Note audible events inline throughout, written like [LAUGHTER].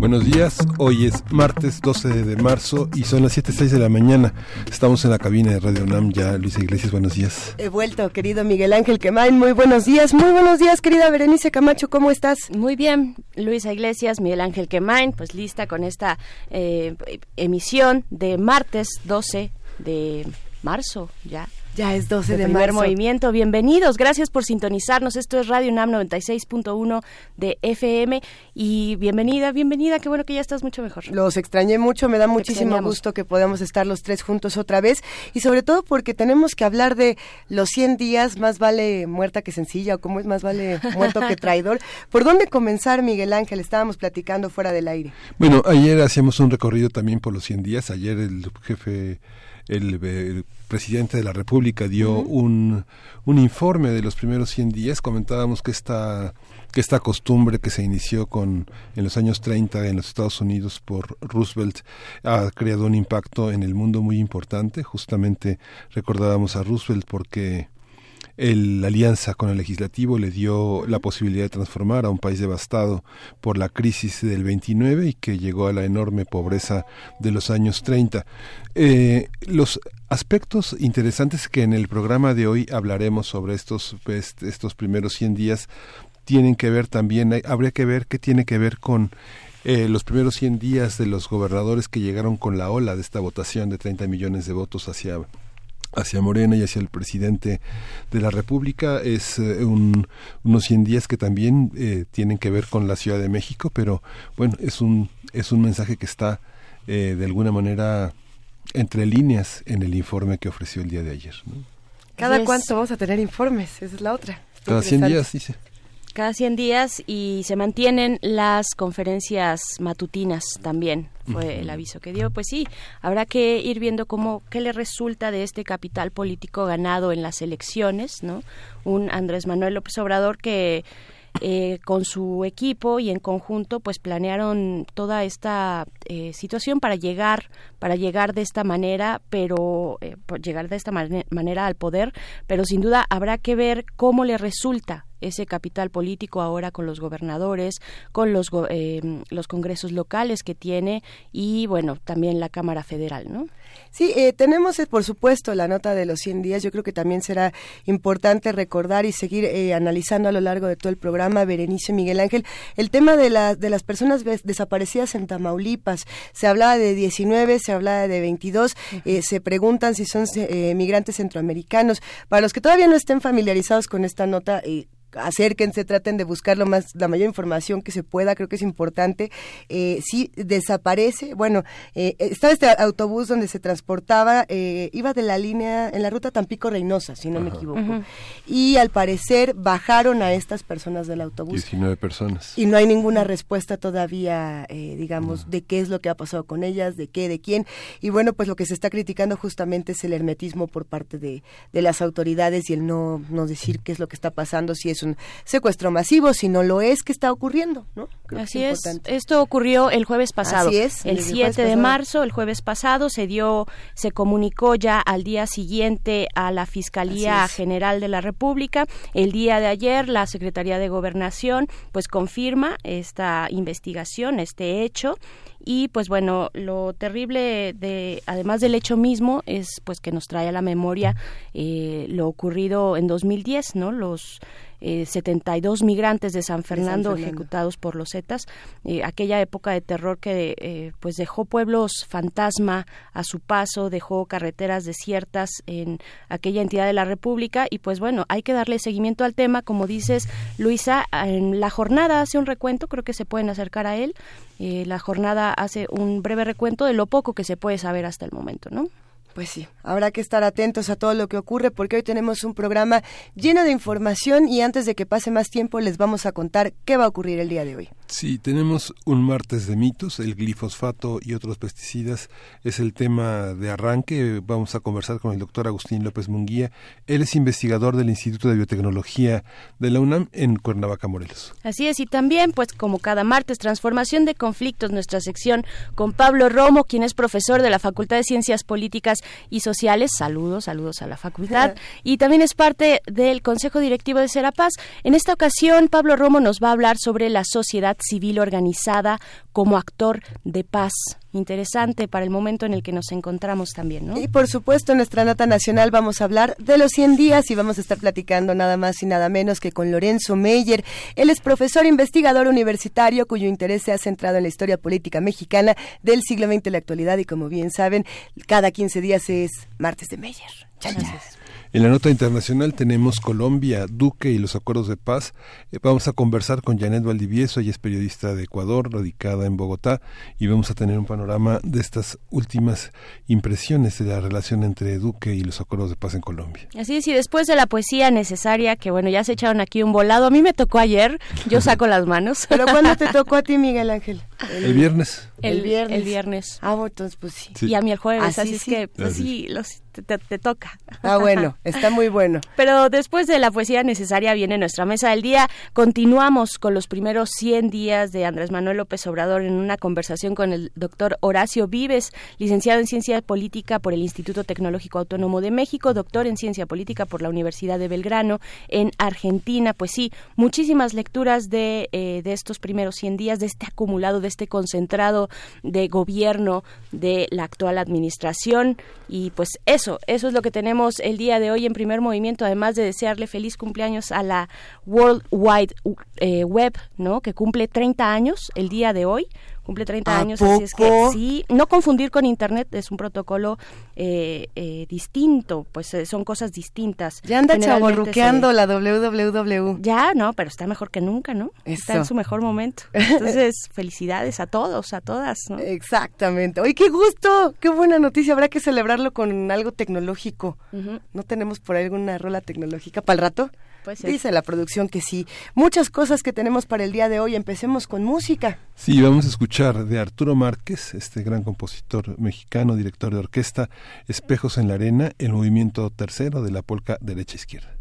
Buenos días, hoy es martes 12 de marzo y son las 7.06 de la mañana. Estamos en la cabina de Radio UNAM ya. Luisa Iglesias, buenos días. He vuelto, querido Miguel Ángel Quemain, muy buenos días. Muy buenos días, querida Berenice Camacho, ¿cómo estás? Muy bien, Luisa Iglesias, Miguel Ángel Quemain, pues lista con esta eh, emisión de martes 12 de marzo ya ya es 12 de, primer movimiento. Bienvenidos, gracias por sintonizarnos. Esto es Radio UNAM 96.1 de FM y bienvenida, bienvenida. Qué bueno que ya estás mucho mejor. Los extrañé mucho, me da muchísimo gusto que podamos estar los tres juntos otra vez y sobre todo porque tenemos que hablar de los 100 días, más vale muerta que sencilla o cómo es más vale muerto que [LAUGHS] traidor. ¿Por dónde comenzar, Miguel Ángel? Estábamos platicando fuera del aire. Bueno, ayer hacíamos un recorrido también por los 100 días. Ayer el jefe el, presidente de la República dio un, un informe de los primeros 100 días. Comentábamos que esta, que esta costumbre que se inició con, en los años 30 en los Estados Unidos por Roosevelt ha creado un impacto en el mundo muy importante. Justamente recordábamos a Roosevelt porque la alianza con el legislativo le dio la posibilidad de transformar a un país devastado por la crisis del 29 y que llegó a la enorme pobreza de los años 30. Eh, los aspectos interesantes que en el programa de hoy hablaremos sobre estos, pues, estos primeros 100 días tienen que ver también, habría que ver qué tiene que ver con eh, los primeros 100 días de los gobernadores que llegaron con la ola de esta votación de 30 millones de votos hacia hacia Morena y hacia el presidente de la República. Es eh, un, unos 100 días que también eh, tienen que ver con la Ciudad de México, pero bueno, es un, es un mensaje que está eh, de alguna manera entre líneas en el informe que ofreció el día de ayer. ¿Cada cuánto vamos a tener informes? Esa es la otra. Cada 100 días, dice cada 100 días y se mantienen las conferencias matutinas también fue el aviso que dio pues sí habrá que ir viendo cómo qué le resulta de este capital político ganado en las elecciones no un Andrés Manuel López Obrador que eh, con su equipo y en conjunto pues planearon toda esta eh, situación para llegar para llegar de esta manera pero eh, llegar de esta manera al poder. Pero sin duda habrá que ver cómo le resulta ese capital político ahora con los gobernadores, con los, eh, los congresos locales que tiene y, bueno, también la Cámara Federal, ¿no? Sí, eh, tenemos, eh, por supuesto, la nota de los 100 días. Yo creo que también será importante recordar y seguir analizando a lo largo de todo el programa, Berenice Miguel Ángel, el tema de, la, de las personas desaparecidas en Tamaulipas. Se hablaba de 19, se hablaba de 22, se preguntan si son migrantes centroamericanos. Para los que todavía no estén familiarizados con esta nota, acérquense, traten de buscar lo más, la mayor información que se pueda, creo que es importante. Eh, si desaparece, bueno, eh, estaba este autobús donde se transportaba, eh, iba de la línea, en la ruta Tampico-Reynosa, si no me equivoco, y al parecer bajaron a estas personas del autobús. 19 personas. Y no hay ninguna respuesta todavía, digamos, de qué es lo que ha pasado con ellas, de qué, de quién. Y bueno, pues lo que se está criticando justamente es el hermetismo por parte de, de las autoridades y el no, no decir qué es lo que está pasando, si es un secuestro masivo, si no lo es, ¿qué está ocurriendo? ¿no? Así es, Esto ocurrió el jueves pasado. Así es. El, 7 de marzo, el jueves pasado, se dio, se comunicó ya al día siguiente a la Fiscalía General de la República. El día de ayer, la Secretaría de Gobernación, pues confirma esta investigación, este hecho y pues bueno lo terrible de además del hecho mismo es pues que nos trae a la memoria eh, lo ocurrido en 2010 no los eh, 72 migrantes de San Fernando, ejecutados por los Zetas, eh, aquella época de terror que eh, pues dejó pueblos fantasma a su paso, dejó carreteras desiertas en aquella entidad de la República y pues bueno, hay que darle seguimiento al tema, como dices Luisa, en la jornada hace un recuento, creo que se pueden acercar a él, eh, la jornada hace un breve recuento de lo poco que se puede saber hasta el momento, ¿no? Pues sí, habrá que estar atentos a todo lo que ocurre porque hoy tenemos un programa lleno de información y antes de que pase más tiempo les vamos a contar qué va a ocurrir el día de hoy. Sí, tenemos un martes de mitos, el glifosfato y otros pesticidas es el tema de arranque. Vamos a conversar con el doctor Agustín López Munguía. Él es investigador del Instituto de Biotecnología de la UNAM en Cuernavaca, Morelos. Así es, y también, pues como cada martes, transformación de conflictos, nuestra sección con Pablo Romo, quien es profesor de la Facultad de Ciencias Políticas y Sociales. Saludos, saludos a la facultad. [LAUGHS] y también es parte del Consejo Directivo de Serapaz. En esta ocasión, Pablo Romo nos va a hablar sobre la sociedad civil organizada como actor de paz. Interesante para el momento en el que nos encontramos también, ¿no? Y por supuesto, en nuestra nota nacional vamos a hablar de los 100 días y vamos a estar platicando nada más y nada menos que con Lorenzo Meyer. Él es profesor investigador universitario cuyo interés se ha centrado en la historia política mexicana del siglo XX y la actualidad y como bien saben, cada 15 días es martes de Meyer. En la nota internacional tenemos Colombia, Duque y los acuerdos de paz. Eh, vamos a conversar con Janet Valdivieso, ella es periodista de Ecuador, radicada en Bogotá, y vamos a tener un panorama de estas últimas impresiones de la relación entre Duque y los acuerdos de paz en Colombia. Así es, y después de la poesía necesaria, que bueno, ya se echaron aquí un volado, a mí me tocó ayer, yo [LAUGHS] saco las manos. ¿Pero cuándo te [LAUGHS] tocó a ti, Miguel Ángel? El, viernes. El, viernes. El viernes. Ah, bueno, entonces pues sí. Y a mí el jueves, así, es que pues sí, los te, toca. Ah, bueno, está muy bueno. [LAUGHS] Pero después de la poesía necesaria viene nuestra mesa del día. Continuamos con los primeros 100 días de Andrés Manuel López Obrador en una conversación con el doctor Horacio Vives, licenciado en Ciencia Política por el Instituto Tecnológico Autónomo de México, doctor en Ciencia Política por la Universidad de Belgrano en Argentina. Pues sí, muchísimas lecturas de, eh, de estos primeros 100 días, de este acumulado, de este concentrado de gobierno de la actual administración. Y pues eso eso, es lo que tenemos el día de hoy en primer movimiento, además de desearle feliz cumpleaños a la World Wide eh, Web, ¿no? Que cumple 30 años el día de hoy cumple 30 años, así es que sí, no confundir con Internet, es un protocolo eh, eh, distinto, pues son cosas distintas. Ya anda chaborruqueando la www. Ya, no, pero está mejor que nunca, ¿no? Está en su mejor momento. [LAUGHS] Entonces, felicidades a todos, a todas, ¿no? Exactamente. Oye, qué gusto, qué buena noticia, habrá que celebrarlo con algo tecnológico. ¿No tenemos por ahí alguna rola tecnológica para el rato? Pues Dice la producción que sí. Muchas cosas que tenemos para el día de hoy. Empecemos con música. Sí, vamos a escuchar de Arturo Márquez, este gran compositor mexicano, director de orquesta, Espejos en la Arena, el movimiento tercero de la polca derecha-izquierda.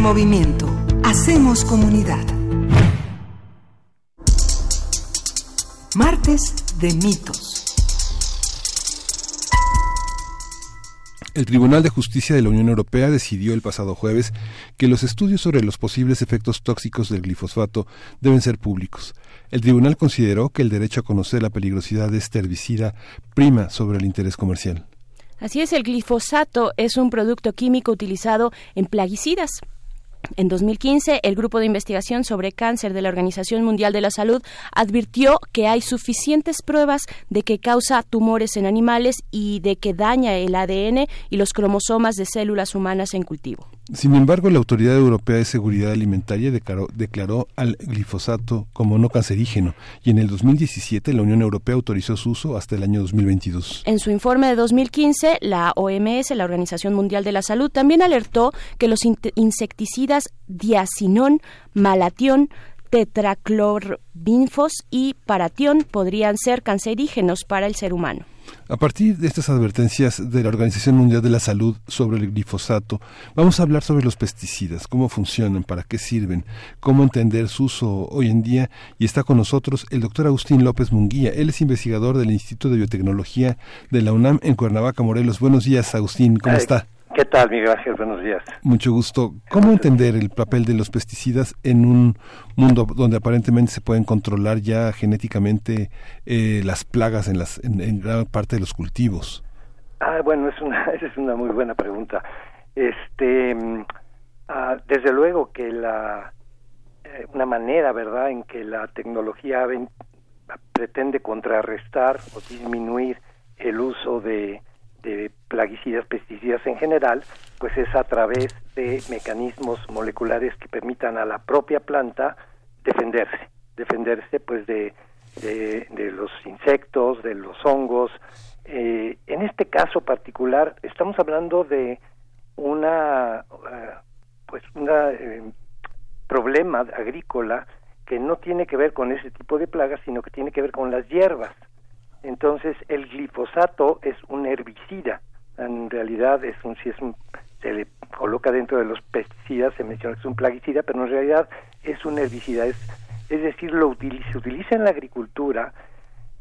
Primer movimiento. Hacemos comunidad. Martes de mitos. El Tribunal de Justicia de la Unión Europea decidió el pasado jueves que los estudios sobre los posibles efectos tóxicos del glifosato deben ser públicos. El tribunal consideró que el derecho a conocer la peligrosidad de este herbicida prima sobre el interés comercial. Así es, el glifosato es un producto químico utilizado en plaguicidas. En 2015, el Grupo de Investigación sobre Cáncer de la Organización Mundial de la Salud advirtió que hay suficientes pruebas de que causa tumores en animales y de que daña el ADN y los cromosomas de células humanas en cultivo. Sin embargo, la Autoridad Europea de Seguridad Alimentaria declaró, al glifosato como no cancerígeno y en el 2017 la Unión Europea autorizó su uso hasta el año 2022. En su informe de 2015, la OMS, la Organización Mundial de la Salud, también alertó que los insecticidas diacinón, malatión, tetraclorbinfos y paratión podrían ser cancerígenos para el ser humano. A partir de estas advertencias de la Organización Mundial de la Salud sobre el glifosato, vamos a hablar sobre los pesticidas, cómo funcionan, para qué sirven, cómo entender su uso hoy en día. Y está con nosotros el doctor Agustín López Munguía. Él es investigador del Instituto de Biotecnología de la UNAM en Cuernavaca, Morelos. Buenos días, Agustín. ¿Cómo está? ¿Qué tal, Miguel Ángel? Buenos días. Mucho gusto. ¿Cómo entender el papel de los pesticidas en un mundo donde aparentemente se pueden controlar ya genéticamente eh, las plagas en, las, en, gran parte de los cultivos? Ah, bueno, es una, [LAUGHS] esa es una muy buena pregunta. Este, mm, ah, desde luego que la eh, una manera, ¿verdad?, en que la tecnología pretende contrarrestar o disminuir el uso de de plaguicidas, pesticidas en general, pues es a través de mecanismos moleculares que permitan a la propia planta defenderse, defenderse pues de, de, los insectos, de los hongos. Eh, en este caso particular estamos hablando de una uh, pues un eh, problema agrícola que no tiene que ver con ese tipo de plagas, sino que tiene que ver con las hierbas. Entonces, el glifosato es un herbicida. En realidad, es un, si es un, se le coloca dentro de los pesticidas, se menciona que es un plaguicida, pero en realidad es un herbicida. Es, es decir, lo se utiliza en la agricultura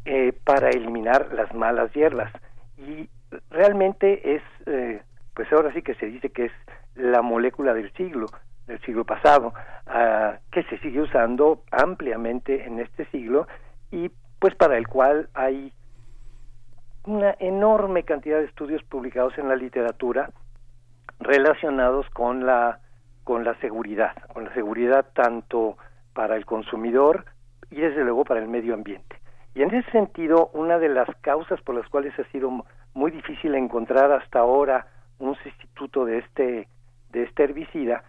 eh, para eliminar las malas hierbas. Y realmente es, eh, pues ahora sí que se dice que es la molécula del siglo, del siglo pasado, uh, que se sigue usando ampliamente en este siglo y pues para el cual hay una enorme cantidad de estudios publicados en la literatura relacionados con la con la seguridad, con la seguridad tanto para el consumidor y desde luego para el medio ambiente. Y en ese sentido, una de las causas por las cuales ha sido muy difícil encontrar hasta ahora un sustituto de este de este herbicida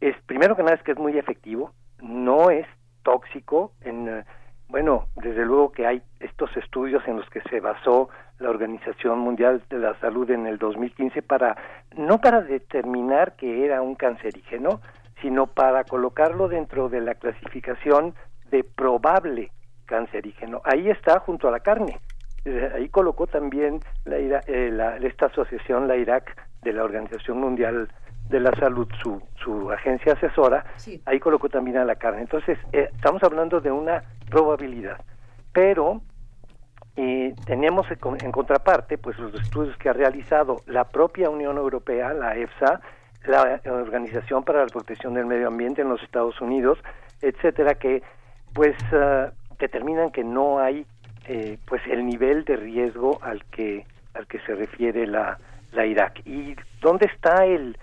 es primero que nada es que es muy efectivo, no es tóxico en bueno, desde luego que hay estos estudios en los que se basó la Organización Mundial de la Salud en el 2015 para no para determinar que era un cancerígeno, sino para colocarlo dentro de la clasificación de probable cancerígeno. Ahí está junto a la carne. Eh, ahí colocó también la, eh, esta asociación, la IRAC, de la Organización Mundial de la Salud, su, su agencia asesora, ahí colocó también a la carne. Entonces, eh, estamos hablando de una probabilidad. Pero eh, tenemos en contraparte pues los estudios que ha realizado la propia Unión Europea, la EFSA, la Organización para la Protección del Medio Ambiente en los Estados Unidos, etcétera, que pues ah, determinan que no hay eh, pues el nivel de riesgo al que al que se refiere la, la Irak. ¿Y dónde está el,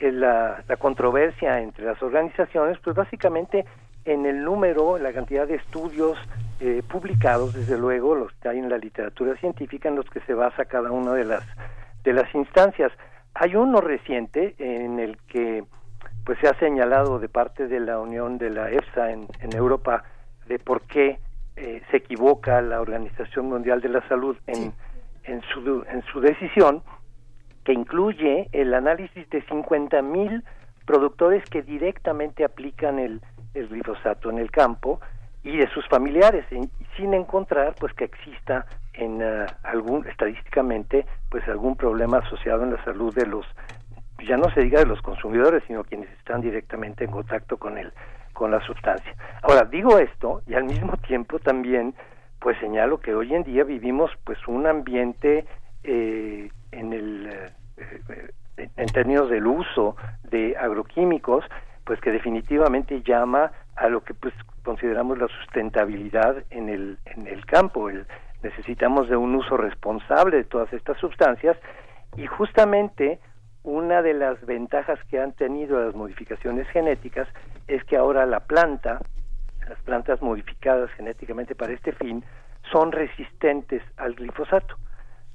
la, la, controversia entre las organizaciones? Pues básicamente en el número, en la cantidad de estudios eh, publicados, desde luego, los que hay en la literatura científica en los que se basa cada una de las de las instancias. Hay uno reciente en el que pues se ha señalado de parte de la Unión de la EFSA en, en Europa de por qué eh, se equivoca la Organización Mundial de la Salud en, en, su, en su decisión, que incluye el análisis de 50 mil productores que directamente aplican el, el glifosato en el campo y de sus familiares, sin encontrar pues que exista en eh, algún estadísticamente pues algún problema asociado en la salud de los ya no se diga de los consumidores, sino quienes están directamente en contacto con el con la sustancia. Ahora, digo esto y al mismo [LAUGHS] tiempo también pues señalo que hoy en día vivimos pues un ambiente eh, en el eh, en términos del uso de agroquímicos pues que definitivamente llama a lo que pues consideramos la sustentabilidad en el en el campo el, necesitamos de un uso responsable de todas estas sustancias y justamente una de las ventajas que han tenido las modificaciones genéticas es que ahora la planta, las plantas modificadas genéticamente para este fin, son resistentes al glifosato,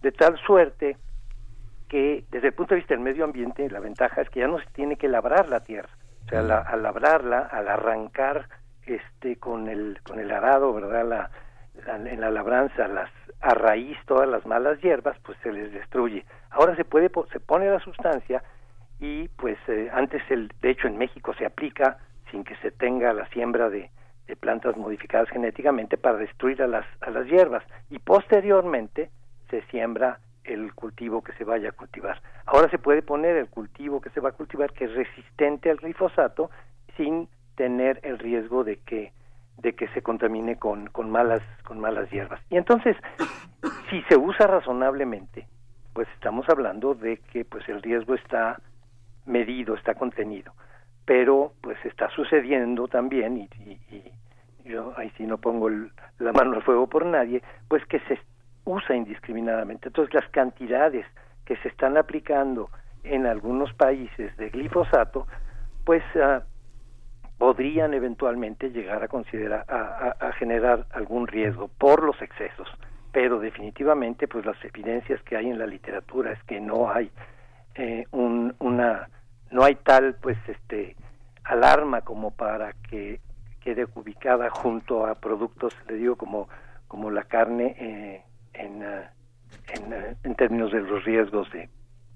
de tal suerte que desde el punto de vista del medio ambiente la ventaja es que ya no se tiene que labrar la tierra, o sea, al labrarla, al arrancar este con el con el arado, verdad, la, en la labranza las a raíz todas las malas hierbas, pues se les destruye. Ahora se puede se pone la sustancia y pues eh, antes el de hecho en México se aplica sin que se tenga la siembra de, de plantas modificadas genéticamente para destruir a las a las hierbas. Y posteriormente se siembra el cultivo que se vaya a cultivar. Ahora se puede poner el cultivo que se va a cultivar que es resistente al glifosato sin tener el riesgo de que de que se contamine con, con malas con malas hierbas. Y entonces, si se usa razonablemente, pues estamos hablando de que pues el riesgo está medido, está contenido, pero pues está sucediendo también y, y, yo ahí sí no pongo la mano al fuego por nadie, pues que se usa indiscriminadamente. Entonces las cantidades que se están aplicando en algunos países de glifosato, pues uh, podrían eventualmente llegar a considerar a, generar algún riesgo por los excesos pero definitivamente pues las evidencias que hay en la literatura es que no hay eh, un, una no hay tal pues este alarma como para que quede ubicada junto a productos le digo como como la carne eh, en, eh, en, en términos de los riesgos de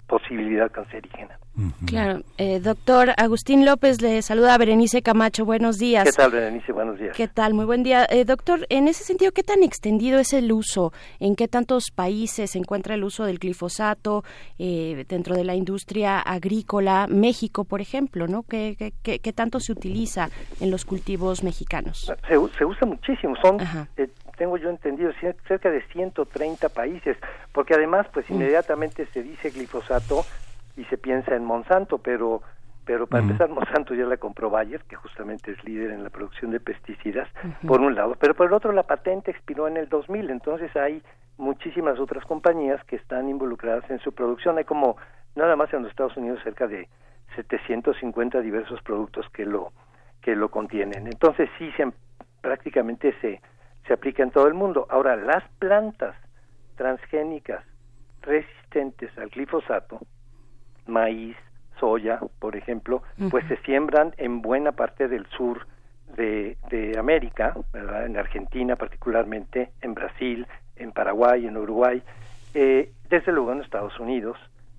posibilidad cancerígena. Claro. Eh, doctor Agustín López le saluda a Berenice Camacho. Buenos días. ¿Qué tal, Berenice? Buenos días. ¿Qué tal? Muy buen día. Eh, doctor, en ese sentido, ¿qué tan extendido es el uso? ¿En qué tantos países se encuentra el uso del glifosato eh, dentro de la industria agrícola? México, por ejemplo, ¿no? ¿Qué, qué, qué, tanto se utiliza en los cultivos mexicanos? Se, se usa muchísimo. Son tengo yo entendido, cerca de 130 países, porque además, pues mm. inmediatamente se dice glifosato y se piensa en Monsanto, pero pero para mm. empezar Monsanto ya la compró Bayer, que justamente es líder en la producción de pesticidas, por un lado, pero por el otro la patente expiró en el 2000, entonces hay muchísimas otras compañías que están involucradas en su producción, hay como nada más en los Estados Unidos cerca de 750 diversos productos que lo que lo contienen. Entonces sí se prácticamente se se aplica en todo el mundo. Ahora, las plantas transgénicas resistentes al glifosato, maíz, soya, por ejemplo, pues se siembran en buena parte del sur de, de América, ¿verdad? en Argentina particularmente, en Brasil, en Paraguay, en Uruguay, eh, desde luego en Estados Unidos,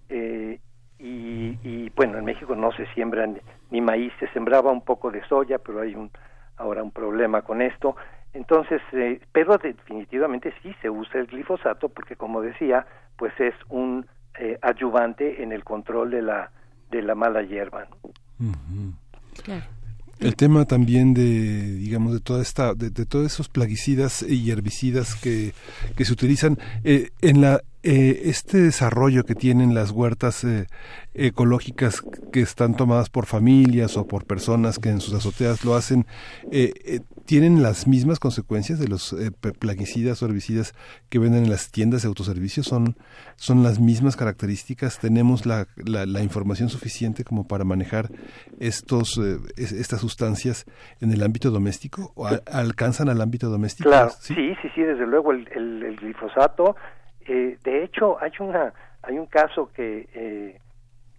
eh, y, y, bueno, en México no se siembran ni maíz, se sembraba un poco de soya, pero hay un ahora un problema con esto. Entonces, eh, pero definitivamente sí se usa el glifosato porque, como decía, pues es un eh, adyuvante en el control de la de la mala hierba. El tema también de, digamos, de toda esta, de, todos esos plaguicidas y herbicidas que, que se utilizan eh, en la eh, este desarrollo que tienen las huertas eh, ecológicas que están tomadas por familias o por personas que en sus azoteas lo hacen, eh, ¿tienen las mismas consecuencias de los plaguicidas o herbicidas que venden en las tiendas de autoservicios? ¿Son, son las mismas características? ¿Tenemos la, la, información suficiente como para manejar estos, estas sustancias en el ámbito doméstico? ¿O alcanzan al ámbito doméstico? Claro, ¿Sí? sí, sí, desde luego el, el glifosato eh, de hecho, hay una hay un caso que eh,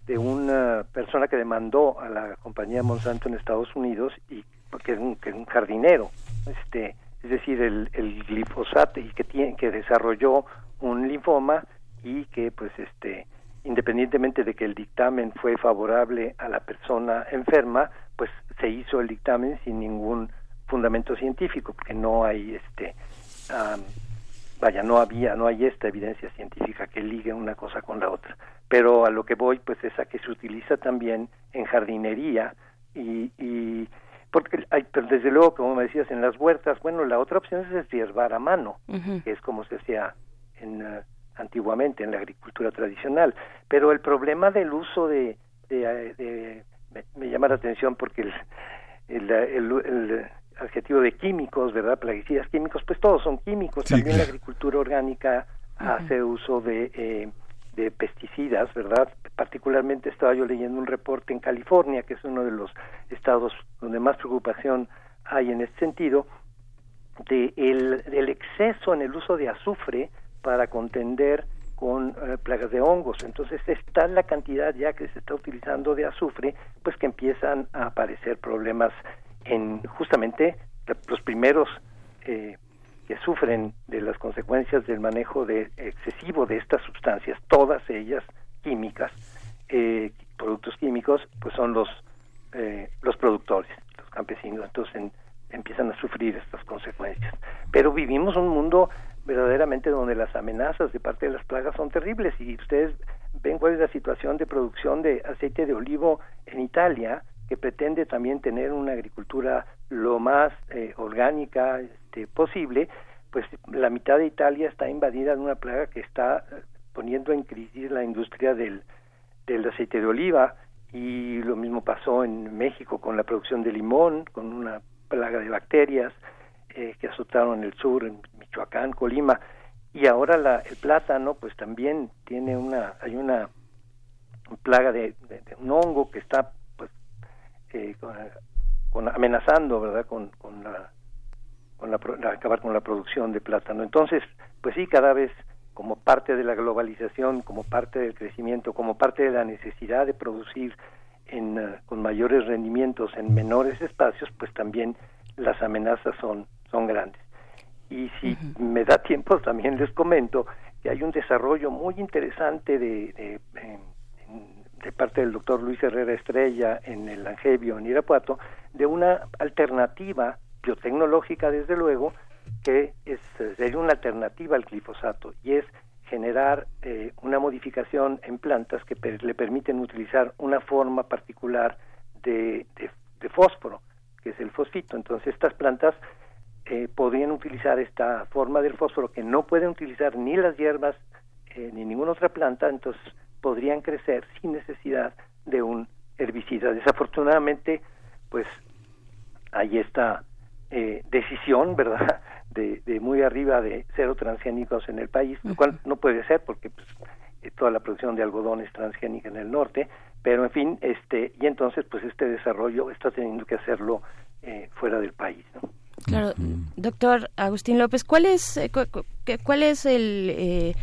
de una persona que demandó a la compañía Monsanto en Estados Unidos y que es un, que es un jardinero, este, es decir, el, el glifosato y que tiene que desarrolló un linfoma y que pues este independientemente de que el dictamen fue favorable a la persona enferma, pues se hizo el dictamen sin ningún fundamento científico, porque no hay este vaya, no había, no hay esta evidencia científica que ligue una cosa con la otra. Pero a lo que voy, pues es a que se utiliza también en jardinería y, y porque hay, pero desde luego, como me decías, en las huertas, bueno, la otra opción es deshiervar a mano, que es como se hacía en, uh, antiguamente en la agricultura tradicional. Pero el problema del uso de, de, de me, llama la atención porque el, el, el adjetivo de químicos, ¿verdad? Plaguicidas químicos, pues todos son químicos. También la agricultura orgánica hace uso de, eh, de pesticidas, ¿verdad? Particularmente estaba yo leyendo un reporte en California, que es uno de los estados donde más preocupación hay en este sentido, de el, del exceso en el uso de azufre para contender con eh, plagas de hongos. Entonces está la cantidad ya que se está utilizando de azufre, pues que empiezan a aparecer problemas en justamente los primeros eh, que sufren de las consecuencias del manejo de, excesivo de estas sustancias, todas ellas químicas, eh, productos químicos, pues son los eh, los productores, los campesinos, entonces empiezan a sufrir estas consecuencias. Pero vivimos un mundo verdaderamente donde las amenazas de parte de las plagas son terribles y ustedes ven cuál es la situación de producción de aceite de olivo en Italia, que pretende también tener una agricultura lo más eh, orgánica este, posible, pues la mitad de Italia está invadida de una plaga que está eh, poniendo en crisis la industria del, del aceite de oliva. Y lo mismo pasó en México con la producción de limón, con una plaga de bacterias eh, que azotaron el sur, en Michoacán, Colima, y ahora la, el plátano pues también tiene una, hay una plaga de un hongo que está eh, con, amenazando, ¿verdad? Con, con, la, con la, acabar con la producción de plátano. Entonces, pues sí, cada vez como parte de la globalización, como parte del crecimiento, como parte de la necesidad de producir en, eh, con mayores rendimientos en menores espacios, pues también las amenazas son, son grandes. Y si me da [LAUGHS] tiempo, también les comento que hay un desarrollo muy interesante de, de, de parte del doctor Luis Herrera Estrella en el Angevio, en Irapuato, de una alternativa biotecnológica, desde luego, que es, sería una alternativa al glifosato y es generar eh, una modificación en plantas que le permiten utilizar una forma particular de, de, fósforo, que es el fosfito. Entonces, estas plantas eh, podrían utilizar esta forma del fósforo que no pueden utilizar ni las hierbas eh, ni ninguna otra planta, entonces podrían crecer sin necesidad de un herbicida. Desafortunadamente, pues hay esta eh, decisión, ¿verdad?, [LAUGHS] de, de, muy arriba de cero transgénicos en el país, lo cual no puede ser porque pues, eh, toda la producción de algodón es transgénica en el norte, pero en fin, este y entonces pues este desarrollo está teniendo que hacerlo eh, fuera del país, ¿no? Claro, doctor Agustín López, ¿cuál es cuál es el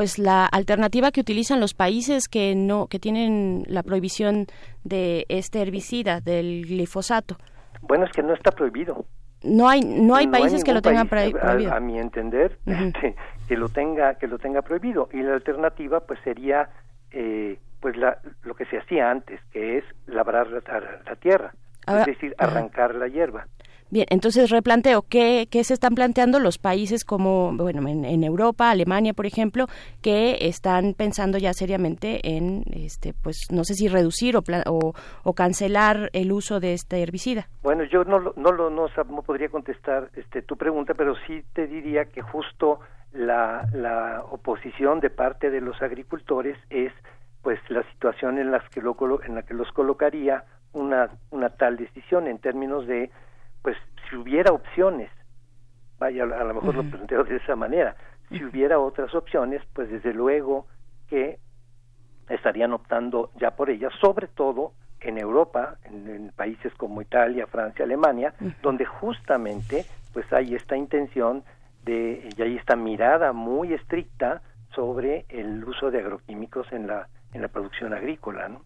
pues la alternativa que utilizan los países que no que tienen la prohibición de este herbicida del glifosato. Bueno, es que no está prohibido. No hay no hay países que lo tengan prohibido. A, mi entender, este, que lo tenga que lo tenga prohibido y la alternativa pues sería eh, pues la, lo que se hacía antes, que es labrar la, tierra, es decir, arrancar la hierba. Bien, entonces replanteo, ¿qué, ¿qué, se están planteando los países como, bueno, en, Europa, Alemania, por ejemplo, que están pensando ya seriamente en, este, pues, no sé si reducir o, o, cancelar el uso de este herbicida? Bueno, yo no, no, no, no, podría contestar este, tu pregunta, pero sí te diría que justo la, la oposición de parte de los agricultores es pues la situación en, las que lo, en la que los colocaría una, una tal decisión en términos de pues si hubiera opciones, vaya, a lo mejor lo planteo de esa manera, si hubiera otras opciones, pues desde luego que estarían optando ya por ellas, sobre todo en Europa, en, países como Italia, Francia, Alemania, donde justamente pues hay esta intención de y hay esta mirada muy estricta sobre el uso de agroquímicos en la en la producción agrícola, ¿no?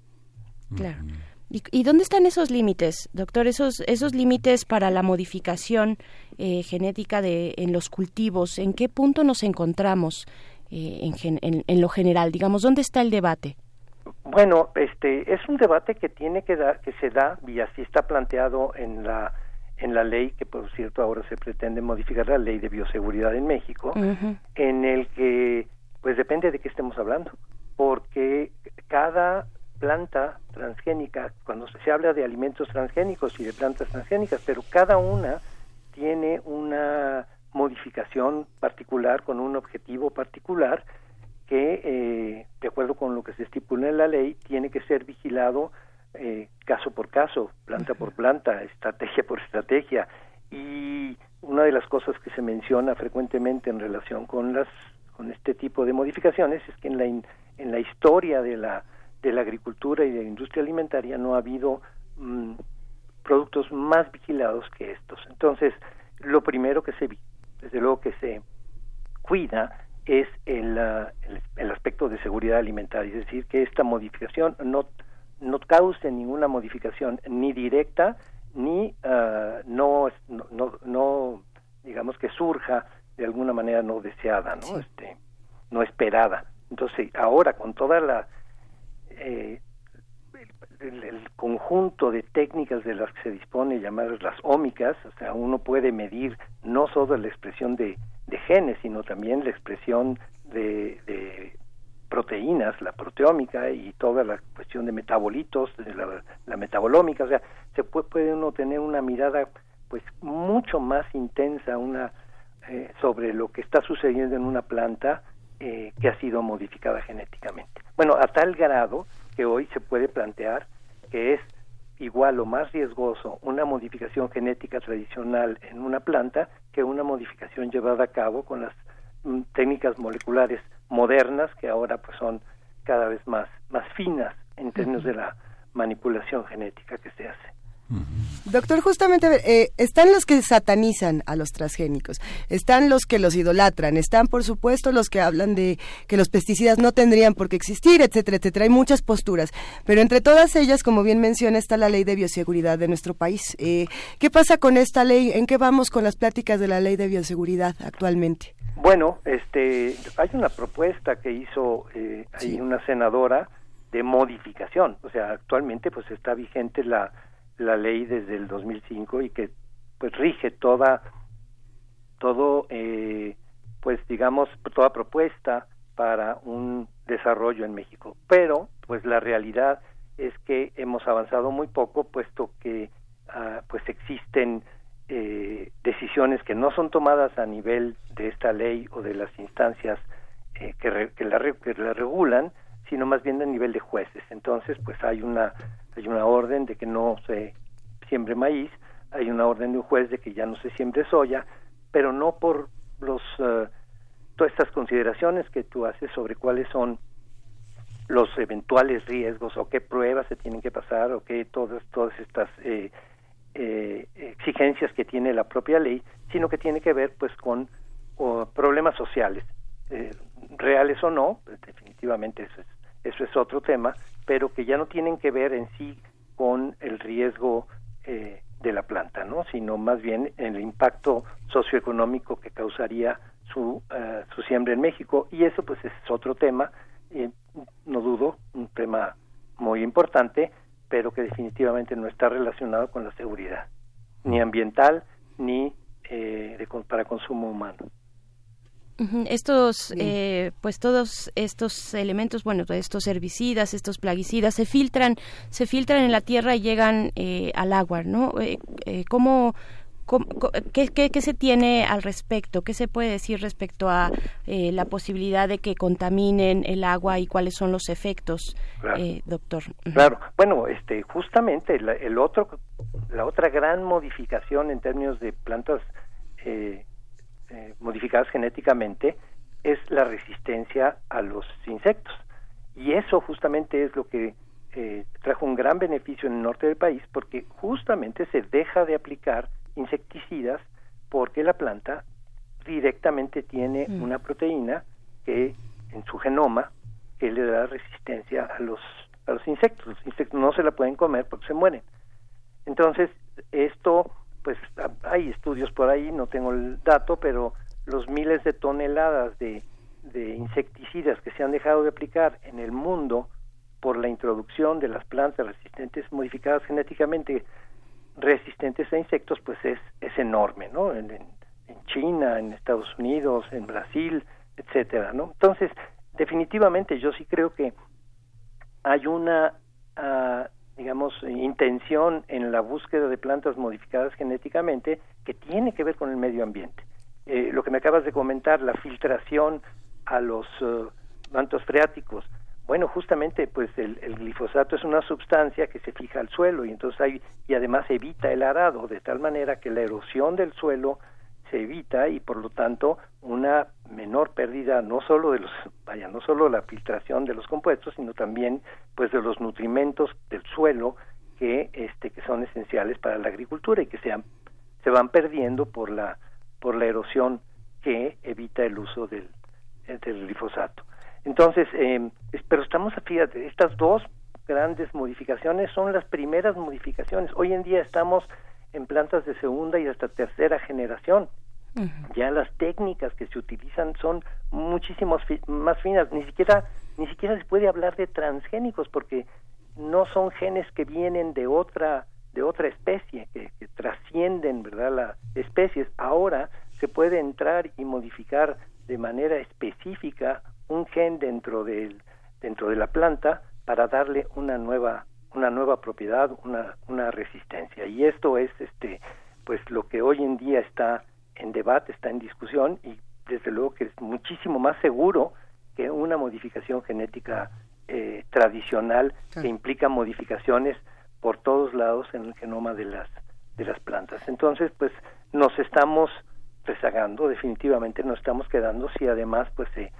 Claro. ¿Y, dónde están esos límites, doctor? Esos, esos límites para la modificación eh, genética de, en los cultivos. ¿En qué punto nos encontramos eh, en, en, lo general? Digamos, ¿dónde está el debate? Bueno, este es un debate que tiene que dar, que se da y así está planteado en la en la ley que por cierto ahora se pretende modificar la ley de bioseguridad en México, en el que pues depende de qué estemos hablando, porque cada planta transgénica, cuando se habla de alimentos transgénicos y de plantas transgénicas, pero cada una tiene una modificación particular con un objetivo particular que, eh, de acuerdo con lo que se estipula en la ley, tiene que ser vigilado eh, caso por caso, planta por planta, estrategia por estrategia. Y una de las cosas que se menciona frecuentemente en relación con las con este tipo de modificaciones es que en la en la historia de la de la agricultura y de la industria alimentaria no ha habido mm, productos más vigilados que estos. Entonces, lo primero que se, desde luego que se cuida es el, ah, el, aspecto de seguridad alimentaria, es decir, que esta modificación no, no cause ninguna modificación ni directa ni uh, no, no, no, digamos que surja de alguna manera no deseada, ¿no? Este, no esperada. Entonces, ahora con toda la eh, el, conjunto de técnicas de las que se dispone, llamadas las ómicas, o sea, uno puede medir no solo la expresión de, genes, sino también la expresión de, proteínas, la proteómica y toda la cuestión de metabolitos, de la, metabolómica, o sea, se puede, uno tener una mirada pues mucho más intensa una eh, sobre lo que está sucediendo en una planta eh, que ha sido modificada genéticamente. Bueno, a tal grado que hoy se puede plantear que es igual o más riesgoso una modificación genética tradicional en una planta que una modificación llevada a cabo con las mm, técnicas moleculares modernas que ahora pues son cada vez más más finas en términos de la manipulación genética que se hace. Doctor, justamente eh, están los que satanizan a los transgénicos, están los que los idolatran, están por supuesto los que hablan de que los pesticidas no tendrían por qué existir, etcétera, etcétera. Hay muchas posturas, pero entre todas ellas, como bien menciona, está la ley de bioseguridad de nuestro país. Eh, ¿Qué pasa con esta ley? ¿En qué vamos con las pláticas de la ley de bioseguridad actualmente? Bueno, este, hay una propuesta que hizo eh, una senadora de modificación, o sea, actualmente pues está vigente la la ley desde el 2005 y que pues rige toda todo eh, pues digamos toda propuesta para un desarrollo en México. Pero pues la realidad es que hemos avanzado muy poco puesto que ah, pues existen eh, decisiones que no son tomadas a nivel de esta ley o de las instancias eh, que, que, la, que la regulan sino más bien a nivel de jueces. Entonces pues hay una hay una orden de que no se siembre maíz, hay una orden de un juez de que ya no se siembre soya, pero no por los eh, todas estas consideraciones que tú haces sobre cuáles son los eventuales riesgos o qué pruebas se tienen que pasar o qué todas todas estas eh, eh, exigencias que tiene la propia ley, sino que tiene que ver pues con problemas sociales, reales o no, pues, definitivamente eso es, eso es otro tema, pero que ya no tienen que ver en sí con el riesgo eh, de la planta, ¿no? sino más bien el impacto socioeconómico que causaría su, uh, su siembra en México. Y eso pues es otro tema, eh, no dudo, un tema muy importante, pero que definitivamente no está relacionado con la seguridad, ni ambiental, ni de, para consumo humano. Estos, eh, pues todos estos elementos, bueno, estos herbicidas, estos plaguicidas, se filtran, se filtran en la tierra y llegan eh, al agua, ¿no? Eh, eh ¿Cómo, qué, qué, se tiene al respecto? ¿Qué se puede decir respecto a la posibilidad de que contaminen el agua y cuáles son los efectos, doctor? Claro, bueno, este, justamente el otro, la otra gran modificación en términos de plantas eh, eh, modificadas genéticamente es la resistencia a los insectos. Y eso justamente es lo que eh, trajo un gran beneficio en el norte del país porque justamente se deja de aplicar insecticidas porque la planta directamente tiene mm. una proteína que en su genoma que le da resistencia a los a los insectos. Los insectos no se la pueden comer porque se mueren. Entonces, esto pues hay estudios por ahí, no tengo el dato, pero los miles de toneladas de, de insecticidas que se han dejado de aplicar en el mundo por la introducción de las plantas resistentes modificadas genéticamente resistentes a insectos pues es, es enorme no en, en, China en Estados Unidos en Brasil etcétera no entonces definitivamente yo sí creo que hay una uh, digamos, intención en la búsqueda de plantas modificadas genéticamente que tiene que ver con el medio ambiente. Eh, lo que me acabas de comentar, la filtración a los uh, mantos freáticos, bueno, justamente, pues el, el, glifosato es una sustancia que se fija al suelo y entonces hay, y además evita el arado, de tal manera que la erosión del suelo se evita y por lo tanto una menor pérdida no solo de los [LAUGHS] vaya no solo la filtración de los compuestos sino también pues de los nutrimentos del suelo que este que son esenciales para la agricultura y que se, se van perdiendo por la por la erosión que evita el uso del, del glifosato. Entonces eh, pero estamos fíjate estas dos grandes modificaciones son las primeras modificaciones. Hoy en día estamos en plantas de segunda y hasta tercera generación. Ya las técnicas que se utilizan son muchísimo más finas, ni siquiera ni siquiera se puede hablar de transgénicos porque no son genes que vienen de otra de otra especie que, trascienden verdad las especies. Ahora se puede entrar y modificar de manera específica un gen dentro del dentro de la planta para darle una nueva una nueva propiedad una una resistencia y esto es este pues lo que hoy en día está en debate, está en discusión y desde luego que es muchísimo más seguro que una modificación genética eh, tradicional que implica modificaciones por todos lados en el genoma de las de las plantas. Entonces, pues nos estamos rezagando, definitivamente nos estamos quedando si además pues se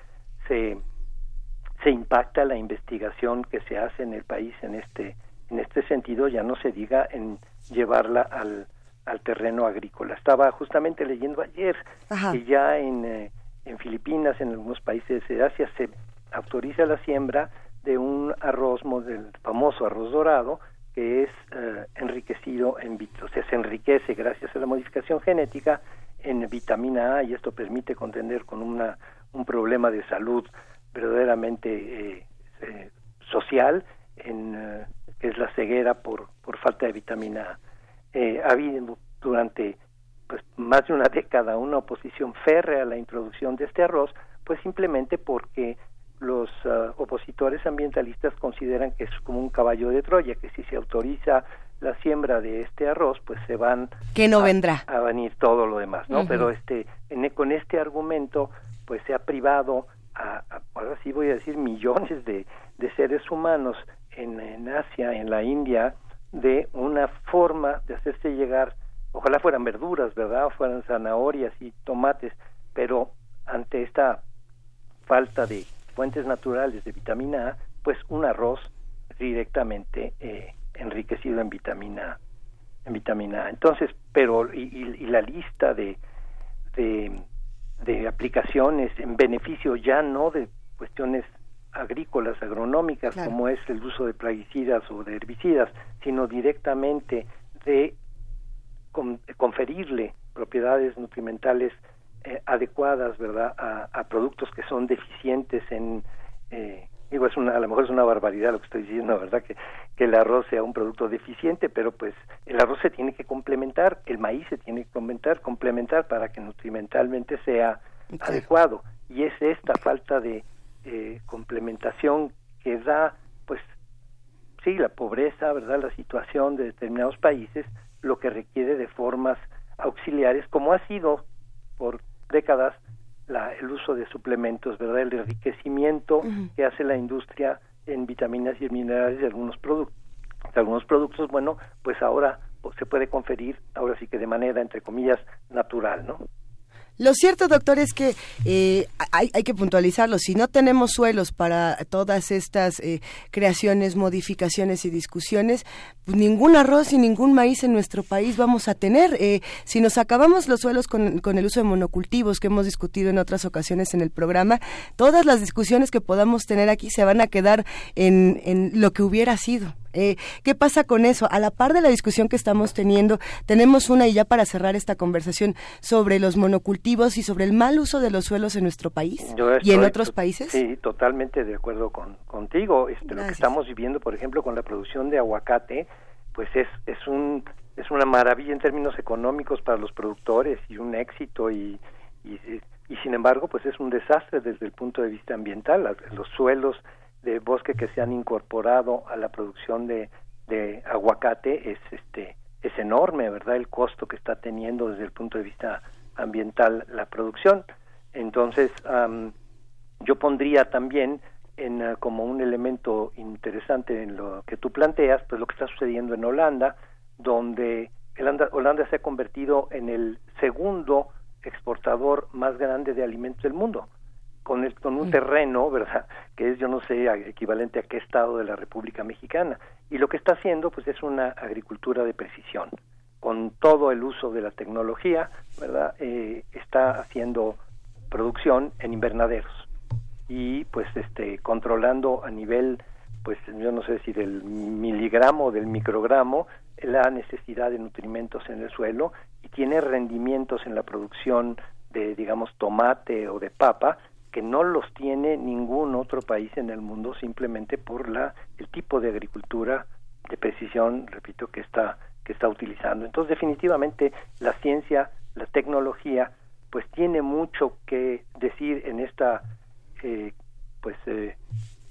se se impacta la investigación que se hace en el país en este en este sentido, ya no se diga en llevarla al al terreno agrícola. Estaba justamente leyendo ayer que ya en, eh, en Filipinas, en algunos países de Asia, se autoriza la siembra de un arroz, del famoso arroz dorado, que es eh, enriquecido en o sea, se enriquece gracias a la modificación genética en vitamina A y esto permite contender con una, un problema de salud verdaderamente eh, social, en, que es la ceguera por, por falta de vitamina A eh, ha habido durante pues, más de una década una oposición férrea a la introducción de este arroz, pues simplemente porque los ah, opositores ambientalistas consideran que es como un caballo de Troya, que si se autoriza la siembra de este arroz, pues se van que no vendrá. a venir todo lo demás, ¿no? Pero este en, con este argumento, pues se ha privado a, ahora sí voy a decir millones de, de seres humanos en, Asia, en la India, de una forma de hacerse llegar, ojalá fueran verduras, ¿verdad? O fueran zanahorias y tomates, pero ante esta falta de fuentes naturales de vitamina A, pues un arroz directamente eh, enriquecido en vitamina en vitamina A. Entonces, pero y, y la lista de, de, de aplicaciones en beneficio ya no de cuestiones agrícolas, agronómicas, como es el uso de plaguicidas o de herbicidas, sino directamente de conferirle propiedades nutrimentales eh, adecuadas, ¿verdad?, a, productos que son deficientes en, eh, digo, es una, a lo mejor es una barbaridad lo que estoy diciendo, ¿verdad? Que, que el arroz sea un producto deficiente, pero pues el arroz se tiene que complementar, el maíz se tiene que complementar, complementar para que nutrimentalmente sea adecuado. Y es esta falta de eh, complementación que da, pues, sí, la pobreza, ¿verdad? La situación de determinados países, lo que requiere de formas auxiliares, como ha sido por décadas la, el uso de suplementos, ¿verdad? El enriquecimiento que hace la industria en vitaminas y minerales de algunos productos. De algunos productos, bueno, pues ahora pues, se puede conferir, ahora sí que de manera, entre comillas, natural, ¿no? Lo cierto, doctor, es que eh, hay, que puntualizarlo. Si no tenemos suelos para todas estas eh, creaciones, modificaciones y discusiones, pues ningún arroz y ningún maíz en nuestro país vamos a tener. Eh, si nos acabamos los suelos con, con, el uso de monocultivos que hemos discutido en otras ocasiones en el programa, todas las discusiones que podamos tener aquí se van a quedar en, en lo que hubiera sido. Eh, ¿Qué pasa con eso? A la par de la discusión que estamos teniendo, tenemos una, y ya para cerrar esta conversación, sobre los monocultivos y sobre el mal uso de los suelos en nuestro país y en otros países. Sí, totalmente de acuerdo con, contigo. Este, lo que estamos viviendo, por ejemplo, con la producción de aguacate, pues es, es, un, es una maravilla en términos económicos para los productores y un éxito y, y, y sin embargo, pues es un desastre desde el punto de vista ambiental. Los suelos de bosque que se han incorporado a la producción de, de aguacate es este es enorme, ¿verdad? El costo que está teniendo desde el punto de vista ambiental la producción. Entonces, yo pondría también en, uh, como un elemento interesante en lo que tú planteas, pues lo que está sucediendo en Holanda, donde Holanda, Holanda se ha convertido en el segundo exportador más grande de alimentos del mundo con, con un mm. terreno, ¿verdad? Que es, yo no sé, equivalente a qué estado de la República Mexicana. Y lo que está haciendo, pues, es una agricultura de precisión. Con todo el uso de la tecnología, ¿verdad? Eh, está haciendo producción en invernaderos. Y, pues, este, controlando a nivel, pues, yo no sé si del miligramo o del microgramo, la necesidad de nutrimentos en el suelo y tiene rendimientos en la producción de, digamos, tomate o de papa que no los tiene ningún otro país en el mundo simplemente por la el tipo de agricultura de precisión, repito, que está que está utilizando. Entonces, definitivamente la ciencia, la tecnología, pues tiene mucho que decir en esta eh, pues eh,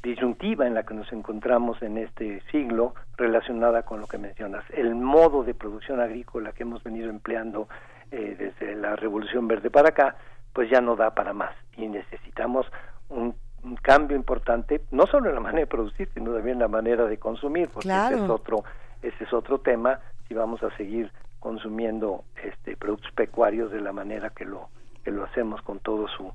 disyuntiva en la que nos encontramos en este siglo relacionada con lo que mencionas, el modo de producción agrícola que hemos venido empleando eh, desde la Revolución Verde para acá, pues ya no da para más y necesitamos un, cambio importante, no solo en la [LAUGHS] manera de producir, sino también en la manera de consumir, porque ese es otro, ese es otro tema si vamos a seguir consumiendo este productos pecuarios de la manera que lo que lo hacemos con todo su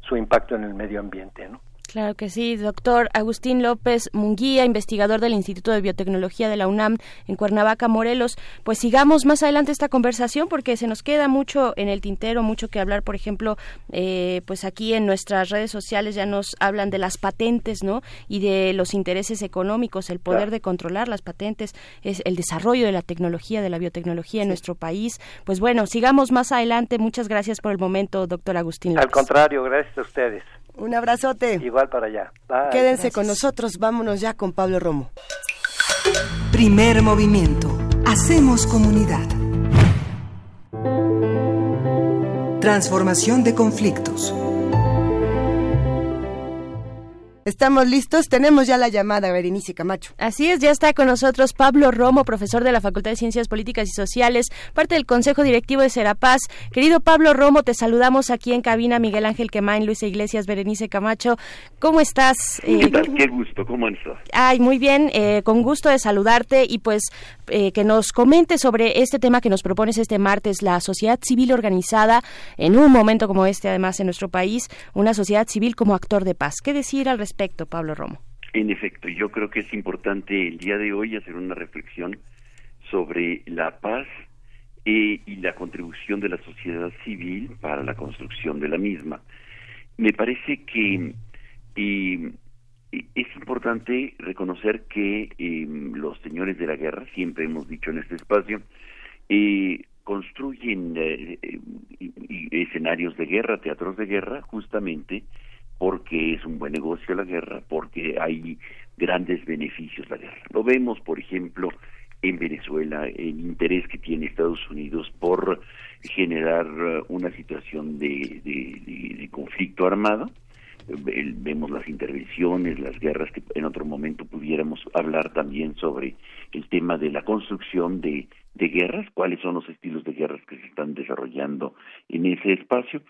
su impacto en el medio ambiente, ¿no? Claro que sí, doctor Agustín López Munguía, investigador del Instituto de Biotecnología de la UNAM en Cuernavaca, Morelos. Pues sigamos más adelante esta conversación porque se nos queda mucho en el tintero, mucho que hablar. Por ejemplo, eh, pues aquí en nuestras redes sociales ya nos hablan de las patentes, ¿no? Y de los intereses económicos, el poder de controlar las patentes, es el desarrollo de la tecnología, de la biotecnología en nuestro país. Pues bueno, sigamos más adelante. Muchas gracias por el momento, doctor Agustín López. Al contrario, gracias a ustedes. Un abrazote. Igual para allá. Quédense con nosotros, vámonos ya con Pablo Romo. Primer movimiento. Hacemos comunidad. Transformación de conflictos. Estamos listos, tenemos ya la llamada, Berenice Camacho. Así es, ya está con nosotros Pablo Romo, profesor de la Facultad de Ciencias Políticas y Sociales, parte del Consejo Directivo de Serapaz. Querido Pablo Romo, te saludamos aquí en cabina, Miguel Ángel Quemain, Luisa Iglesias, Berenice Camacho. ¿Cómo estás? ¿Qué eh, tal? Qué gusto, ¿cómo estás? Ay, muy bien, eh, con gusto de saludarte y pues eh, que nos comentes sobre este tema que nos propones este martes, la sociedad civil organizada en un momento como este, además en nuestro país, una sociedad civil como actor de paz. ¿Qué decir al respecto? Respecto, Pablo Romo? En efecto, yo creo que es importante el día de hoy hacer una reflexión sobre la paz eh, y la contribución de la sociedad civil para la construcción de la misma. Me parece que eh, es importante reconocer que eh, los señores de la guerra, siempre hemos dicho en este espacio, construyen escenarios de guerra, teatros de guerra, justamente porque es un buen negocio la guerra, porque hay grandes beneficios la guerra. Lo vemos, por ejemplo, en Venezuela, el interés que tiene Estados Unidos por generar uh, una situación de, conflicto armado. Vemos las intervenciones, las guerras que en otro momento pudiéramos hablar también sobre el tema de la construcción de guerras, cuáles son los estilos de guerras que se están desarrollando en ese espacio.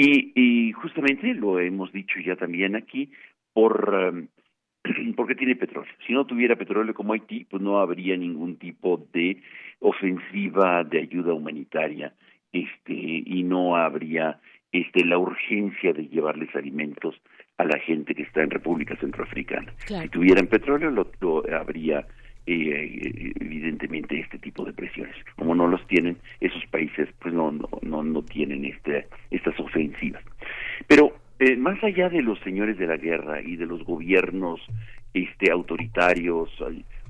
Y, y justamente lo hemos dicho ya también aquí, por [CLEARS THROAT] um, porque tiene petróleo. Si no tuviera petróleo como Haití, pues no habría ningún tipo de ofensiva de ayuda humanitaria, este, y no habría este la urgencia de llevarles alimentos a la gente que está en República Centroafricana. Si tuvieran petróleo, lo, habría eh, evidentemente este tipo de presiones. Como no los tienen, esos países pues no no no, tienen este, estas ofensivas. Pero eh, más allá de los señores de la guerra y de los gobiernos este autoritarios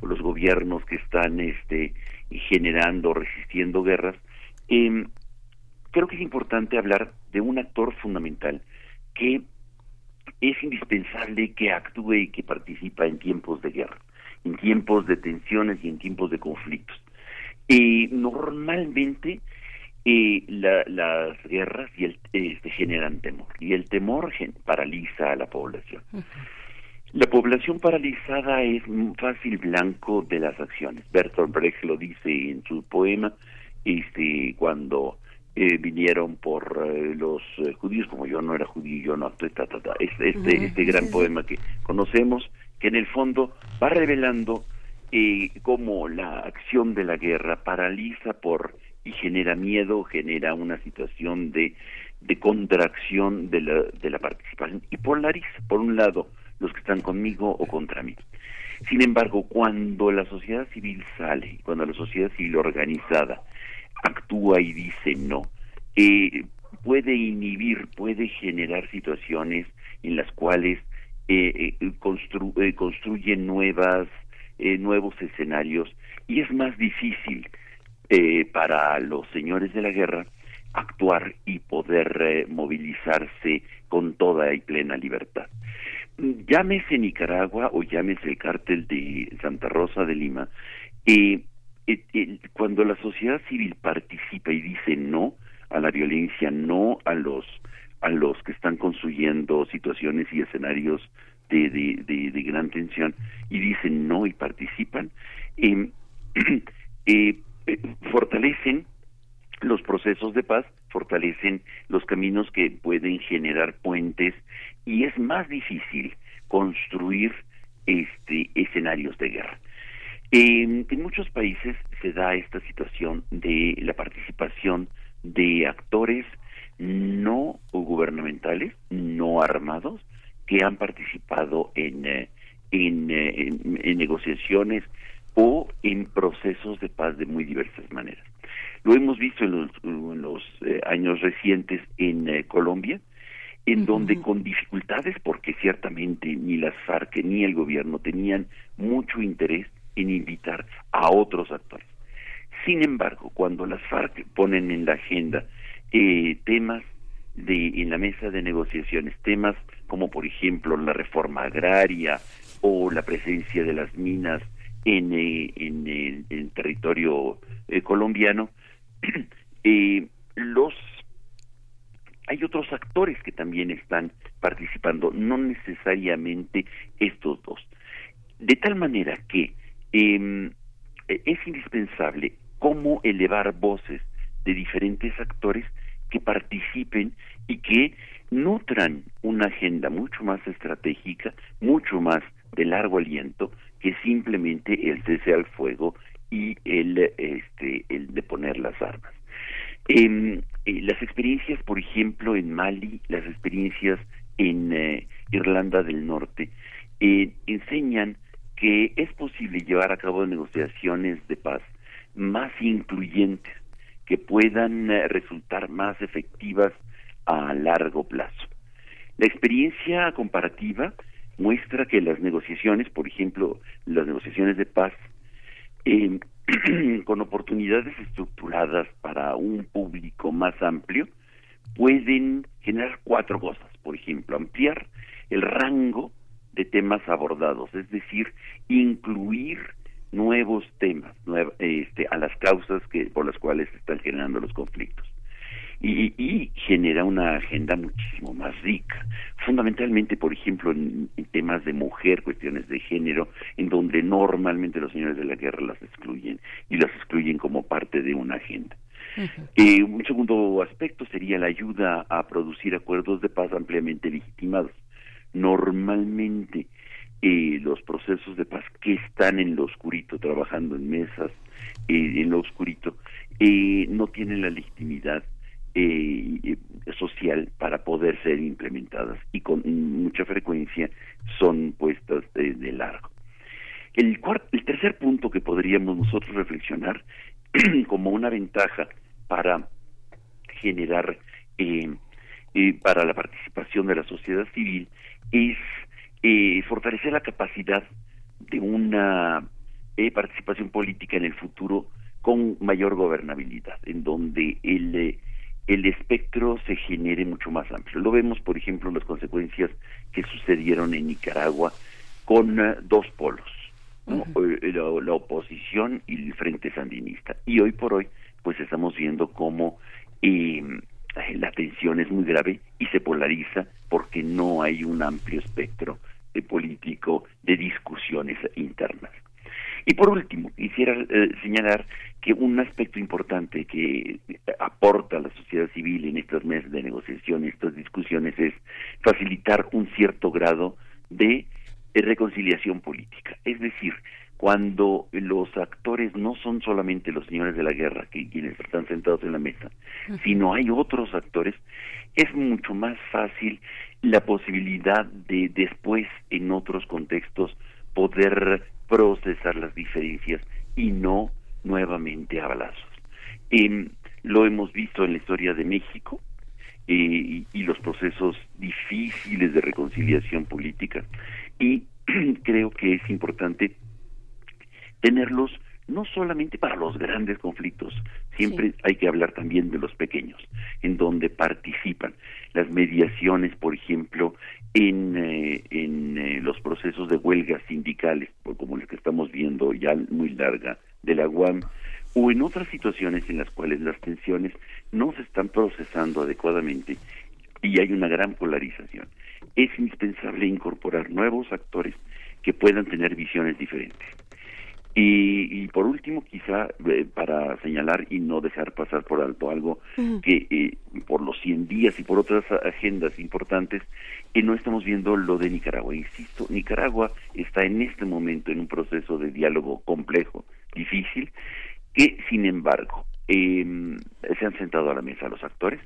los gobiernos que están este generando resistiendo guerras eh, creo que es importante hablar de un actor fundamental que es indispensable que actúe y que participa en tiempos de guerra en tiempos de tensiones y en tiempos de conflictos y normalmente y las guerras y el, este, generan temor y el temor paraliza a la población. La población paralizada es un fácil blanco de las acciones. Bertolt Brecht lo dice en su poema, este, cuando eh, vinieron por eh, los eh, judíos, como yo no era judío, yo no, ta, este, este, este gran poema que conocemos, que en el fondo va revelando cómo la acción de la guerra paraliza por y genera miedo, genera una situación de, de contracción de la, de la participación y polariza, por un lado, los que están conmigo o contra mí. Sin embargo, cuando la sociedad civil sale, cuando la sociedad civil organizada actúa y dice no, eh, puede inhibir, puede generar situaciones en las cuales eh, eh, construye nuevas, nuevos escenarios y es más difícil eh, para los señores de la guerra actuar y poder eh, movilizarse con toda y plena libertad. Llámese Nicaragua o llámese el cártel de Santa Rosa de Lima, eh, cuando la sociedad civil participa y dice no a la violencia, no a los a los que están construyendo situaciones y escenarios de, de, de, gran tensión y dicen no y participan, eh, [CLEARS THROAT] eh, eh, fortalecen los procesos de paz, fortalecen los caminos que pueden generar puentes y es más difícil construir este escenarios de guerra. en muchos países se da esta situación de la participación de actores no gubernamentales, no armados, que han participado en, eh, eh, en negociaciones o en procesos de paz de muy diversas maneras. Lo hemos visto en los, eh, años recientes en eh, Colombia, en donde con dificultades, porque ciertamente ni las FARC ni el gobierno tenían mucho interés en invitar a otros actores. Sin embargo, cuando las FARC ponen en la agenda eh, temas de en la mesa de negociaciones, temas como por ejemplo la reforma agraria o la presencia de las minas en, eh, en, el, territorio eh, colombiano, [CLEARS THROAT] eh, los hay otros actores que también están participando, no necesariamente estos dos. De tal manera que em, es indispensable cómo elevar voces de diferentes actores que participen y que nutran una agenda mucho más estratégica, mucho más de largo aliento, que simplemente el cese al fuego y el, este, el de poner las armas. Em, eh, las experiencias, por ejemplo, en Mali, las experiencias en eh, Irlanda del Norte, eh, enseñan que es posible llevar a cabo negociaciones de paz más incluyentes, que puedan resultar más efectivas a largo plazo. La experiencia comparativa muestra que las negociaciones, por ejemplo, las negociaciones de paz, eh, [CLEARS THROAT] con oportunidades estructuradas para un público más amplio, pueden generar cuatro cosas. por ejemplo, ampliar el rango de temas abordados, es decir, incluir nuevos temas este, a las causas que por las cuales se están generando los conflictos y, genera una agenda muchísimo más rica, fundamentalmente, por ejemplo, en, temas de mujer, cuestiones de género, en donde normalmente los señores de la guerra las excluyen y las excluyen como parte de una agenda. Eh, un segundo aspecto sería la ayuda a producir acuerdos de paz ampliamente legitimados. Normalmente eh, los procesos de paz que están en lo oscurito, trabajando en mesas, eh, en lo oscurito, no tienen la legitimidad eh, social para poder ser implementadas y con mucha frecuencia son puestas de, largo. El, el tercer punto que podríamos nosotros reflexionar [CLEARS THROAT] como una ventaja para generar eh, eh, para la participación de la sociedad civil es eh, fortalecer la capacidad de una eh, participación política en el futuro con mayor gobernabilidad, en donde el el espectro se genere mucho más amplio. Lo vemos, por ejemplo, las consecuencias que sucedieron en Nicaragua con eh, dos polos, eh, la, oposición y el Frente Sandinista. Y hoy por hoy, pues estamos viendo cómo em, la tensión es muy grave y se polariza porque no hay un amplio espectro de político de discusiones internas. Y por último, quisiera eh, señalar que un aspecto importante que aporta la sociedad civil en estos meses de negociación, estas discusiones, es facilitar un cierto grado de, reconciliación política. Es decir, cuando los actores no son solamente los señores de la guerra, que quienes están sentados en la mesa, sino hay otros actores, es mucho más fácil la posibilidad de después, en otros contextos, poder procesar las diferencias y no nuevamente a balazos. Em, lo hemos visto en la historia de México eh, y, los procesos difíciles de reconciliación política y [CLEARS THROAT] creo que es importante tenerlos no solamente para los grandes conflictos, siempre hay que hablar también de los pequeños, en donde participan las mediaciones, por ejemplo, en, eh, en eh, los procesos de huelgas sindicales, como los que estamos viendo ya muy larga de la UAM, o en otras situaciones en las cuales las tensiones no se están procesando adecuadamente y hay una gran polarización. Es indispensable incorporar nuevos actores que puedan tener visiones diferentes. Y, por último, quizá eh, para señalar y no dejar pasar por alto algo que eh, por los 100 días y por otras agendas importantes, que no estamos viendo lo de Nicaragua. Insisto, Nicaragua está en este momento en un proceso de diálogo complejo, difícil, que sin embargo em, se han sentado a la mesa los actores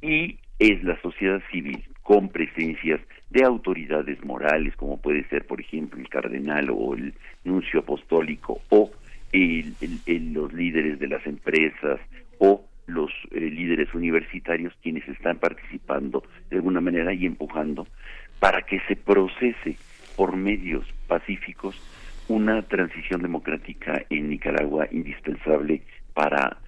y es la sociedad civil con presencias de autoridades morales, como puede ser, por ejemplo, el cardenal o el nuncio apostólico, o los líderes de las empresas, o los eh, líderes universitarios, quienes están participando de alguna manera y empujando para que se procese por medios pacíficos una transición democrática en Nicaragua indispensable para,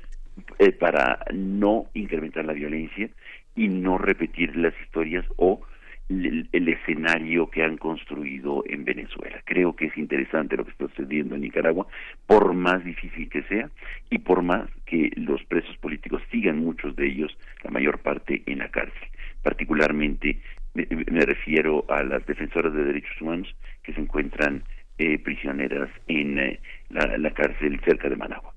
eh, para no incrementar la violencia y no repetir las historias o el, escenario que han construido en Venezuela. Creo que es interesante lo que está sucediendo en Nicaragua, por más difícil que sea y por más que los presos políticos sigan muchos de ellos, la mayor parte en la cárcel. Particularmente me, refiero a las defensoras de derechos humanos que se encuentran eh, prisioneras en eh, la cárcel cerca de Managua.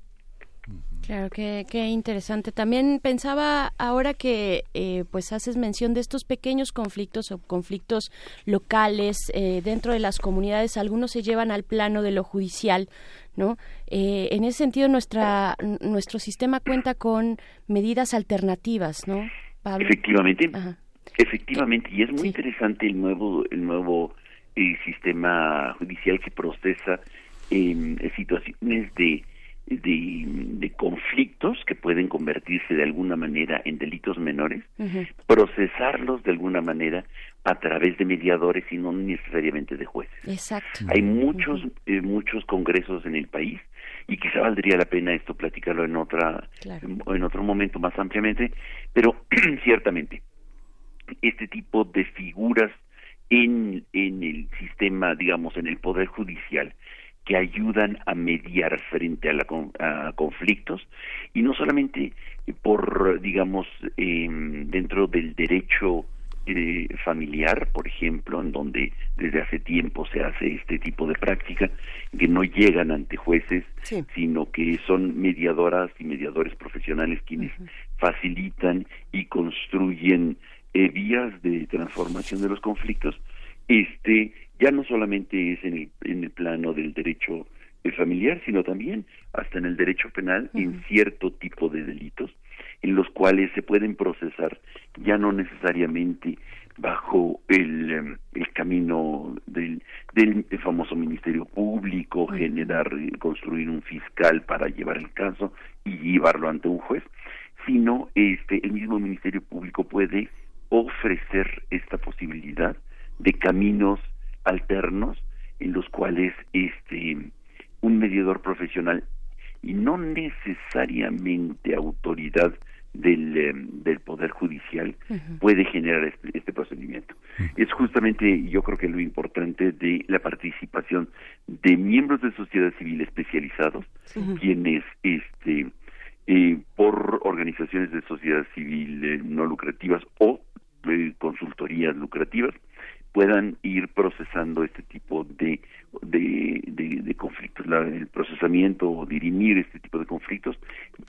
Claro, qué, qué interesante. También pensaba ahora que eh, pues haces mención de estos pequeños conflictos o conflictos locales eh, dentro de las comunidades, algunos se llevan al plano de lo judicial, ¿no? Eh, en ese sentido, nuestra nuestro sistema cuenta con medidas alternativas, ¿no? Efectivamente, efectivamente, y es muy interesante el nuevo el nuevo sistema judicial que procesa em, situaciones de de, conflictos que pueden convertirse de alguna manera en delitos menores, procesarlos de alguna manera a través de mediadores y no necesariamente de jueces. Exacto. Hay muchos eh, muchos congresos en el país y quizá valdría la pena esto platicarlo en otra en otro momento más ampliamente, pero [CLEARS THROAT] ciertamente este tipo de figuras en, en el sistema, digamos, en el Poder Judicial, que ayudan a mediar frente a, la, a conflictos y no solamente por, digamos, em, dentro del derecho eh, familiar, por ejemplo, en donde desde hace tiempo se hace este tipo de práctica, que no llegan ante jueces, sino que son mediadoras y mediadores profesionales quienes facilitan y construyen eh, vías de transformación de los conflictos, este ya no solamente es en el, en el plano del derecho eh, familiar, sino también hasta en el derecho penal en cierto tipo de delitos en los cuales se pueden procesar ya no necesariamente bajo el, em, el camino del, del, famoso ministerio público, generar, eh, construir un fiscal para llevar el caso y llevarlo ante un juez, sino este el mismo ministerio público puede ofrecer esta posibilidad de caminos alternos en los cuales este un mediador profesional y no necesariamente autoridad del, eh, del poder judicial puede generar este, este procedimiento. Es justamente, yo creo que lo importante de la participación de miembros de sociedad civil especializados, quienes, este, eh, por organizaciones de sociedad civil eh, no lucrativas o consultorías lucrativas, puedan ir procesando este tipo de, de, de, conflictos. el procesamiento o dirimir este tipo de conflictos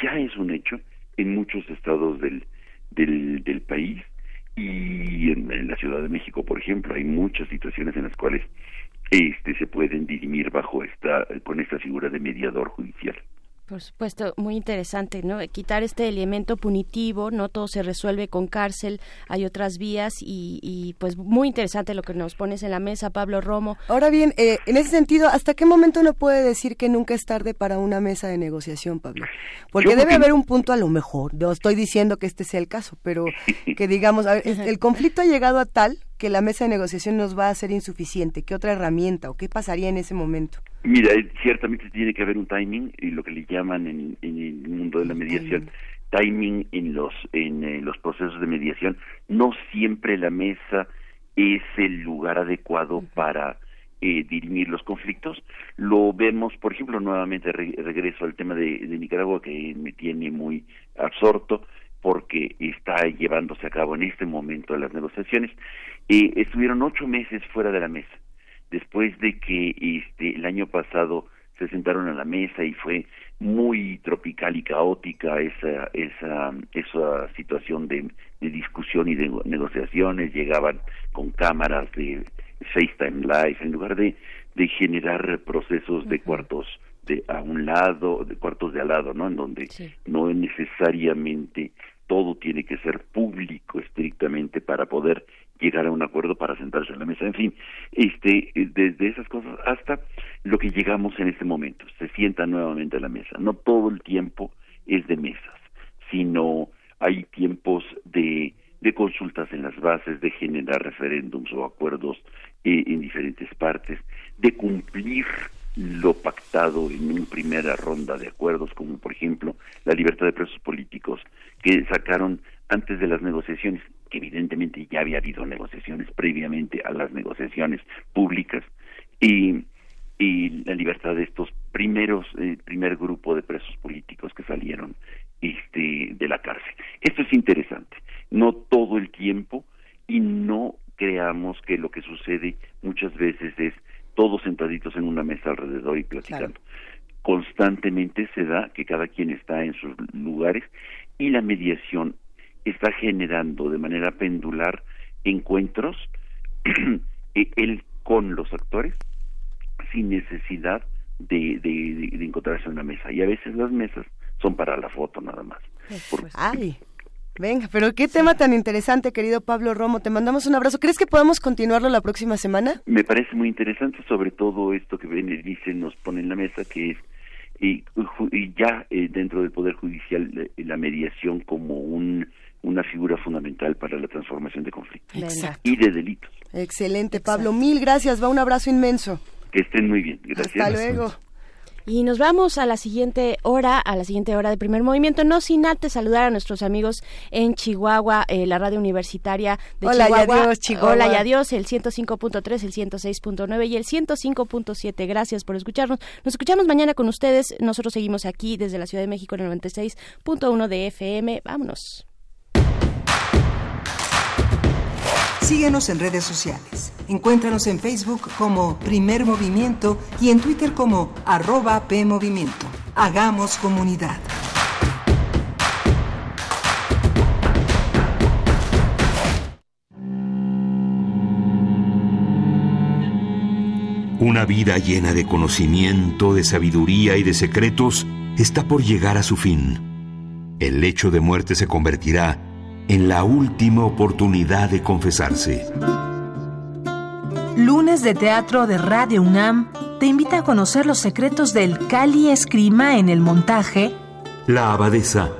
ya es un hecho en muchos estados del, del, país y en, la Ciudad de México, por ejemplo, hay muchas situaciones en las cuales este se pueden dirimir bajo esta con esta figura de mediador judicial. Por supuesto, muy interesante, ¿no? Quitar este elemento punitivo, no todo se resuelve con cárcel, hay otras vías y, pues muy interesante lo que nos pones en la mesa, Pablo Romo. Ahora bien, eh, en ese sentido, ¿hasta qué momento uno puede decir que nunca es tarde para una mesa de negociación, Pablo? Porque debe haber un punto a lo mejor, no estoy diciendo que este sea el caso, pero que digamos, el conflicto ha llegado a tal que la mesa de negociación nos va a ser insuficiente, ¿qué otra herramienta o qué pasaría en ese momento? Mira, eh, ciertamente tiene que haber un timing y lo que le llaman en, el mundo de la mediación timing en los en eh, los procesos de mediación. No siempre la mesa es el lugar adecuado para eh, dirimir los conflictos. Lo vemos, por ejemplo, nuevamente regreso al tema de, Nicaragua que me tiene muy absorto porque está llevándose a cabo en este momento las negociaciones. Eh, estuvieron ocho meses fuera de la mesa. Después de que este el año pasado se sentaron a la mesa y fue muy tropical y caótica esa esa esa situación de, de discusión y de negociaciones llegaban con cámaras de FaceTime Live en lugar de de generar procesos de cuartos de a un lado de cuartos de al lado no en donde no necesariamente todo tiene que ser público estrictamente para poder llegar a un acuerdo para sentarse en la mesa. En fin, este, desde esas cosas hasta lo que llegamos en este momento, se sienta nuevamente a la mesa. No todo el tiempo es de mesas, sino hay tiempos de, de consultas en las bases, de generar referéndums o acuerdos eh, en diferentes partes, de cumplir lo pactado en una primera ronda de acuerdos, como por ejemplo la libertad de presos políticos, que sacaron antes de las negociaciones, que evidentemente ya había habido negociaciones previamente a las negociaciones públicas, y, y la libertad de estos primeros, eh, primer grupo de presos políticos que salieron este, de la cárcel. Esto es interesante, no todo el tiempo y no creamos que lo que sucede muchas veces es todos sentaditos en una mesa alrededor y platicando. Constantemente se da que cada quien está en sus lugares y la mediación está generando de manera pendular encuentros [CLEARS THROAT] e-, él con los actores sin necesidad de, de, encontrarse en una mesa y a veces las mesas son para la foto nada más. Ay, venga, pero qué tema tan interesante, querido Pablo Romo. Te mandamos un abrazo. ¿Crees que podamos continuarlo la próxima semana? Me parece muy interesante, sobre todo esto que dice, nos pone en la mesa, que es y, ya eh, dentro del Poder Judicial eh, la mediación como un una figura fundamental para la transformación de conflictos y de delitos. Excelente, Pablo. Mil gracias. Va un abrazo inmenso. Que estén muy bien. Gracias. Hasta luego. Y nos vamos a la siguiente hora, a la siguiente hora de primer movimiento, no sin antes saludar a nuestros amigos en Chihuahua, eh, la radio universitaria de Hola, Chihuahua. Y adiós, Chihuahua. Hola y adiós, el 105.3, el 106.9 y el 105.7. Gracias por escucharnos. Nos escuchamos mañana con ustedes. Nosotros seguimos aquí desde la Ciudad de México en el 96.1 de FM. Vámonos. Síguenos en redes sociales. Encuéntranos en Facebook como Primer Movimiento y en Twitter como arroba PMovimiento. Hagamos comunidad. Una vida llena de conocimiento, de sabiduría y de secretos está por llegar a su fin. El lecho de muerte se convertirá en la última oportunidad de confesarse. Lunes de Teatro de Radio UNAM te invita a conocer los secretos del Cali Escrima en el montaje La Abadesa,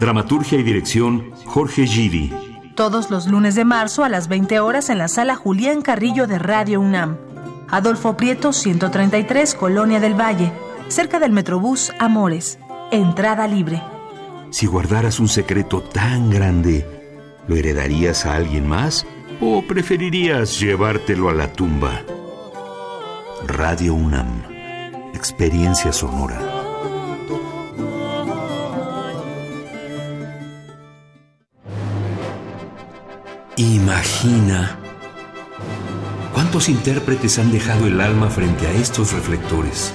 dramaturgia y dirección Jorge Giri. todos los lunes de marzo a las 20 horas en la sala Julián Carrillo de Radio UNAM. Adolfo Prieto 133, Colonia del Valle, cerca del Metrobús Amores. Entrada libre. Si guardaras un secreto tan grande, ¿lo heredarías a alguien más o preferirías llevártelo a la tumba? Radio UNAM, experiencia sonora. Imagina cuántos intérpretes han dejado el alma frente a estos reflectores.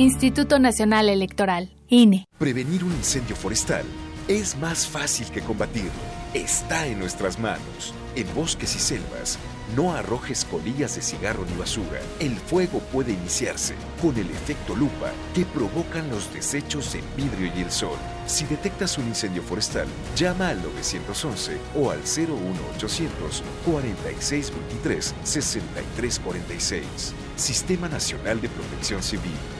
Instituto Nacional Electoral, INE. Prevenir un incendio forestal es más fácil que combatirlo. Está en nuestras manos. En bosques y selvas, no arrojes colillas de cigarro ni basura. El fuego puede iniciarse con el efecto lupa que provocan los desechos en vidrio y el sol. Si detectas un incendio forestal, llama al 911 o al 01800 4623 6346. Sistema Nacional de Protección Civil.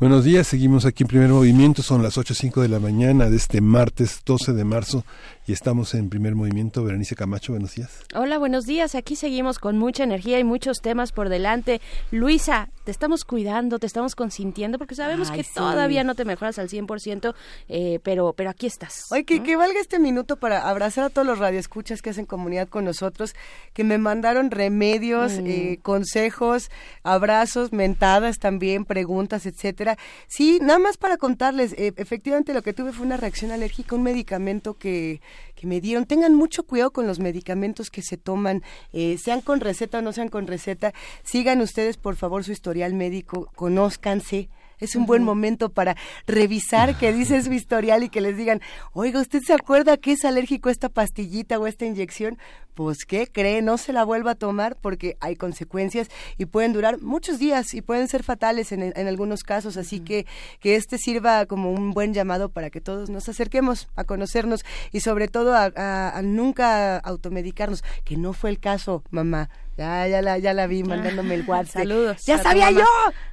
Buenos días, seguimos aquí en primer movimiento, son las 8.05 de la mañana de este martes 12 de marzo y estamos en primer movimiento. Berenice Camacho, buenos días. Hola, buenos días. Aquí seguimos con mucha energía y muchos temas por delante. Luisa, te estamos cuidando, te estamos consintiendo porque sabemos Ay, que sí. todavía no te mejoras al 100%, eh, pero, pero aquí estás. Oye, que, que valga este minuto para abrazar a todos los radioescuchas que hacen comunidad con nosotros, que me mandaron remedios, Mm. eh, consejos, abrazos, mentadas también, preguntas, etcétera. Sí, nada más para contarles, eh, efectivamente lo que tuve fue una reacción alérgica, un medicamento que, que me dieron. Tengan mucho cuidado con los medicamentos que se toman, eh, sean con receta o no sean con receta. Sigan ustedes, por favor, su historial médico, conózcanse es un buen momento para revisar que dice su historial y que les digan, oiga, ¿usted se acuerda que es alérgico a esta pastillita o esta inyección? Pues, ¿qué cree? No se la vuelva a tomar porque hay consecuencias y pueden durar muchos días y pueden ser fatales en, en algunos casos. Así que que este sirva como un buen llamado para que todos nos acerquemos a conocernos y sobre todo a nunca automedicarnos, que no fue el caso, mamá ya, ya la, ya la vi mandándome el WhatsApp. Saludos. ¡Ya sabía yo!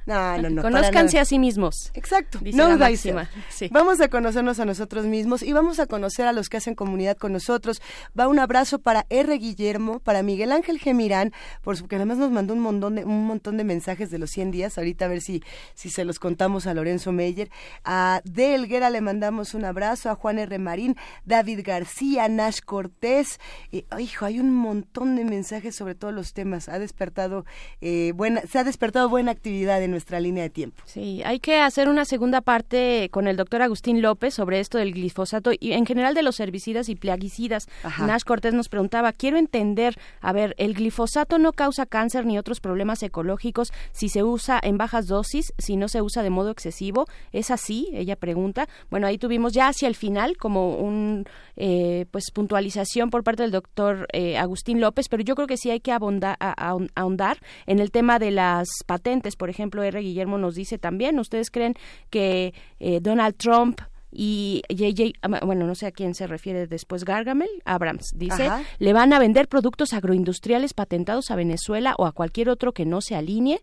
No, no, no. Conózcanse a sí mismos. Exacto. no máxima. Vamos a conocernos a nosotros mismos y vamos a conocer a los que hacen comunidad con nosotros. Va un abrazo para R. Guillermo, para Miguel Ángel Gemirán, porque además nos mandó un montón de, un montón de mensajes de los 100 días. Ahorita a ver si, si se los contamos a Lorenzo Meyer. A De Elguera le mandamos un abrazo, a Juan R. Marín, David García, Nash Cortés. Y, hijo, hay un montón de mensajes sobre todos los temas. Ha despertado eh, buena, se ha despertado buena actividad en nuestra línea de tiempo. Sí, hay que hacer una segunda parte con el doctor Agustín López sobre esto del glifosato y en general de los herbicidas y plaguicidas. Nash Cortés nos preguntaba, quiero entender, a ver, el glifosato no causa cáncer ni otros problemas ecológicos si se usa en bajas dosis, si no se usa de modo excesivo. ¿Es así? Ella pregunta. Bueno, ahí tuvimos ya hacia el final como un eh, pues puntualización por parte del doctor eh, Agustín López, pero yo creo que sí hay que abundar a, ahondar en el tema de las patentes. Por ejemplo, R. Guillermo nos dice también, ¿ustedes creen que eh, Donald Trump y JJ, ah, bueno, no sé a quién se refiere después, Gargamel, Abrams, dice, le van a vender productos agroindustriales patentados a Venezuela o a cualquier otro que no se alinee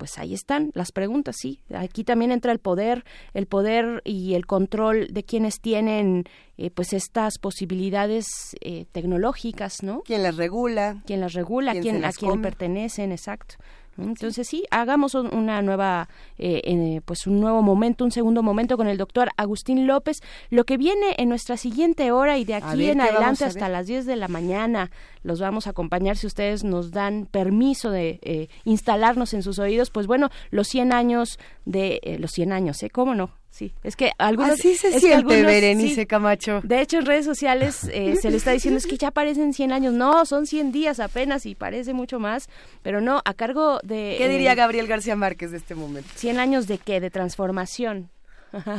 pues ahí están las preguntas, sí. Aquí también entra el poder, el poder y el control de quienes tienen eh, pues estas posibilidades eh, tecnológicas, ¿no? ¿Quién las regula? ¿Quién las regula? ¿Quién, ¿A quién pertenecen? Exacto. Entonces sí, hagamos una nueva, eh, pues un nuevo momento, un segundo momento con el doctor Agustín López. Lo que viene en nuestra siguiente hora y de aquí en adelante hasta las 10 de la mañana los vamos a acompañar si ustedes nos dan permiso de eh, instalarnos en sus oídos. Pues bueno, los 100 años de eh, los 100 años, ¿eh? ¿Cómo no? Sí, es que algunos... Así se siente, Berenice Camacho. De hecho, en redes sociales [LAUGHS] eh, se le está diciendo es que ya parecen 100 años. No, son 100 días apenas y parece mucho más, pero no, a cargo de... ¿Qué diría Gabriel García Márquez de este momento? 100 años de qué? De transformación.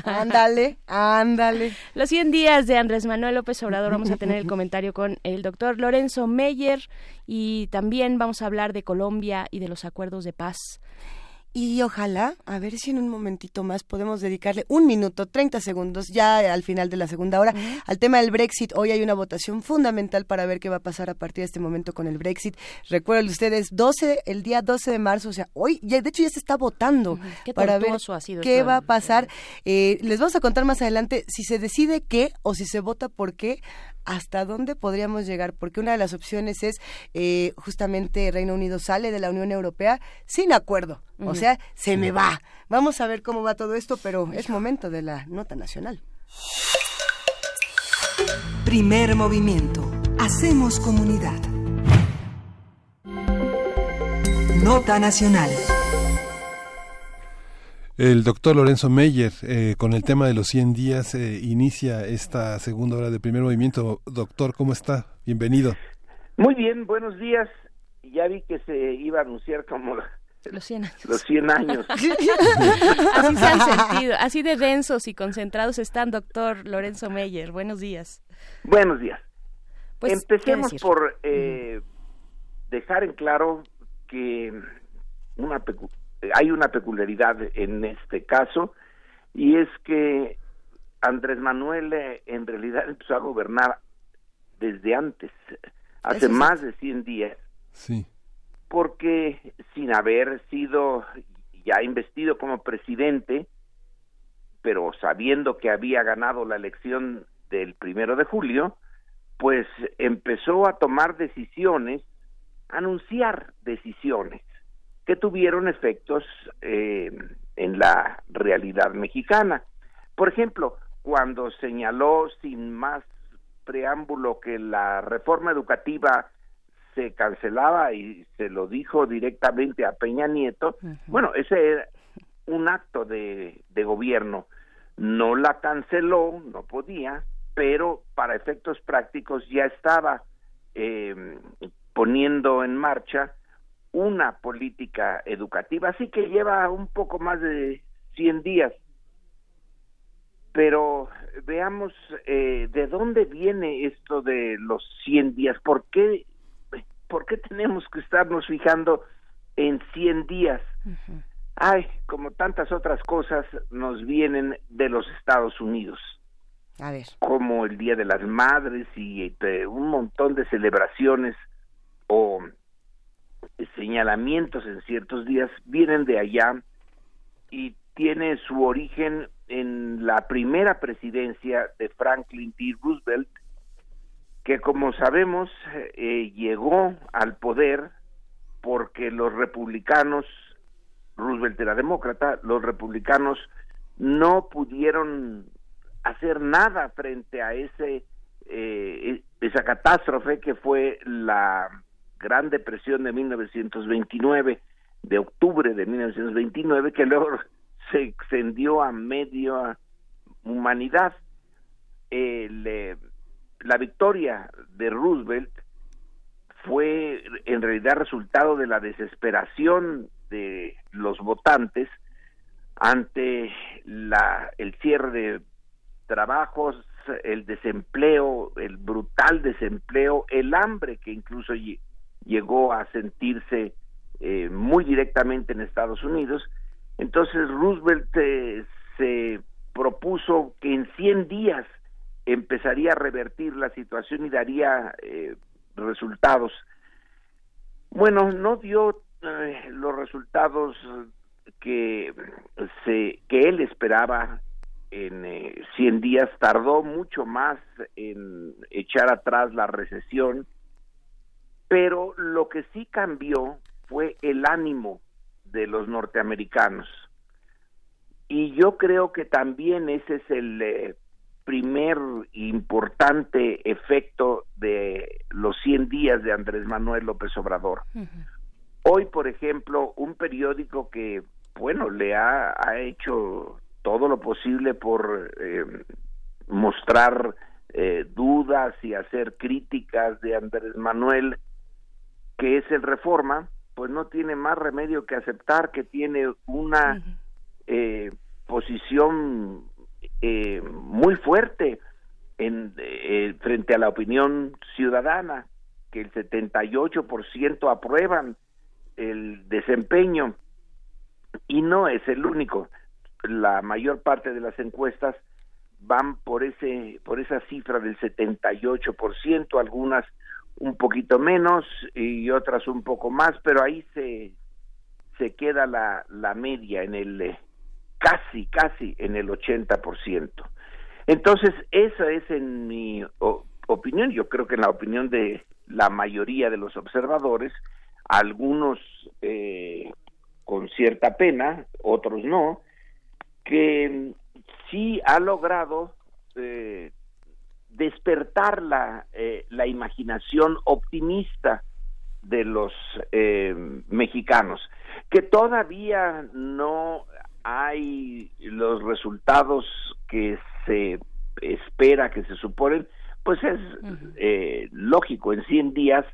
Ándale, ándale. Los 100 días de Andrés Manuel López Obrador vamos a tener el comentario con el doctor Lorenzo Meyer y también vamos a hablar de Colombia y de los acuerdos de paz. Y ojalá, a ver si en un momentito más podemos dedicarle un minuto, 30 segundos, ya al final de la segunda hora, al tema del Brexit. Hoy hay una votación fundamental para ver qué va a pasar a partir de este momento con el Brexit. Recuerden ustedes, 12, el día 12 de marzo, o sea, hoy, ya, de hecho ya se está votando para ver qué va a pasar. Eh, les vamos a contar más adelante si se decide qué o si se vota por qué hasta dónde podríamos llegar, porque una de las opciones es eh, justamente Reino Unido sale de la Unión Europea sin acuerdo, o sea, se me va. Vamos a ver cómo va todo esto, pero es momento de la nota nacional. Primer movimiento. Hacemos comunidad. Nota nacional. El doctor Lorenzo Meyer, eh, con el tema de los 100 días, eh, inicia esta segunda hora de primer movimiento. Doctor, ¿cómo está? Bienvenido. Muy bien, buenos días. Ya vi que se iba a anunciar como los 100 años. Los 100 años. [LAUGHS] así se han sentido, así de densos y concentrados están, doctor Lorenzo Meyer. Buenos días. Buenos días. Pues, Empecemos por eh, dejar en claro que una hay una peculiaridad en este caso y es que Andrés Manuel eh, en realidad empezó a gobernar desde antes, hace más de 100 días. Sí. Porque sin haber sido ya investido como presidente, pero sabiendo que había ganado la elección del primero de julio, pues empezó a tomar decisiones, anunciar decisiones que tuvieron efectos eh, en la realidad mexicana. Por ejemplo, cuando señaló sin más preámbulo que la reforma educativa se cancelaba y se lo dijo directamente a Peña Nieto, bueno, ese era un acto de, de gobierno. No la canceló, no podía, pero para efectos prácticos ya estaba eh, poniendo en marcha una política educativa, así que lleva un poco más de 100 días. Pero veamos eh, de dónde viene esto de los 100 días. ¿Por qué, ¿Por qué tenemos que estarnos fijando en 100 días? Ay, como tantas otras cosas nos vienen de los Estados Unidos. A ver. Como el Día de las Madres y eh, un montón de celebraciones o señalamientos en ciertos días vienen de allá y tiene su origen en la primera presidencia de Franklin D. Roosevelt, que como sabemos eh, llegó al poder porque los republicanos, Roosevelt era demócrata, los republicanos no pudieron hacer nada frente a ese eh, esa catástrofe que fue la Gran Depresión de 1929, de octubre de 1929, que luego [LAUGHS] se extendió a media humanidad. Eh, la victoria de Roosevelt fue en realidad resultado de la desesperación de los votantes ante la, el cierre de trabajos, el desempleo, el brutal desempleo, el hambre que incluso llegó a sentirse eh, muy directamente en Estados Unidos. Entonces Roosevelt eh, se propuso que en 100 días empezaría a revertir la situación y daría eh, resultados. Bueno, no dio los resultados que se que él esperaba en 100 días tardó mucho más en echar atrás la recesión pero lo que sí cambió fue el ánimo de los norteamericanos. Y yo creo que también ese es el eh, primer importante efecto de los 100 días de Andrés Manuel López Obrador. Hoy, por ejemplo, un periódico que, bueno, le ha, hecho todo lo posible por eh, mostrar eh, dudas y hacer críticas de Andrés Manuel, que es el Reforma, pues no tiene más remedio que aceptar que tiene una eh, posición eh, muy fuerte en, eh, frente a la opinión ciudadana, que el 78% aprueban el desempeño y no es el único. La mayor parte de las encuestas van por ese por esa cifra del 78%, algunas un poquito menos y otras un poco más, pero ahí se, se queda la, la media en el eh, casi, casi en el 80%. Entonces, eso es en mi opinión, yo creo que en la opinión de la mayoría de los observadores, algunos eh, con cierta pena, otros no, que sí ha logrado eh, despertar la, eh, la imaginación optimista de los eh, mexicanos, que todavía no hay los resultados que se espera, que se suponen, pues es eh, lógico, en 100 días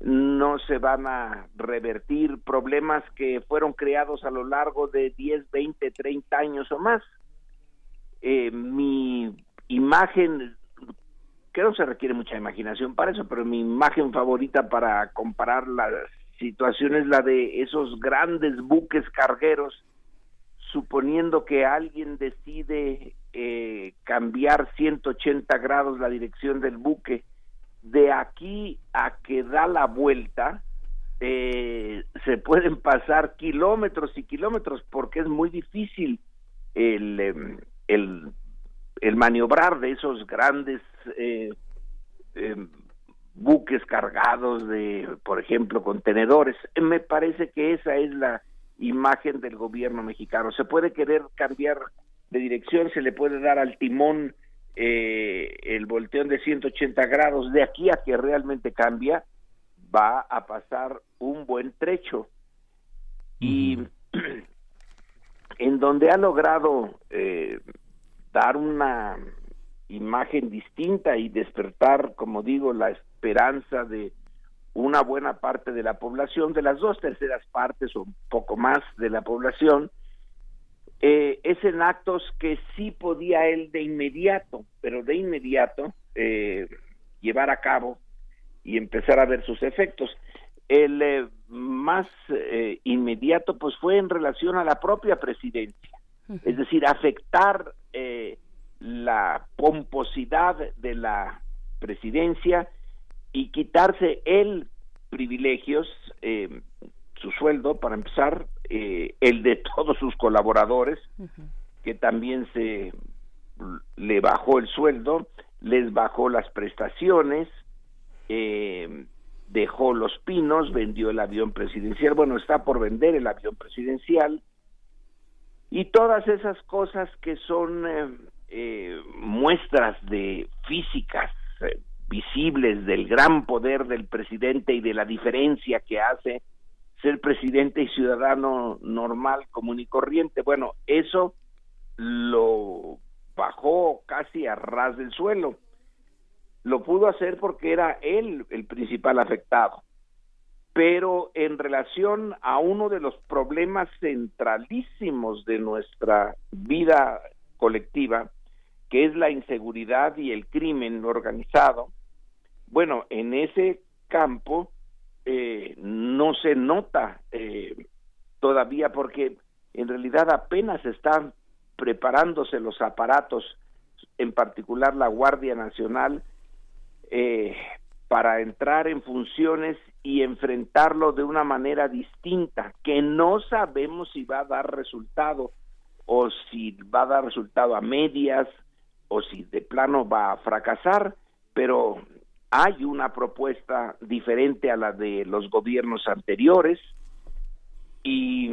no se van a revertir problemas que fueron creados a lo largo de 10, 20, 30 años o más. mi imagen que no se requiere mucha imaginación para eso, pero mi imagen favorita para comparar la situación es la de esos grandes buques cargueros, suponiendo que alguien decide eh, cambiar 180 grados la dirección del buque, de aquí a que da la vuelta, eh, se pueden pasar kilómetros y kilómetros porque es muy difícil el, em, el el maniobrar de esos grandes eh, eh, buques cargados de, por ejemplo, contenedores. Me parece que esa es la imagen del gobierno mexicano. Se puede querer cambiar de dirección, se le puede dar al timón eh, el volteón de 180 grados. De aquí a que realmente cambia, va a pasar un buen trecho. Y [CLEARS THROAT] en donde ha logrado dar una imagen distinta y despertar, como digo, la esperanza de una buena parte de la población, de las dos terceras partes o un poco más de la población, eh, es en actos que sí podía él de inmediato, pero de inmediato eh, llevar a cabo y empezar a ver sus efectos. El eh, más inmediato pues fue en relación a la propia presidencia, es decir, afectar la pomposidad de la presidencia y quitarse él privilegios, su sueldo para empezar, eh, el de [LAUGHS] todos sus colaboradores, que también se le bajó el sueldo, les bajó las prestaciones, eh, dejó los pinos, vendió el avión presidencial, bueno, está por vender el avión presidencial, y todas esas cosas que son eh, muestras de físicas visibles del gran poder del presidente y de la diferencia que hace ser presidente y ciudadano normal, común y corriente. Bueno, eso lo bajó casi a ras del suelo. Lo pudo hacer porque era él el principal afectado. Pero en relación a uno de los problemas centralísimos de nuestra vida colectiva, que es la inseguridad y el crimen organizado, bueno, en ese campo eh, no se nota eh, todavía porque en realidad apenas están preparándose los aparatos, en particular la Guardia Nacional, eh, para entrar en funciones y enfrentarlo de una manera distinta, que no sabemos si va a dar resultado o si va a dar resultado a medias o si de plano va a fracasar, pero hay una propuesta diferente a la de los gobiernos anteriores y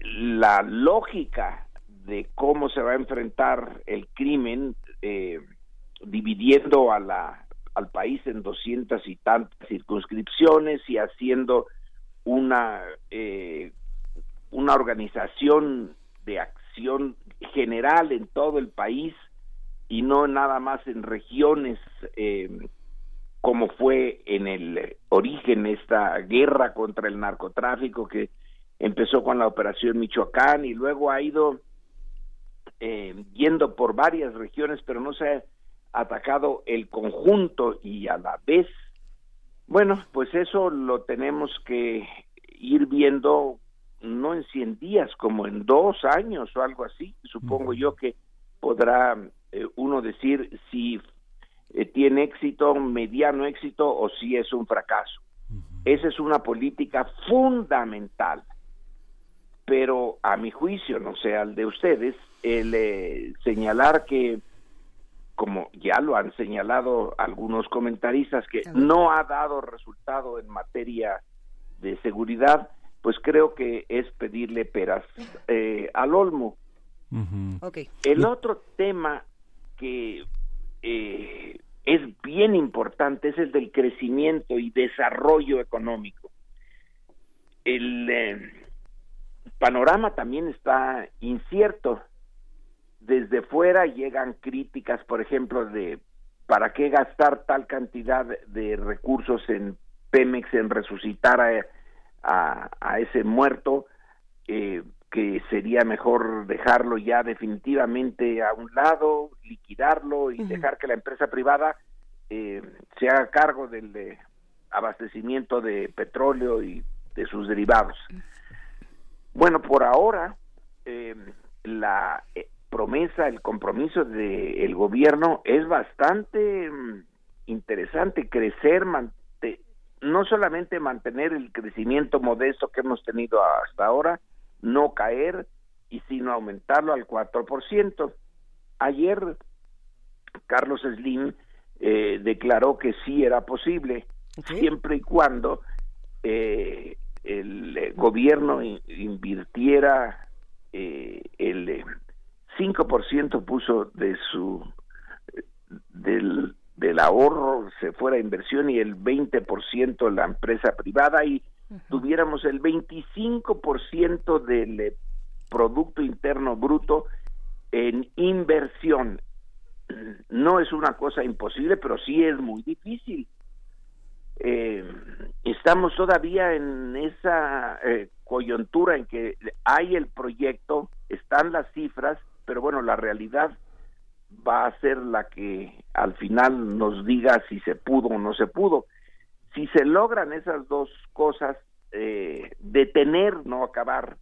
la lógica de cómo se va a enfrentar el crimen eh, dividiendo a la, al país en doscientas y tantas circunscripciones y haciendo una eh, una organización de acción general en todo el país y no nada más en regiones eh, como fue en el origen esta guerra contra el narcotráfico que empezó con la operación Michoacán y luego ha ido eh, yendo por varias regiones, pero no se ha atacado el conjunto y a la vez, bueno, pues eso lo tenemos que ir viendo no en 100 días, como en dos años o algo así. Supongo yo que podrá eh, uno decir si eh, tiene éxito, mediano éxito o si es un fracaso. Esa es una política fundamental. Pero a mi juicio, no sé, al de ustedes, el eh, señalar que, como ya lo han señalado algunos comentaristas, que no ha dado resultado en materia de seguridad, pues creo que es pedirle peras eh, al olmo. El otro tema que eh, es bien importante, es el del crecimiento y desarrollo económico. El eh, panorama también está incierto. Desde fuera llegan críticas, por ejemplo, de para qué gastar tal cantidad de recursos en Pemex, en resucitar a, a, ese muerto, eh, que sería mejor dejarlo ya definitivamente a un lado, liquidarlo y dejar que la empresa privada eh, se haga cargo del eh, abastecimiento de petróleo y de sus derivados. Bueno, por ahora eh, la promesa, el compromiso del gobierno es bastante mm, interesante, crecer, no solamente mantener el crecimiento modesto que hemos tenido hasta ahora, no caer y sino aumentarlo al 4%. Ayer Carlos Slim eh, declaró que sí era posible, siempre y cuando eh, el eh, gobierno invirtiera el 5% puso de su del, del ahorro se fuera a inversión y el 20% la empresa privada y tuviéramos el 25% del eh, Producto Interno Bruto en inversión. No es una cosa imposible, pero sí es muy difícil. Eh, estamos todavía en esa eh, coyuntura en que hay el proyecto, están las cifras, pero bueno, la realidad va a ser la que al final nos diga si se pudo o no se pudo. Si se logran esas dos cosas, eh, detener, no acabar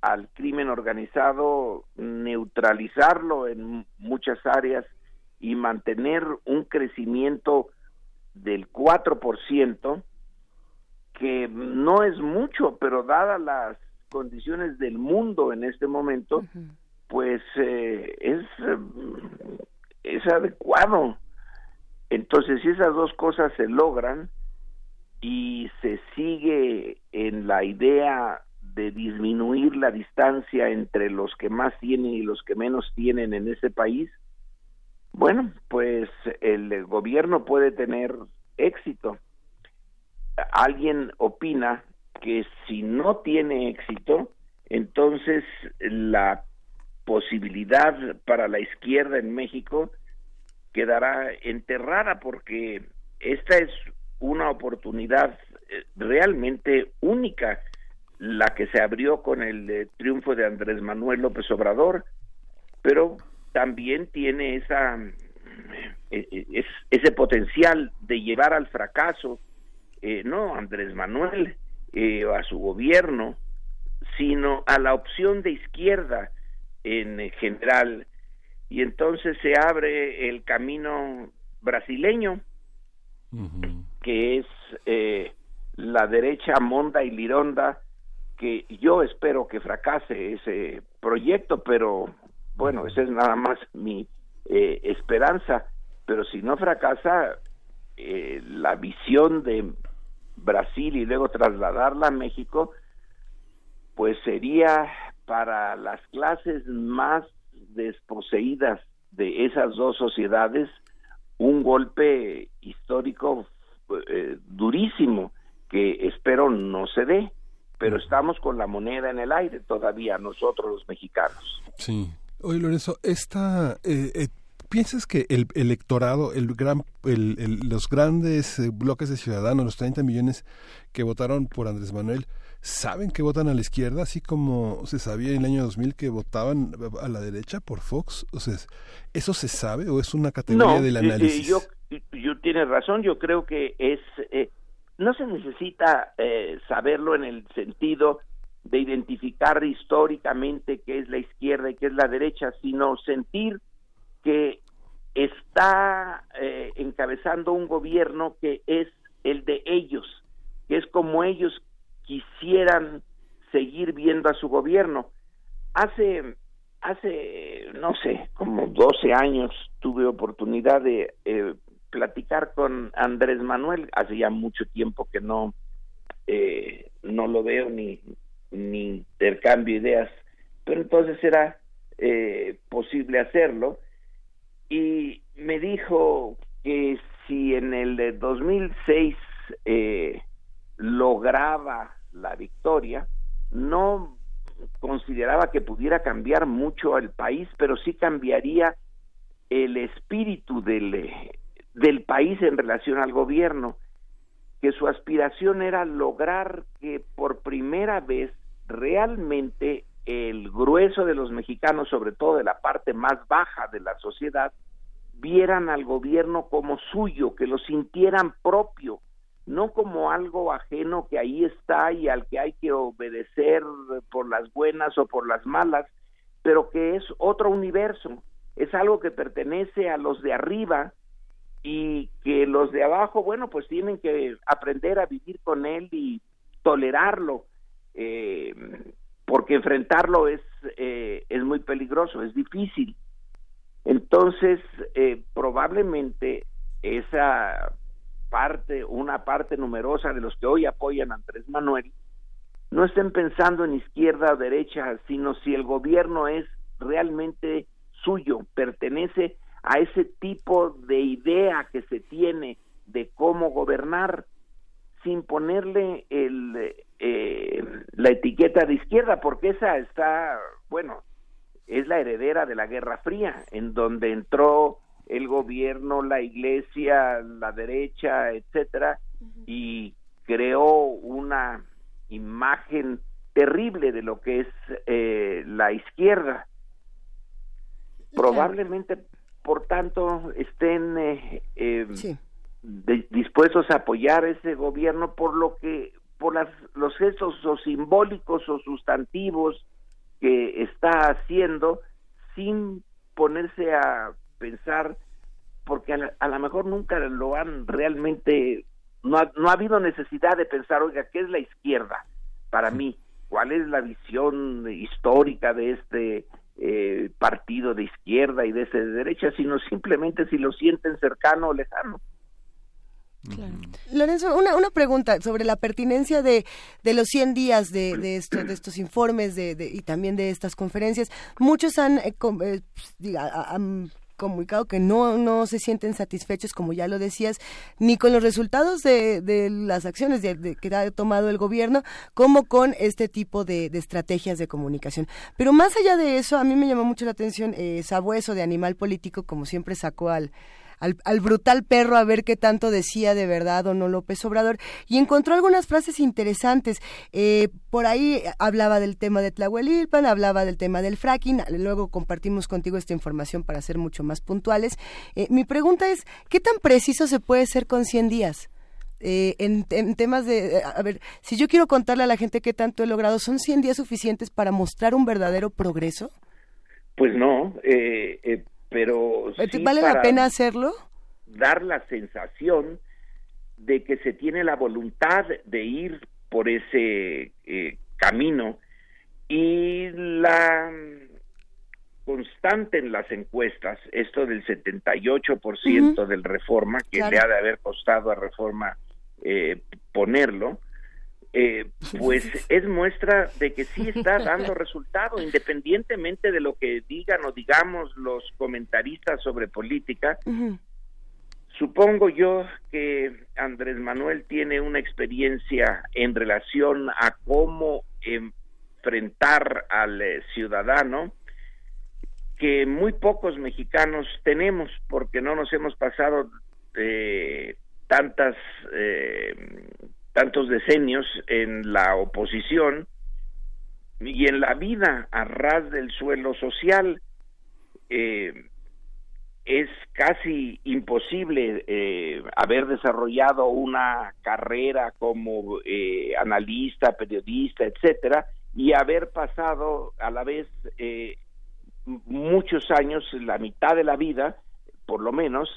al crimen organizado, neutralizarlo en muchas áreas y mantener un crecimiento del 4%, que no es mucho, pero dadas las condiciones del mundo en este momento, pues eh, es, es adecuado. Entonces, si esas dos cosas se logran y se sigue en la idea de disminuir la distancia entre los que más tienen y los que menos tienen en ese país, bueno, pues el gobierno puede tener éxito. Alguien opina que si no tiene éxito, entonces la posibilidad para la izquierda en México quedará enterrada porque esta es una oportunidad eh, realmente única la que se abrió con el eh, triunfo de Andrés Manuel López Obrador, pero también tiene esa eh, ese potencial de llevar al fracaso no Andrés Manuel a su gobierno, sino a la opción de izquierda en general. Y entonces se abre el camino brasileño que es eh, la derecha monda y lironda que yo espero que fracase ese proyecto pero bueno esa es nada más mi eh, esperanza. Pero si no fracasa eh, la visión de Brasil y luego trasladarla a México pues sería para las clases más desposeídas de esas dos sociedades un golpe histórico eh, durísimo que espero no se dé, pero estamos con la moneda en el aire todavía nosotros los mexicanos. Sí. Oye Lorenzo, esta eh, eh, ¿Piensas que el electorado, el gran, los grandes bloques de ciudadanos, los 30 millones que votaron por Andrés Manuel, saben que votan a la izquierda, así como se sabía en el año 2000 que votaban a la derecha por Fox. O sea, ¿eso se sabe o es una categoría del análisis? yo, yo tienes razón, yo creo que es... Eh, no se necesita eh, saberlo en el sentido de identificar históricamente qué es la izquierda y qué es la derecha, sino sentir que está eh, encabezando un gobierno que es el de ellos, que es como ellos quisieran seguir viendo a su gobierno. Hace, hace, no sé, como 12 años tuve oportunidad de eh, platicar con Andrés Manuel, hace ya mucho tiempo que no, eh, no lo veo ni, ni intercambio ideas, pero entonces era eh, posible hacerlo. Y me dijo que si en el 2006 eh, lograba la victoria, no consideraba que pudiera cambiar mucho al país, pero sí cambiaría el espíritu del, del país en relación al gobierno, que su aspiración era lograr que por primera vez realmente el grueso de los mexicanos, sobre todo de la parte más baja de la sociedad, vieran al gobierno como suyo, que lo sintieran propio, no como algo ajeno que ahí está y al que hay que obedecer por las buenas o por las malas, pero que es otro universo, es algo que pertenece a los de arriba y que los de abajo, bueno, pues tienen que aprender a vivir con él y tolerarlo, eh, porque enfrentarlo es, eh, es muy peligroso, es difícil. Entonces, eh, probablemente esa parte, una parte numerosa de los que hoy apoyan a Andrés Manuel, no estén pensando en izquierda o derecha, sino si el gobierno es realmente suyo, pertenece a ese tipo de idea que se tiene de cómo gobernar sin ponerle el, eh, la etiqueta de izquierda, porque esa está, bueno, es la heredera de la Guerra Fría, en donde entró el gobierno, la iglesia, la derecha, etcétera, y creó una imagen terrible de lo que es eh, la izquierda. Probablemente, por tanto, estén eh, eh, dispuestos a apoyar ese gobierno por lo que por las, los gestos o simbólicos o sustantivos que está haciendo sin ponerse a pensar porque a, lo mejor nunca lo han realmente no ha, no ha habido necesidad de pensar oiga qué es la izquierda para mí cuál es la visión histórica de este eh, partido de izquierda y de ese de derecha sino simplemente si lo sienten cercano o lejano. Lorenzo, una, una pregunta sobre la pertinencia de, de los 100 días de, de, esto, de estos informes de, y también de estas conferencias. Muchos han, eh, eh, han comunicado que no, no se sienten satisfechos, como ya lo decías, ni con los resultados de, de las acciones que ha tomado el gobierno, como con este tipo de, estrategias de comunicación. Pero más allá de eso, a mí me llamó mucho la atención eh, Sabueso de Animal Político, como siempre sacó al al, brutal perro a ver qué tanto decía de verdad o no López Obrador y encontró algunas frases interesantes. Eh, por ahí hablaba del tema de Tlahuelilpan, hablaba del tema del fracking, luego compartimos contigo esta información para ser mucho más puntuales. Eh, mi pregunta es, ¿qué tan preciso se puede ser con 100 días? Eh, en, temas de, a ver, si yo quiero contarle a la gente qué tanto he logrado, ¿son 100 días suficientes para mostrar un verdadero progreso? Pues no, eh, pero ¿Vale la pena hacerlo? Dar la sensación de que se tiene la voluntad de ir por ese eh, camino y la constante en las encuestas, esto del 78% del reforma, que le ha de haber costado a reforma eh, ponerlo, eh, pues es muestra de que sí está [LAUGHS] dando resultado, independientemente de lo que digan o digamos los comentaristas sobre política. Supongo yo que Andrés Manuel tiene una experiencia en relación a cómo enfrentar al eh, ciudadano que muy pocos mexicanos tenemos porque no nos hemos pasado de tantas eh, tantos decenios en la oposición y en la vida a ras del suelo social. Eh, es casi imposible eh, haber desarrollado una carrera como eh, analista, periodista, etcétera, y haber pasado a la vez muchos años, la mitad de la vida, por lo menos,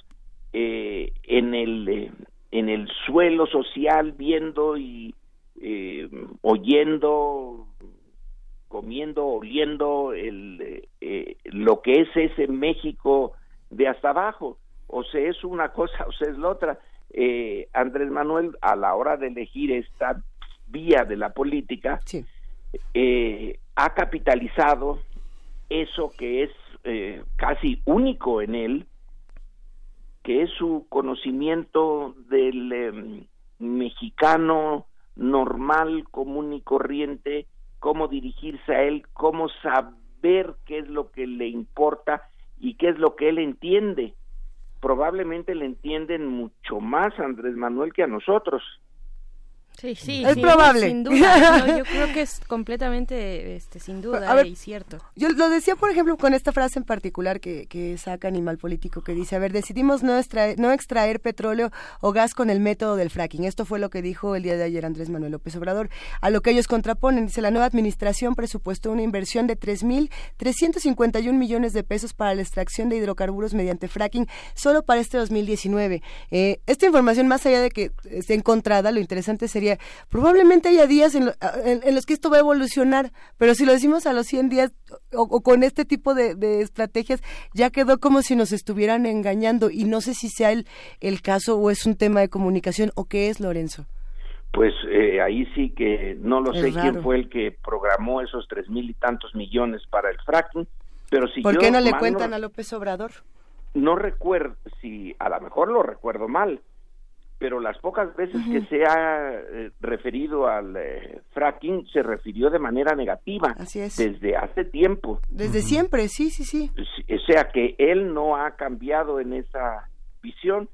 en el en el suelo social viendo y eh, oyendo comiendo oliendo el, eh, lo que es ese México de hasta abajo. O sea es una cosa [LAUGHS] o sea es la otra. Eh, Andrés Manuel a la hora de elegir esta vía de la política ha capitalizado eso que es casi único en él que es su conocimiento del em, mexicano normal, común y corriente, cómo dirigirse a él, cómo saber qué es lo que le importa y qué es lo que él entiende. Probablemente le entienden mucho más a Andrés Manuel que a nosotros. Sí, sí, es probable. Sin duda. yo creo que es completamente, este, sin duda, y cierto. Yo lo decía, por ejemplo, con esta frase en particular que, que saca Animal Político, que dice, a ver, decidimos no extraer, no extraer petróleo o gas con el método del fracking. Esto fue lo que dijo el día de ayer Andrés Manuel López Obrador. A lo que ellos contraponen, dice, la nueva administración presupuestó una inversión de 3.351 millones de pesos para la extracción de hidrocarburos mediante fracking solo para este 2019. Eh, esta información, más allá de que esté encontrada, lo interesante sería probablemente haya días en, los que esto va a evolucionar, pero si lo decimos a los 100 días o, con este tipo de, estrategias, ya quedó como si nos estuvieran engañando y no sé si sea el, el caso o es un tema de comunicación o qué es, Lorenzo. Pues eh, ahí sí que no lo sé quién fue el que programó esos tres mil y tantos millones para el fracking, pero si ¿Por qué no le cuentan a López Obrador? No recuerdo, si a lo mejor lo recuerdo mal, pero las pocas veces que se ha eh, referido al eh, fracking se refirió de manera negativa. Así es. Desde hace tiempo. Desde siempre, sí, sí, sí. O sea que él no ha cambiado en esa visión,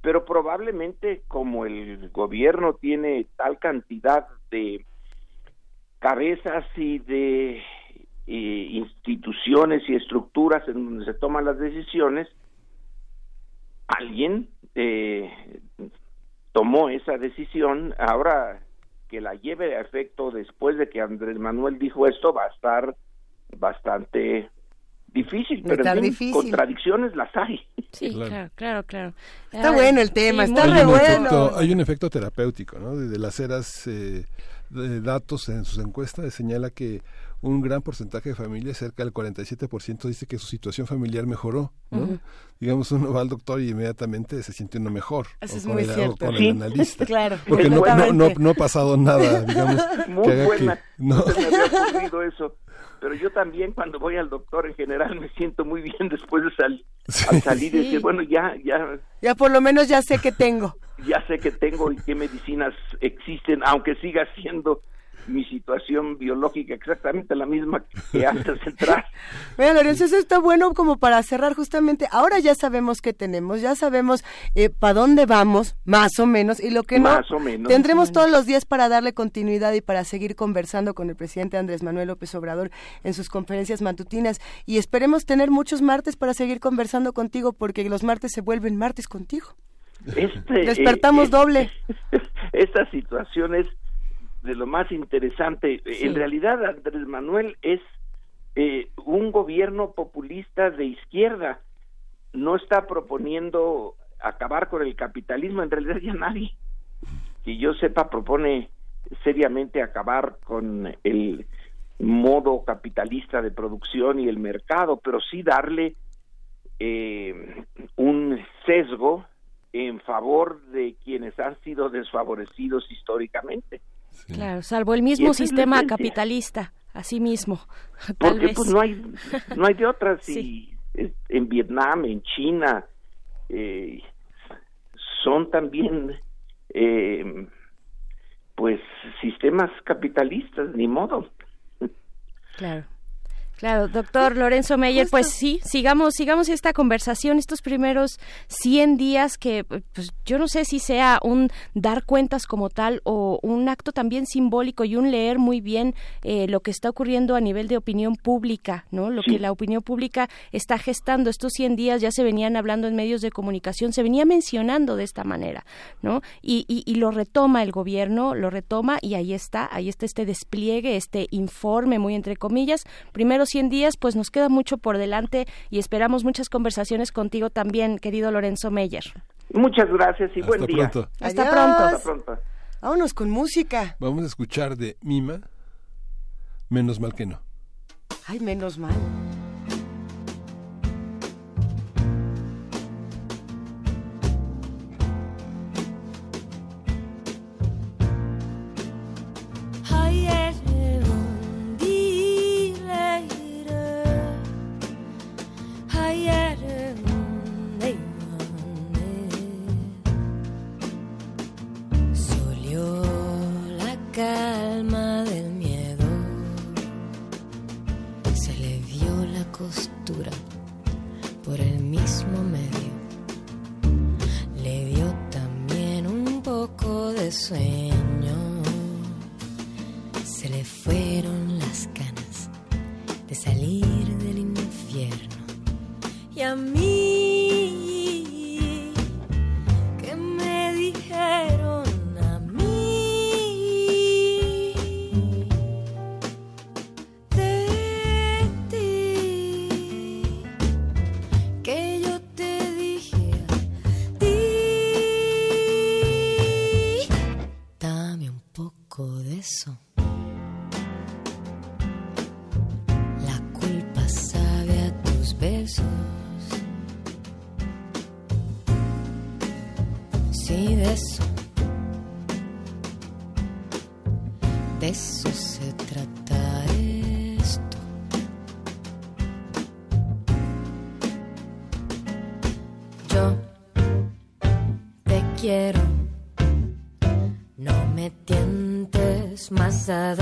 pero probablemente como el gobierno tiene tal cantidad de cabezas y de eh, instituciones y estructuras en donde se toman las decisiones, alguien eh, tomó esa decisión, ahora que la lleve a efecto después de que Andrés Manuel dijo esto va a estar bastante difícil, pero en contradicciones las hay. Sí, claro, claro, claro. Está bueno el tema, está hay bueno. hay un efecto terapéutico, ¿no? De, las eras eh, de datos en sus encuestas señala que un gran porcentaje de familias, cerca del 47%, dice que su situación familiar mejoró, ¿no? Digamos, uno va al doctor y inmediatamente se siente uno mejor. Eso es muy cierto. con el analista. [LAUGHS] claro. Porque no, no, no, ha pasado nada, digamos. [LAUGHS] Muy buena. no. [LAUGHS] me había ocurrido eso. Pero yo también cuando voy al doctor en general me siento muy bien después de salir y decir, bueno, ya, ya. Ya por lo menos ya sé que tengo. Ya sé que tengo y qué medicinas existen, aunque siga siendo mi situación biológica exactamente la misma que [LAUGHS] antes de entrar. Bueno, Lorenzo, eso está bueno como para cerrar justamente. Ahora ya sabemos qué tenemos, ya sabemos eh, para dónde vamos, más o menos, y lo que más o menos. Tendremos todos los días para darle continuidad y para seguir conversando con el presidente Andrés Manuel López Obrador en sus conferencias matutinas. Y esperemos tener muchos martes para seguir conversando contigo, porque los martes se vuelven martes contigo. Este, Despertamos eh, doble. [LAUGHS] Esta situación es de lo más interesante. En realidad, Andrés Manuel es eh, un gobierno populista de izquierda. No está proponiendo acabar con el capitalismo. En realidad, ya nadie, que yo sepa, propone seriamente acabar con el modo capitalista de producción y el mercado, pero sí darle eh, un sesgo en favor de quienes han sido desfavorecidos históricamente. Claro, salvo el mismo sistema capitalista, así mismo. [LAUGHS] Porque pues no hay, no hay de otras. [LAUGHS] Y en Vietnam, en China, eh, son también eh, pues sistemas capitalistas, ni modo. Claro. Claro, doctor Lorenzo Meyer, pues sí, sigamos, sigamos esta conversación, estos primeros 100 días que pues yo no sé si sea un dar cuentas como tal o un acto también simbólico y un leer muy bien eh, lo que está ocurriendo a nivel de opinión pública, ¿no? Lo que la opinión pública está gestando estos 100 días ya se venían hablando en medios de comunicación, se venía mencionando de esta manera, ¿no? Y, y, y lo retoma el gobierno, lo retoma y ahí está, ahí está este despliegue, este informe muy entre comillas, primero 100 días, pues nos queda mucho por delante y esperamos muchas conversaciones contigo también, querido Lorenzo Meyer. Muchas gracias y buen día. Hasta pronto. Hasta pronto. Vámonos con música. Vamos a escuchar de Mima, Menos mal que no. Ay, menos mal. other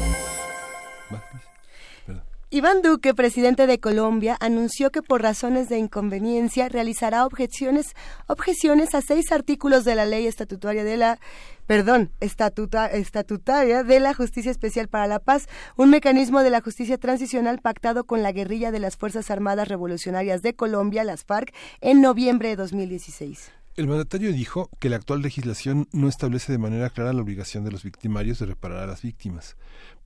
Iván Duque, presidente de Colombia, anunció que por razones de inconveniencia realizará objeciones, objeciones a seis artículos de la ley estatutaria de la perdón, estatutaria de la Justicia Especial para la Paz, un mecanismo de la justicia transicional pactado con la guerrilla de las Fuerzas Armadas Revolucionarias de Colombia, las FARC, en noviembre de 2016. El mandatario dijo que la actual legislación no establece de manera clara la obligación de los victimarios de reparar a las víctimas,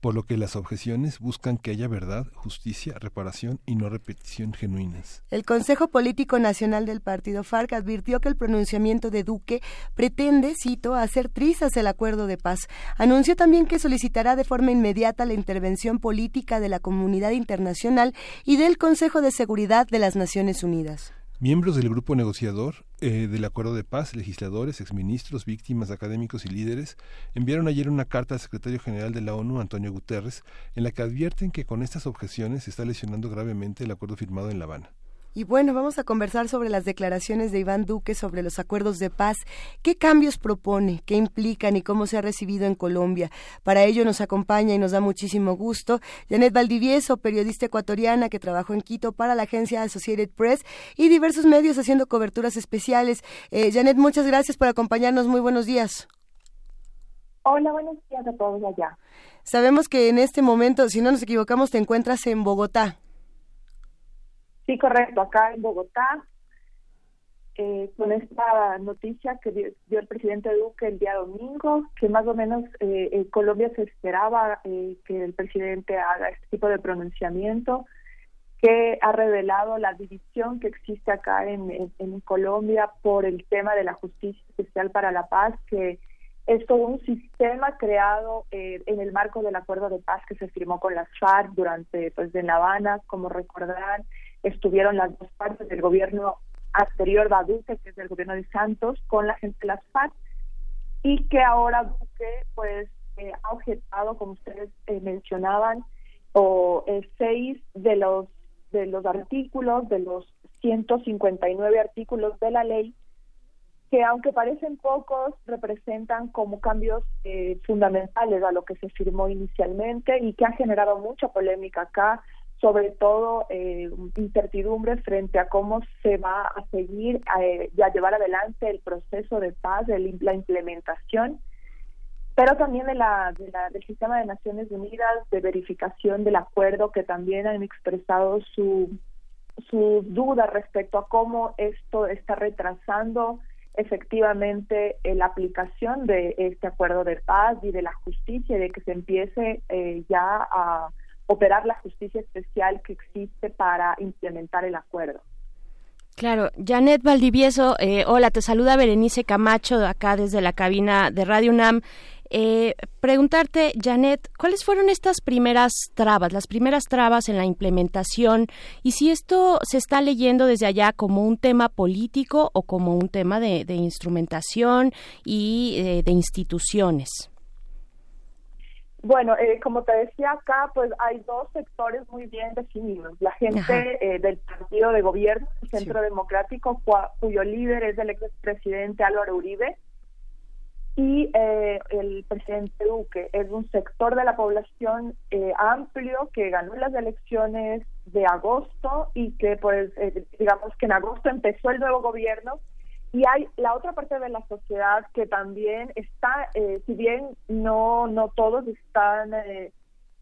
por lo que las objeciones buscan que haya verdad, justicia, reparación y no repetición genuinas. El Consejo Político Nacional del Partido FARC advirtió que el pronunciamiento de Duque pretende, cito, hacer trizas el acuerdo de paz. Anunció también que solicitará de forma inmediata la intervención política de la comunidad internacional y del Consejo de Seguridad de las Naciones Unidas. Miembros del grupo negociador eh, del acuerdo de paz, legisladores, exministros, víctimas, académicos y líderes enviaron ayer una carta al secretario general de la ONU, Antonio Guterres, en la que advierten que con estas objeciones se está lesionando gravemente el acuerdo firmado en La Habana. Y bueno, vamos a conversar sobre las declaraciones de Iván Duque sobre los acuerdos de paz. ¿Qué cambios propone? ¿Qué implican y cómo se ha recibido en Colombia? Para ello nos acompaña y nos da muchísimo gusto Janet Valdivieso, periodista ecuatoriana que trabajó en Quito para la agencia Associated Press y diversos medios haciendo coberturas especiales. Eh, Janet, muchas gracias por acompañarnos. Muy buenos días. Hola, buenos días a todos allá. Sabemos que en este momento, si no nos equivocamos, te encuentras en Bogotá. Sí, correcto, acá en Bogotá, eh, con esta noticia que dio, el presidente Duque el día domingo, que más o menos eh, en Colombia se esperaba eh, que el presidente haga este tipo de pronunciamiento, que ha revelado la división que existe acá en, Colombia por el tema de la justicia especial para la paz, que es todo un sistema creado en el marco del acuerdo de paz que se firmó con las FARC durante, pues, en La Habana, como recordarán, estuvieron las dos partes del gobierno anterior de Duque, que es el gobierno de Santos, con la gente de las FARC, y que ahora Duque pues eh, ha objetado, como ustedes eh, mencionaban, o eh, seis de los de los artículos, de los 159 artículos de la ley, que aunque parecen pocos, representan como cambios fundamentales a lo que se firmó inicialmente y que ha generado mucha polémica acá, sobre todo eh, incertidumbre frente a cómo se va a seguir eh, y a llevar adelante el proceso de paz, de la implementación, pero también de la, del sistema de Naciones Unidas de verificación del acuerdo, que también han expresado su, su duda respecto a cómo esto está retrasando efectivamente eh, la aplicación de este acuerdo de paz y de la justicia de que se empiece eh, ya a operar la justicia especial que existe para implementar el acuerdo. Claro, Janet Valdivieso, eh, hola, te saluda Berenice Camacho acá desde la cabina de Radio UNAM. Eh, preguntarte, Janet, ¿cuáles fueron estas primeras trabas, las primeras trabas en la implementación y si esto se está leyendo desde allá como un tema político o como un tema de, instrumentación y eh, de instituciones? Bueno, eh, como te decía acá, pues hay dos sectores muy bien definidos. La gente eh, del partido de gobierno, el Centro Democrático, cuyo líder es el expresidente Álvaro Uribe, y eh, el presidente Duque. Es un sector de la población amplio que ganó las elecciones de agosto y que, pues, digamos que en agosto empezó el nuevo gobierno y hay la otra parte de la sociedad que también está, eh, si bien no, no todos están eh,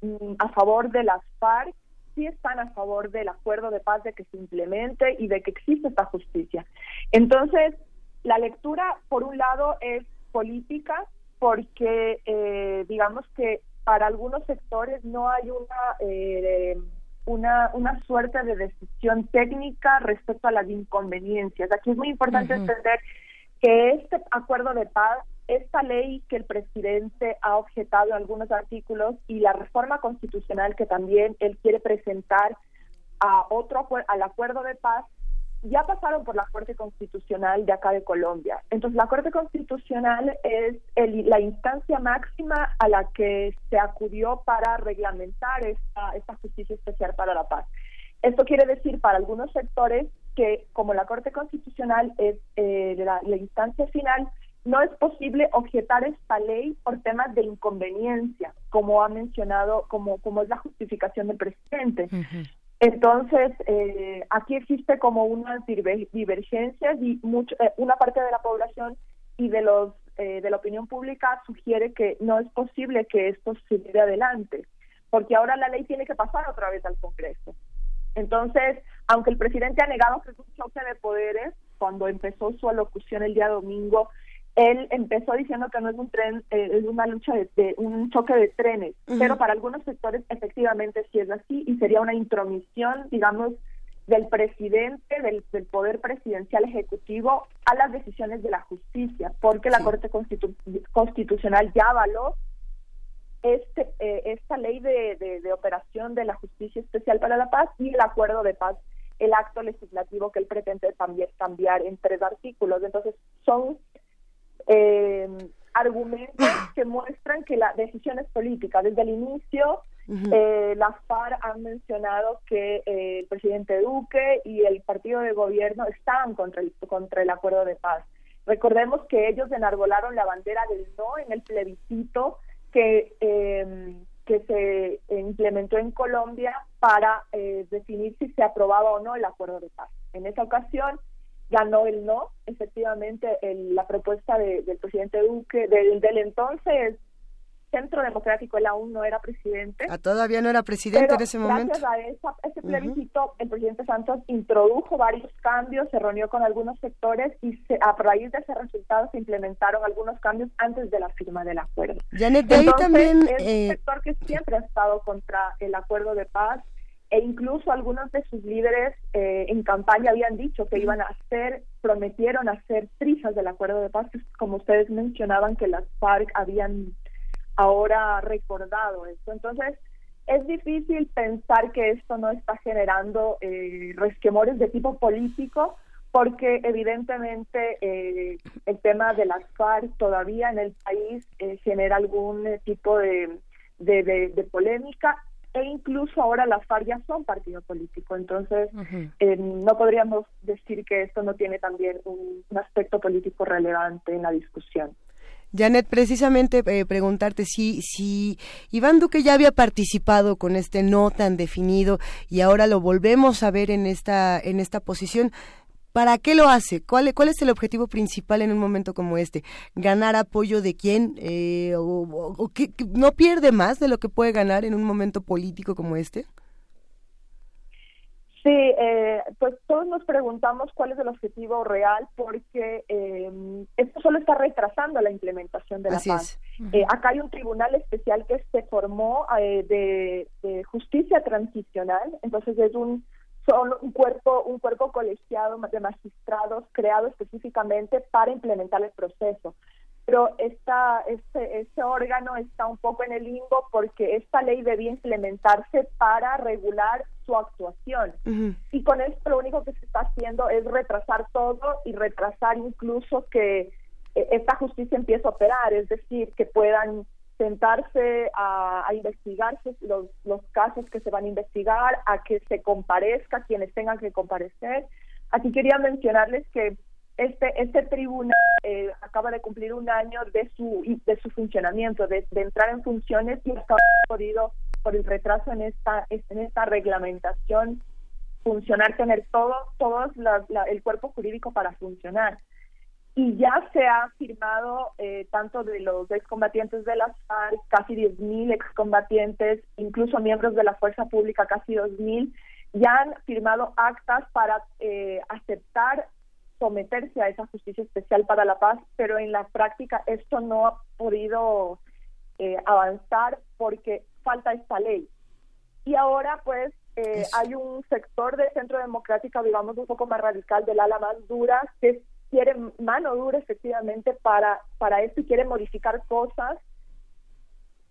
mm, a favor de las FARC, sí están a favor del acuerdo de paz de que se implemente y de que existe esta justicia. Entonces, la lectura, por un lado, es política, porque eh, digamos que para algunos sectores no hay una una, una suerte de decisión técnica respecto a las inconveniencias. Aquí es muy importante entender que este acuerdo de paz, esta ley que el presidente ha objetado en algunos artículos y la reforma constitucional que también él quiere presentar a otro al acuerdo de paz ya pasaron por la Corte Constitucional de acá de Colombia. Entonces, la Corte Constitucional es la instancia máxima a la que se acudió para reglamentar esta, esta justicia especial para la paz. Esto quiere decir para algunos sectores que, como la Corte Constitucional es eh, la, instancia final, no es posible objetar esta ley por temas de inconveniencia, como ha mencionado, como, como es la justificación del presidente. Entonces, eh, aquí existe como unas divergencias y mucho, eh, una parte de la población y de los eh, de la opinión pública sugiere que no es posible que esto se lleve adelante, porque ahora la ley tiene que pasar otra vez al Congreso. Entonces, aunque el presidente ha negado que es un choque de poderes, cuando empezó su alocución el día domingo, él empezó diciendo que no es un tren, eh, es una lucha de, un choque de trenes, pero para algunos sectores efectivamente sí es así y sería una intromisión, digamos, del presidente, del, poder presidencial ejecutivo a las decisiones de la justicia, porque la Corte Constitucional ya avaló este, eh, esta ley de, de, operación de la Justicia Especial para la Paz y el acuerdo de paz, el acto legislativo que él pretende también cambiar en tres artículos. Entonces, son eh, argumentos que muestran que la decisión es política. Desde el inicio, eh, las FARC han mencionado que eh, el presidente Duque y el partido de gobierno están contra el, contra el acuerdo de paz. Recordemos que ellos enargolaron la bandera del no en el plebiscito que, em, que se implementó en Colombia para eh, definir si se aprobaba o no el acuerdo de paz. En esa ocasión, ganó el no, efectivamente, la propuesta del presidente Duque, del, del entonces Centro Democrático, él aún no era presidente. Ah, todavía no era presidente en ese momento. Gracias a ese plebiscito, el presidente Santos introdujo varios cambios, se reunió con algunos sectores y a raíz de ese resultado se implementaron algunos cambios antes de la firma del acuerdo. Janet, de ahí también... Es un eh, sector que siempre ha estado contra el acuerdo de paz e incluso algunos de sus líderes eh, en campaña habían dicho que iban a hacer, prometieron hacer trizas del acuerdo de paz, como ustedes mencionaban que las FARC habían ahora recordado esto. Entonces, es difícil pensar que esto no está generando eh, resquemores de tipo político, porque evidentemente eh, el tema de las FARC todavía en el país eh, genera algún tipo de, de polémica e incluso ahora las FARC ya son partido político, entonces eh, no podríamos decir que esto no tiene también un, aspecto político relevante en la discusión. Janet, precisamente eh, preguntarte si, si Iván Duque ya había participado con este no tan definido y ahora lo volvemos a ver en esta, en esta posición. ¿Para qué lo hace? ¿Cuál, ¿Cuál es el objetivo principal en un momento como este? ¿Ganar apoyo de quién? Eh, ¿O, que, no pierde más de lo que puede ganar en un momento político como este? Sí, eh, pues todos nos preguntamos cuál es el objetivo real porque eh, esto solo está retrasando la implementación de la paz. Eh, acá hay un tribunal especial que se formó de, justicia transicional, entonces es un son un cuerpo, un cuerpo colegiado de magistrados creado específicamente para implementar el proceso. pero esta, este, este órgano está un poco en el limbo porque esta ley debía implementarse para regular su actuación. Y con esto lo único que se está haciendo es retrasar todo y retrasar incluso que eh, esta justicia empiece a operar, es decir, que puedan sentarse a, a investigarse los, casos que se van a investigar, a que se comparezca quienes tengan que comparecer. Aquí quería mencionarles que este este tribunal eh, acaba de cumplir un año de su de su funcionamiento de, entrar en funciones y ha podido por el retraso en esta en esta reglamentación funcionar tener todo todos el cuerpo jurídico para funcionar y ya se ha firmado eh, tanto de los excombatientes de las FARC, casi 10.000 excombatientes, incluso miembros de la Fuerza Pública, casi 2.000, ya han firmado actas para eh, aceptar someterse a esa justicia especial para la paz, pero en la práctica esto no ha podido eh, avanzar porque falta esta ley. Y ahora pues eh, hay un sector del centro democrático, digamos, un poco más radical, del ala más dura, que quiere mano dura efectivamente para, para esto y quiere modificar cosas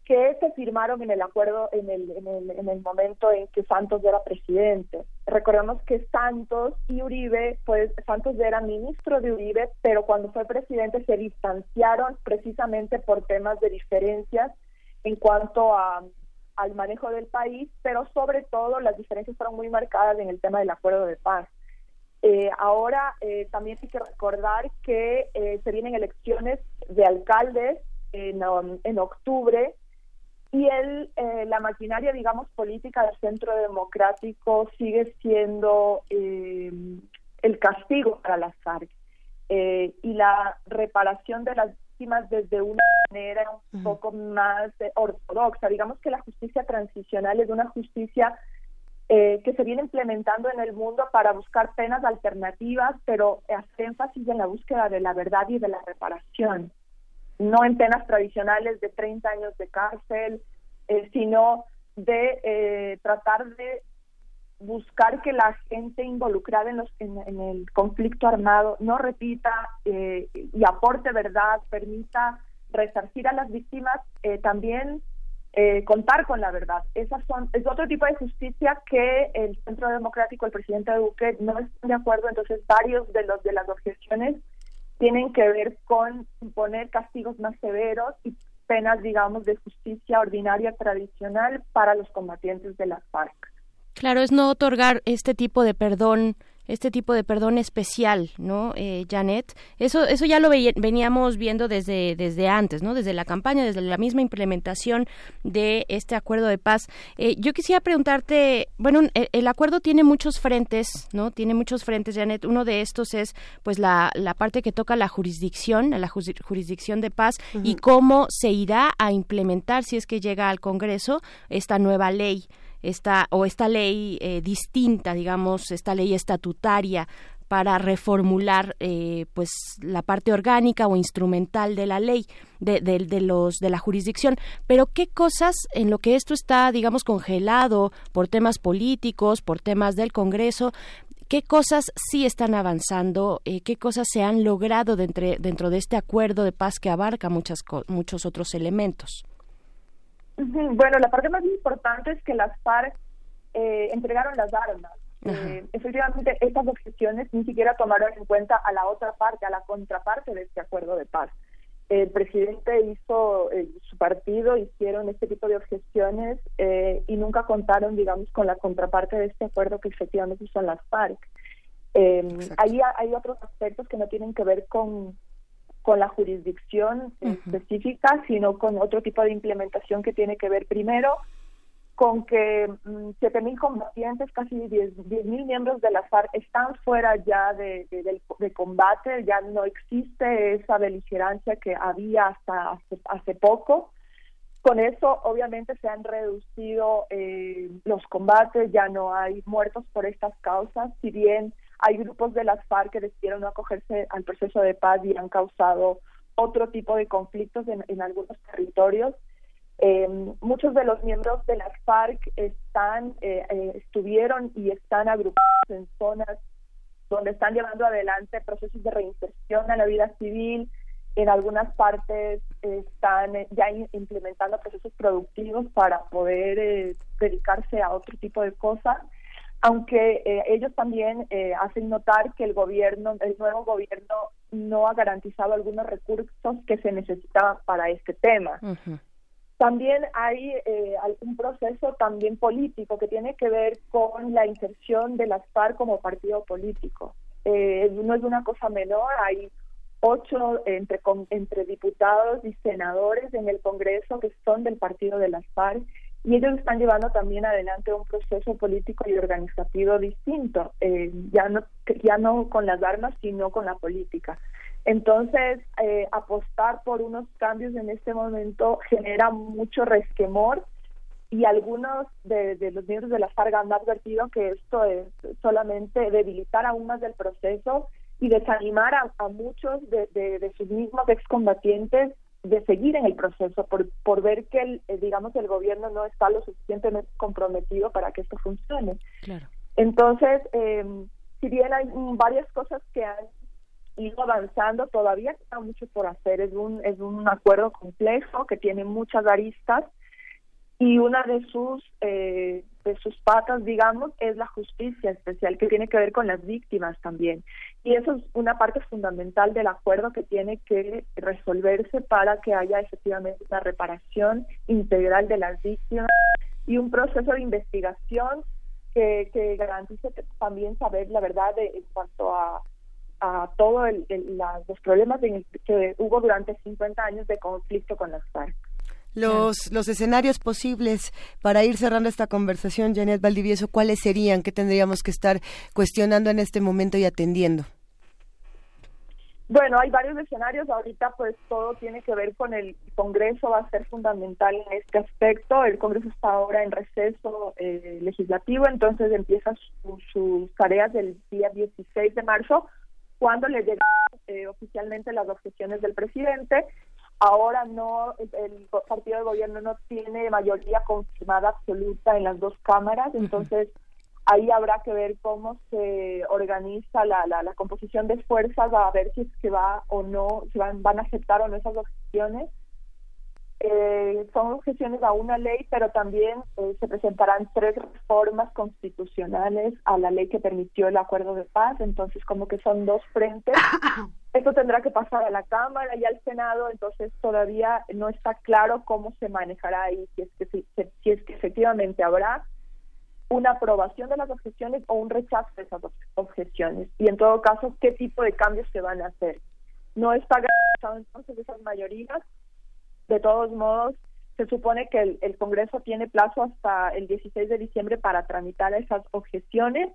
que se firmaron en el acuerdo en el, en el, en el momento en que Santos era presidente. Recordemos que Santos y Uribe, pues Santos era ministro de Uribe, pero cuando fue presidente se distanciaron precisamente por temas de diferencias en cuanto a, al manejo del país, pero sobre todo las diferencias fueron muy marcadas en el tema del acuerdo de paz. Eh, ahora eh, también hay que recordar que eh, se vienen elecciones de alcaldes en, um, en octubre y el, eh, la maquinaria, digamos, política del centro democrático sigue siendo eh, el castigo para las FARC y la reparación de las víctimas desde una manera un poco más ortodoxa. Digamos que la justicia transicional es una justicia que se viene implementando en el mundo para buscar penas alternativas, pero hace énfasis en la búsqueda de la verdad y de la reparación. No en penas tradicionales de 30 años de cárcel, eh, sino de eh, tratar de buscar que la gente involucrada en, los, en, el conflicto armado no repita eh, y aporte verdad, permita resarcir a las víctimas, también contar con la verdad. Esas son, es otro tipo de justicia que el Centro Democrático, el presidente Duque, no está de acuerdo. Entonces, varios de los de las objeciones tienen que ver con imponer castigos más severos y penas, digamos, de justicia ordinaria tradicional para los combatientes de las FARC. Claro, es no otorgar este tipo de perdón este tipo de perdón especial, ¿no, eh, Janet? Eso, eso ya lo veníamos viendo desde, desde antes, ¿no? Desde la campaña, desde la misma implementación de este acuerdo de paz. Eh, yo quisiera preguntarte, bueno, el, acuerdo tiene muchos frentes, ¿no? Tiene muchos frentes, Janet. Uno de estos es, pues, la, la parte que toca la jurisdicción, la jurisdicción de paz y cómo se irá a implementar si es que llega al Congreso esta nueva ley esta o esta ley eh, distinta, digamos, esta ley estatutaria para reformular eh, pues la parte orgánica o instrumental de la ley de, de, los de la jurisdicción. Pero qué cosas en lo que esto está digamos congelado por temas políticos por temas del Congreso qué cosas sí están avanzando eh, qué cosas se han logrado dentro, dentro de este acuerdo de paz que abarca muchas muchos otros elementos bueno, la parte más importante es que las FARC eh, entregaron las armas. Eh, efectivamente, estas objeciones ni siquiera tomaron en cuenta a la otra parte, a la contraparte de este acuerdo de paz. El presidente hizo, eh, su partido hicieron este tipo de objeciones y nunca contaron, digamos, con la contraparte de este acuerdo que efectivamente son las FARC. ahí hay otros aspectos que no tienen que ver con, con la jurisdicción específica, sino con otro tipo de implementación que tiene que ver primero con que mm, siete mil combatientes, casi 10.000 mil miembros de la FARC están fuera ya de, combate, ya no existe esa beligerancia que había hasta hace, poco. Con eso, obviamente, se han reducido eh, los combates, ya no hay muertos por estas causas, si bien hay grupos de las FARC que decidieron acogerse al proceso de paz y han causado otro tipo de conflictos en, algunos territorios. Eh, muchos de los miembros de las FARC están, eh, eh, estuvieron y están agrupados en zonas donde están llevando adelante procesos de reinserción a la vida civil, En algunas partes están ya implementando procesos productivos para poder dedicarse a otro tipo de cosas, aunque eh, ellos también eh, hacen notar que el gobierno, el nuevo gobierno no ha garantizado algunos recursos que se necesitaban para este tema. También hay eh, algún proceso también político que tiene que ver con la inserción de las FARC como partido político. Eh, no es una cosa menor, hay ocho entre, entre diputados y senadores en el Congreso que son del partido de las FARC y ellos están llevando también adelante un proceso político y organizativo distinto, eh, ya no ya no con las armas sino con la política. Entonces, eh, apostar por unos cambios en este momento genera mucho resquemor y algunos de, los miembros de la FARC han advertido que esto es solamente debilitar aún más el proceso y desanimar a, muchos de, sus mismos excombatientes de seguir en el proceso por, por ver que, el, eh, digamos, el gobierno no está lo suficientemente comprometido para que esto funcione. Claro. Entonces, eh, si bien hay varias cosas que han ido avanzando, todavía está mucho por hacer, es un, es un acuerdo complejo que tiene muchas aristas y una de sus eh, de sus patas, digamos, es la justicia especial que tiene que ver con las víctimas también. Y eso es una parte fundamental del acuerdo que tiene que resolverse para que haya efectivamente una reparación integral de las víctimas y un proceso de investigación que, que garantice también saber la verdad de, en cuanto a a todos los problemas que hubo durante 50 años de conflicto con las FARC. Los, los escenarios posibles para ir cerrando esta conversación, Janet Valdivieso, ¿cuáles serían? ¿Qué tendríamos que estar cuestionando en este momento y atendiendo? Bueno, hay varios escenarios. Ahorita pues todo tiene que ver con el Congreso, va a ser fundamental en este aspecto. El Congreso está ahora en receso eh, legislativo, entonces empieza sus tareas del día 16 de marzo cuando le llegan eh, oficialmente las objeciones del presidente. Ahora no, el, partido de gobierno no tiene mayoría confirmada absoluta en las dos cámaras, entonces ahí habrá que ver cómo se organiza la, la, composición de fuerzas, a ver si es que va o no, si van, van a aceptar o no esas objeciones eh, son objeciones a una ley, pero también eh, se presentarán tres reformas constitucionales a la ley que permitió el acuerdo de paz, entonces como que son dos frentes. [LAUGHS] Esto tendrá que pasar a la Cámara y al Senado, entonces todavía no está claro cómo se manejará ahí, si es que, si, si es que efectivamente habrá una aprobación de las objeciones o un rechazo de esas objeciones y en todo caso qué tipo de cambios se van a hacer. No está garantizado entonces esas mayorías de todos modos, se supone que el, Congreso tiene plazo hasta el 16 de diciembre para tramitar esas objeciones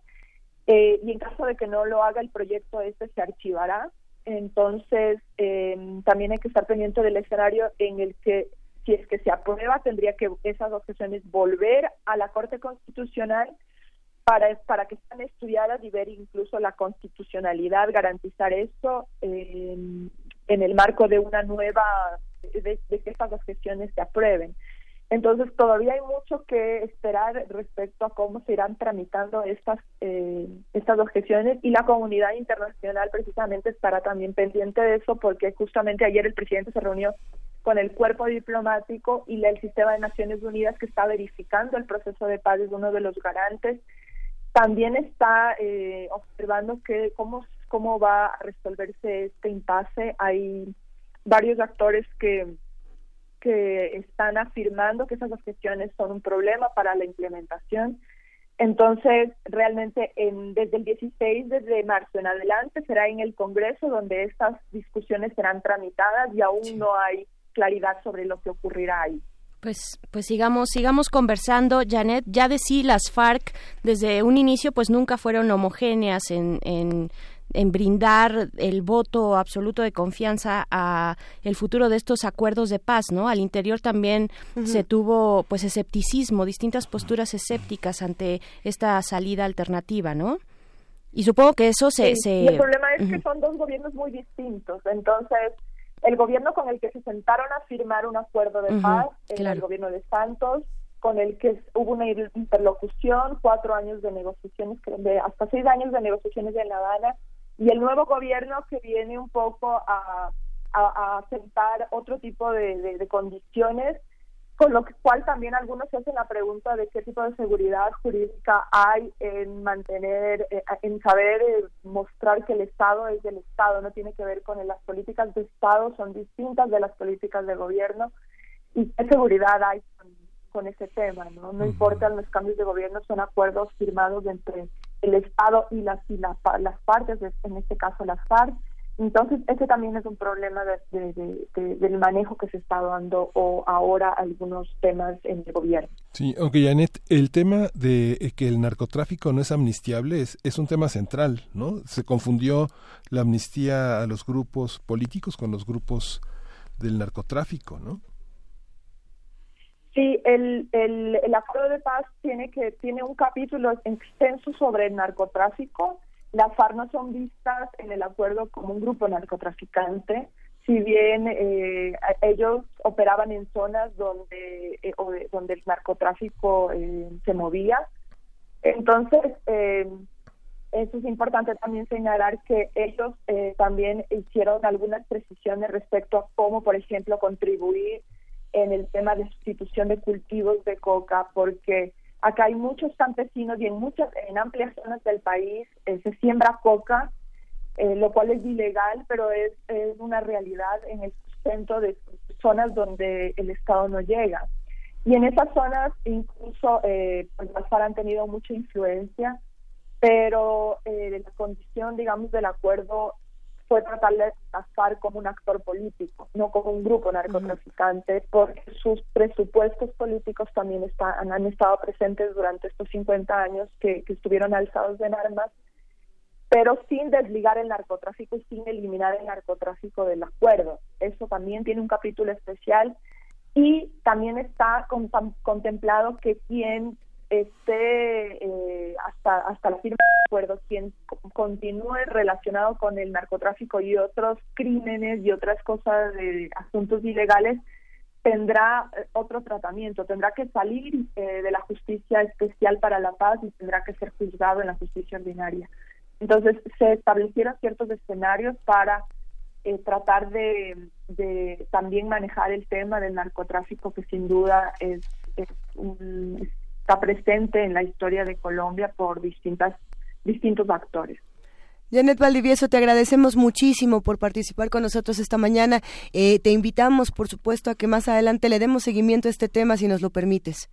eh, y en caso de que no lo haga el proyecto este se archivará. Entonces, em, también hay que estar pendiente del escenario en el que si es que se aprueba, tendría que esas objeciones volver a la Corte Constitucional para, para que sean estudiadas y ver incluso la constitucionalidad, garantizar esto en el marco de una nueva de, que estas objeciones se aprueben. Entonces todavía hay mucho que esperar respecto a cómo se irán tramitando estas eh, estas objeciones y la comunidad internacional precisamente estará también pendiente de eso porque justamente ayer el presidente se reunió con el cuerpo diplomático y el sistema de Naciones Unidas que está verificando el proceso de paz es uno de los garantes también está eh, observando que cómo cómo va a resolverse este impasse hay varios actores que, que están afirmando que esas objeciones son un problema para la implementación. Entonces, realmente en, desde el 16 de marzo en adelante será en el Congreso donde estas discusiones serán tramitadas y aún no hay claridad sobre lo que ocurrirá ahí. Pues, pues sigamos, sigamos conversando, Janet. Ya de sí, las FARC desde un inicio, pues nunca fueron homogéneas en, en en brindar el voto absoluto de confianza a el futuro de estos acuerdos de paz, ¿no? Al interior también se tuvo pues escepticismo, distintas posturas escépticas ante esta salida alternativa, ¿no? Y supongo que eso se... el problema es que son dos gobiernos muy distintos, entonces el gobierno con el que se sentaron a firmar un acuerdo de paz, el gobierno de Santos, con el que hubo una interlocución, cuatro años de negociaciones, de hasta seis años de negociaciones en La Habana, y el nuevo gobierno que viene un poco a, a, aceptar otro tipo de, condiciones, con lo cual también algunos se hacen la pregunta de qué tipo de seguridad jurídica hay en mantener, eh, en saber eh, mostrar que el Estado es del Estado, no tiene que ver con las políticas de Estado, son distintas de las políticas de gobierno y qué seguridad hay con, ese tema, ¿no? No importan los cambios de gobierno, son acuerdos firmados entre el Estado y las, y las partes, en este caso las FARC, entonces, ese también es un problema del manejo que se está dando o ahora algunos temas en el gobierno. Sí, aunque Janet, el tema de que el narcotráfico no es amnistiable es, es un tema central, ¿no? Se confundió la amnistía a los grupos políticos con los grupos del narcotráfico, ¿no? Sí, el, el, el acuerdo de paz tiene que tiene un capítulo extenso sobre el narcotráfico las FARC no son vistas en el acuerdo como un grupo narcotraficante, si bien eh, ellos operaban en zonas donde, eh, donde el narcotráfico eh, se movía. Entonces, eso es importante también señalar que ellos también hicieron algunas precisiones respecto a cómo, por ejemplo, contribuir en el tema de sustitución de cultivos de coca, porque Acá hay muchos campesinos y en muchas, en amplias zonas del país eh, se siembra coca, eh, lo cual es ilegal, pero es, una realidad en el centro de zonas donde el Estado no llega. Y en esas zonas incluso eh, pues las han tenido mucha influencia, pero eh, la condición, digamos, del acuerdo fue tratar de FARC como un actor político, no como un grupo narcotraficante, porque sus presupuestos políticos también están, han estado presentes durante estos 50 años que, estuvieron alzados en armas, pero sin desligar el narcotráfico y sin eliminar el narcotráfico del acuerdo. Eso también tiene un capítulo especial y también está contemplado que quien esté eh, hasta hasta la firma de acuerdo quien continúe relacionado con el narcotráfico y otros crímenes y otras cosas de asuntos ilegales tendrá eh, otro tratamiento, tendrá que salir eh, de la justicia especial para la paz y tendrá que ser juzgado en la justicia ordinaria. Entonces se establecieron ciertos escenarios para tratar de, también manejar el tema del narcotráfico que sin duda es un, está presente en la historia de Colombia por distintas, distintos actores. Janet Valdivieso, te agradecemos muchísimo por participar con nosotros esta mañana. Eh, te invitamos, por supuesto, a que más adelante le demos seguimiento a este tema, si nos lo permites.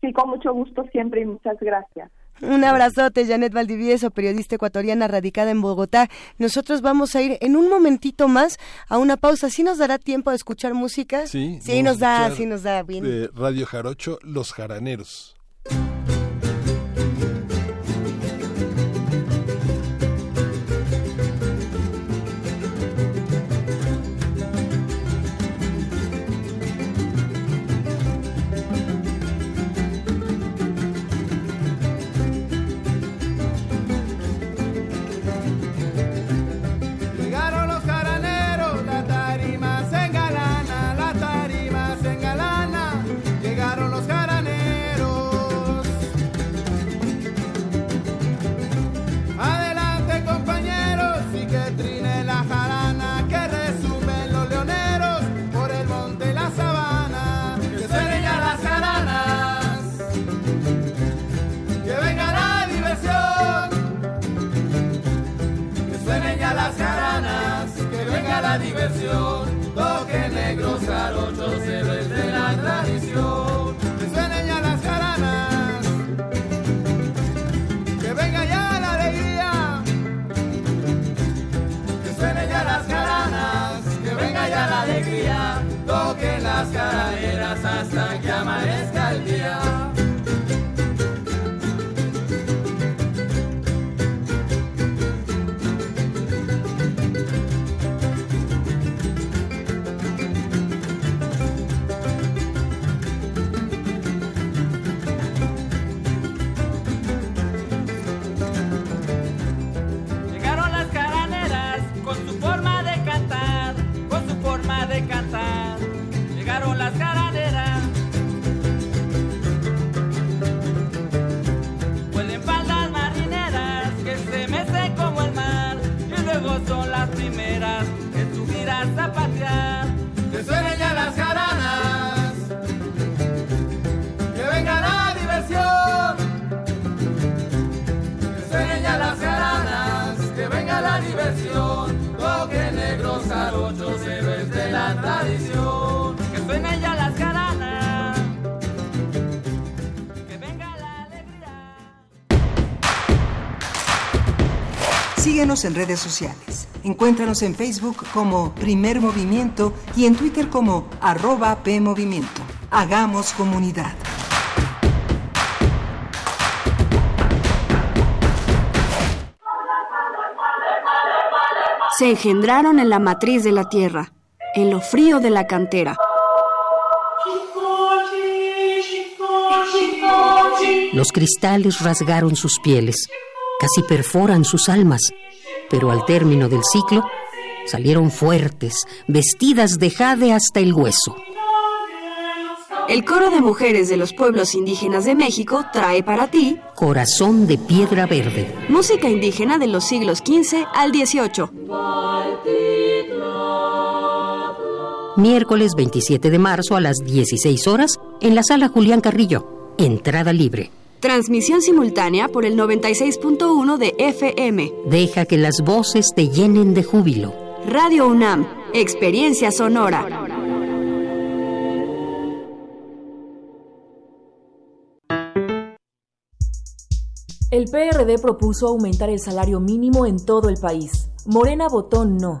Sí, con mucho gusto siempre y muchas gracias. Un abrazote, Janet Valdivieso, periodista ecuatoriana radicada en Bogotá. Nosotros vamos a ir en un momentito más a una pausa. ¿Sí nos dará tiempo de escuchar música? Sí, sí nos da, sí nos da bien. De Radio Jarocho, Los Jaraneros. Síguenos en redes sociales. Encuéntranos en Facebook como Primer Movimiento y en Twitter como arroba PMovimiento. Hagamos comunidad. Se engendraron en la matriz de la tierra, en lo frío de la cantera. Los cristales rasgaron sus pieles, casi perforan sus almas, pero al término del ciclo salieron fuertes, vestidas de jade hasta el hueso. El coro de mujeres de los pueblos indígenas de México trae para ti Corazón de piedra verde. música indígena de los siglos XV al XVIII. Miércoles 27 de marzo a las 16 horas en la sala Julián Carrillo. Entrada libre. Transmisión simultánea por el 96.1 de FM. Deja que las voces te llenen de júbilo. Radio UNAM, Experiencia Sonora. El PRD propuso aumentar el salario mínimo en todo el país. Morena votó no.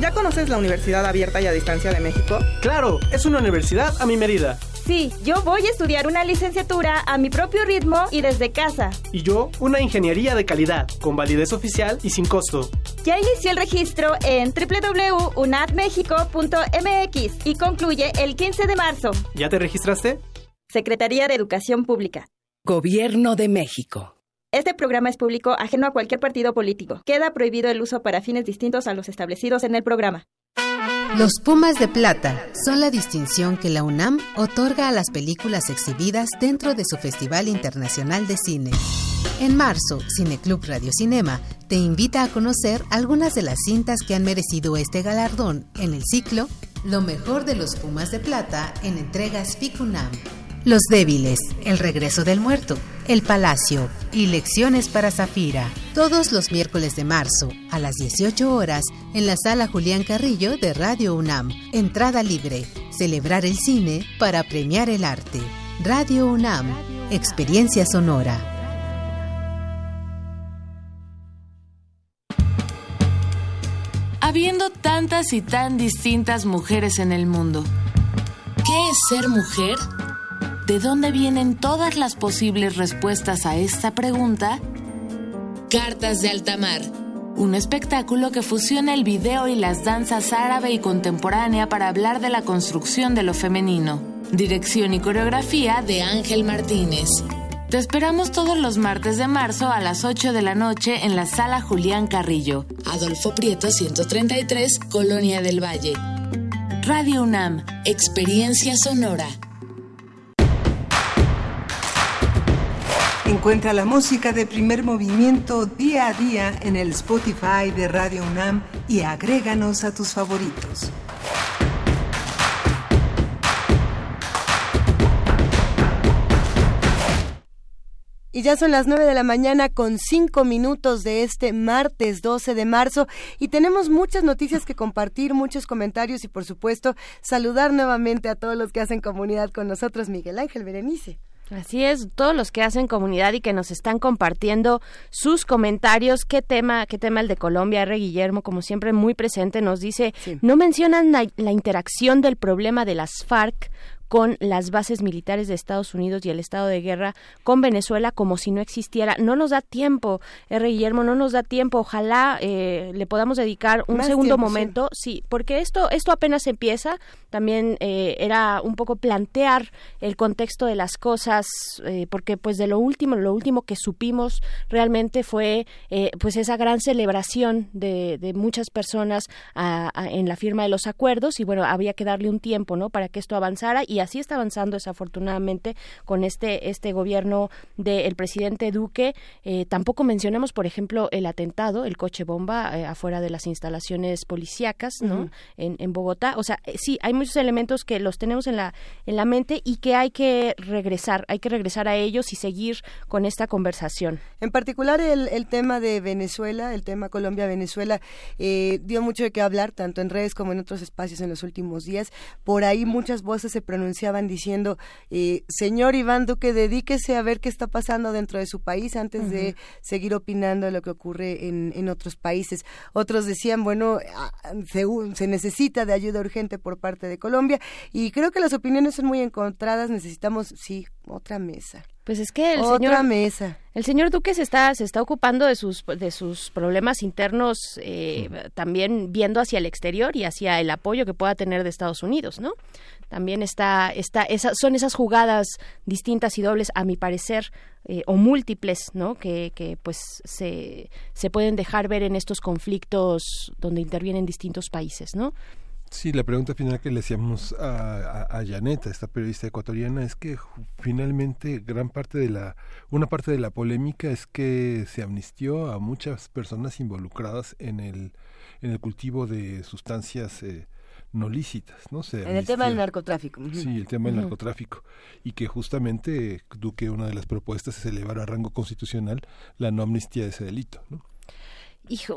¿Ya conoces la Universidad Abierta y a Distancia de México? Claro, es una universidad a mi medida. Sí, yo voy a estudiar una licenciatura a mi propio ritmo y desde casa. Y yo, una ingeniería de calidad, con validez oficial y sin costo. Ya inició el registro en www.unadmexico.mx y concluye el 15 de marzo. ¿Ya te registraste? Secretaría de Educación Pública. Gobierno de México. Este programa es público ajeno a cualquier partido político. Queda prohibido el uso para fines distintos a los establecidos en el programa. Los Pumas de Plata son la distinción que la UNAM otorga a las películas exhibidas dentro de su Festival Internacional de Cine. En marzo, Cineclub Radio Cinema te invita a conocer algunas de las cintas que han merecido este galardón en el ciclo Lo mejor de los Pumas de Plata en entregas FICUNAM. Los débiles, El regreso del muerto, El palacio y Lecciones para Zafira. Todos los miércoles de marzo a las 18 horas en la sala Julián Carrillo de Radio UNAM. Entrada libre. Celebrar el cine para premiar el arte. Radio UNAM. Experiencia sonora. Habiendo tantas y tan distintas mujeres en el mundo, ¿qué es ser mujer? ¿De dónde vienen todas las posibles respuestas a esta pregunta? Cartas de Altamar, un espectáculo que fusiona el video y las danzas árabe y contemporánea para hablar de la construcción de lo femenino. Dirección y coreografía de Ángel Martínez. Te esperamos todos los martes de marzo a las 8 de la noche en la sala Julián Carrillo, Adolfo Prieto 133, Colonia del Valle. Radio UNAM, Experiencia Sonora. Encuentra la música de primer movimiento día a día en el Spotify de Radio UNAM y agréganos a tus favoritos. Y ya son las 9 de la mañana con 5 minutos de este martes 12 de marzo y tenemos muchas noticias que compartir, muchos comentarios y por supuesto saludar nuevamente a todos los que hacen comunidad con nosotros, Miguel Ángel Berenice. Así es, todos los que hacen comunidad y que nos están compartiendo sus comentarios, qué tema, qué tema el de Colombia, R. Guillermo, como siempre muy presente, nos dice, no mencionan la, la interacción del problema de las FARC con las bases militares de Estados Unidos y el estado de guerra con Venezuela como si no existiera. No nos da tiempo, R. Guillermo, no nos da tiempo. Ojalá eh, le podamos dedicar un Más segundo tiempo, momento, sí. porque esto, esto apenas empieza. También eh, era un poco plantear el contexto de las cosas, eh, porque pues de lo último, lo último que supimos realmente fue eh, pues esa gran celebración de, de muchas personas a- a- en la firma de los acuerdos y bueno, había que darle un tiempo, ¿no? Para que esto avanzara y y así está avanzando desafortunadamente con este este gobierno del presidente Duque. Eh, tampoco mencionamos, por ejemplo, el atentado, el coche bomba eh, afuera de las instalaciones policíacas, ¿no? en, en Bogotá. O sea, sí, hay muchos elementos que los tenemos en la en la mente y que hay que regresar, hay que regresar a ellos y seguir con esta conversación. En particular el, el tema de Venezuela, el tema Colombia-Venezuela, eh, dio mucho de qué hablar, tanto en redes como en otros espacios en los últimos días. Por ahí muchas voces se pronunciaban diciendo, eh, señor Iván Duque, dedíquese a ver qué está pasando dentro de su país antes de seguir opinando de lo que ocurre en, en otros países. Otros decían, bueno, se, se necesita de ayuda urgente por parte de Colombia y creo que las opiniones son muy encontradas, necesitamos, sí, otra mesa. Pues es que el Otra señor mesa. el señor Duque se está se está ocupando de sus de sus problemas internos eh, también viendo hacia el exterior y hacia el apoyo que pueda tener de Estados Unidos, ¿no? También está está esas son esas jugadas distintas y dobles a mi parecer eh, o múltiples, ¿no? Que, que pues se se pueden dejar ver en estos conflictos donde intervienen distintos países, ¿no? Sí, la pregunta final que le hacíamos a, a, a a esta periodista ecuatoriana, es que finalmente gran parte de la, una parte de la polémica es que se amnistió a muchas personas involucradas en el, en el cultivo de sustancias eh, no lícitas, ¿no? Se En el tema del narcotráfico. Sí, el tema del narcotráfico. Y que justamente Duque, una de las propuestas es elevar a rango constitucional la no amnistía de ese delito, ¿no?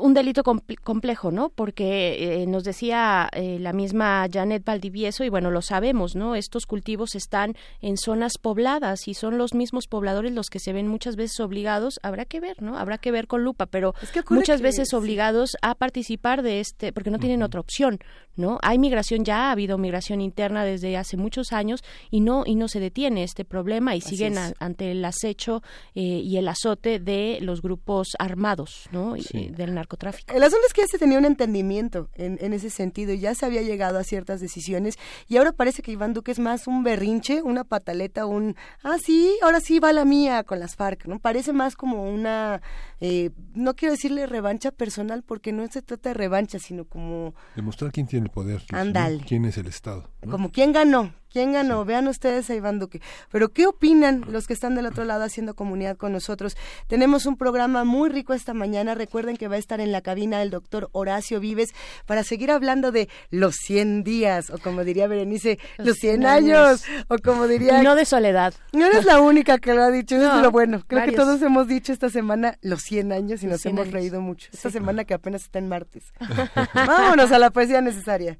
Un delito compl- complejo, ¿no? Porque eh, nos decía eh, la misma Janet Valdivieso, y bueno, lo sabemos, ¿no? Estos cultivos están en zonas pobladas y son los mismos pobladores los que se ven muchas veces obligados, habrá que ver, ¿no? Habrá que ver con lupa, pero muchas que- veces obligados a participar de este, porque no tienen otra opción, ¿no? Hay migración ya, ha habido migración interna desde hace muchos años y no y no se detiene este problema y Así siguen a- ante el acecho eh, y el azote de los grupos armados, ¿no? Y- Sí. Del narcotráfico. El asunto es que ya se tenía un entendimiento en, en ese sentido y ya se había llegado a ciertas decisiones y ahora parece que Iván Duque es más un berrinche, una pataleta, un, ah, sí, ahora sí va la mía con las FARC, ¿no? Parece más como una, eh, no quiero decirle revancha personal porque no se trata de revancha, sino como, Demostrar quién tiene el poder, ¿no? Ándale. quién es el Estado. ¿no? como quién ganó, quién ganó, vean ustedes a Iván Duque. Pero ¿qué opinan los que están del otro lado haciendo comunidad con nosotros? Tenemos un programa muy rico esta mañana, recuerden que va a estar en la cabina el doctor Horacio Vives para seguir hablando de los 100 días, o como diría Berenice, los, 100 años, o como diría... Y no de soledad. No eres la única que lo ha dicho, eso No, es lo bueno. Creo varios. que todos hemos dicho esta semana los 100 años y Los nos 100 hemos años. reído mucho. Esta Sí. semana que apenas está en martes. [LAUGHS] Vámonos a la poesía necesaria.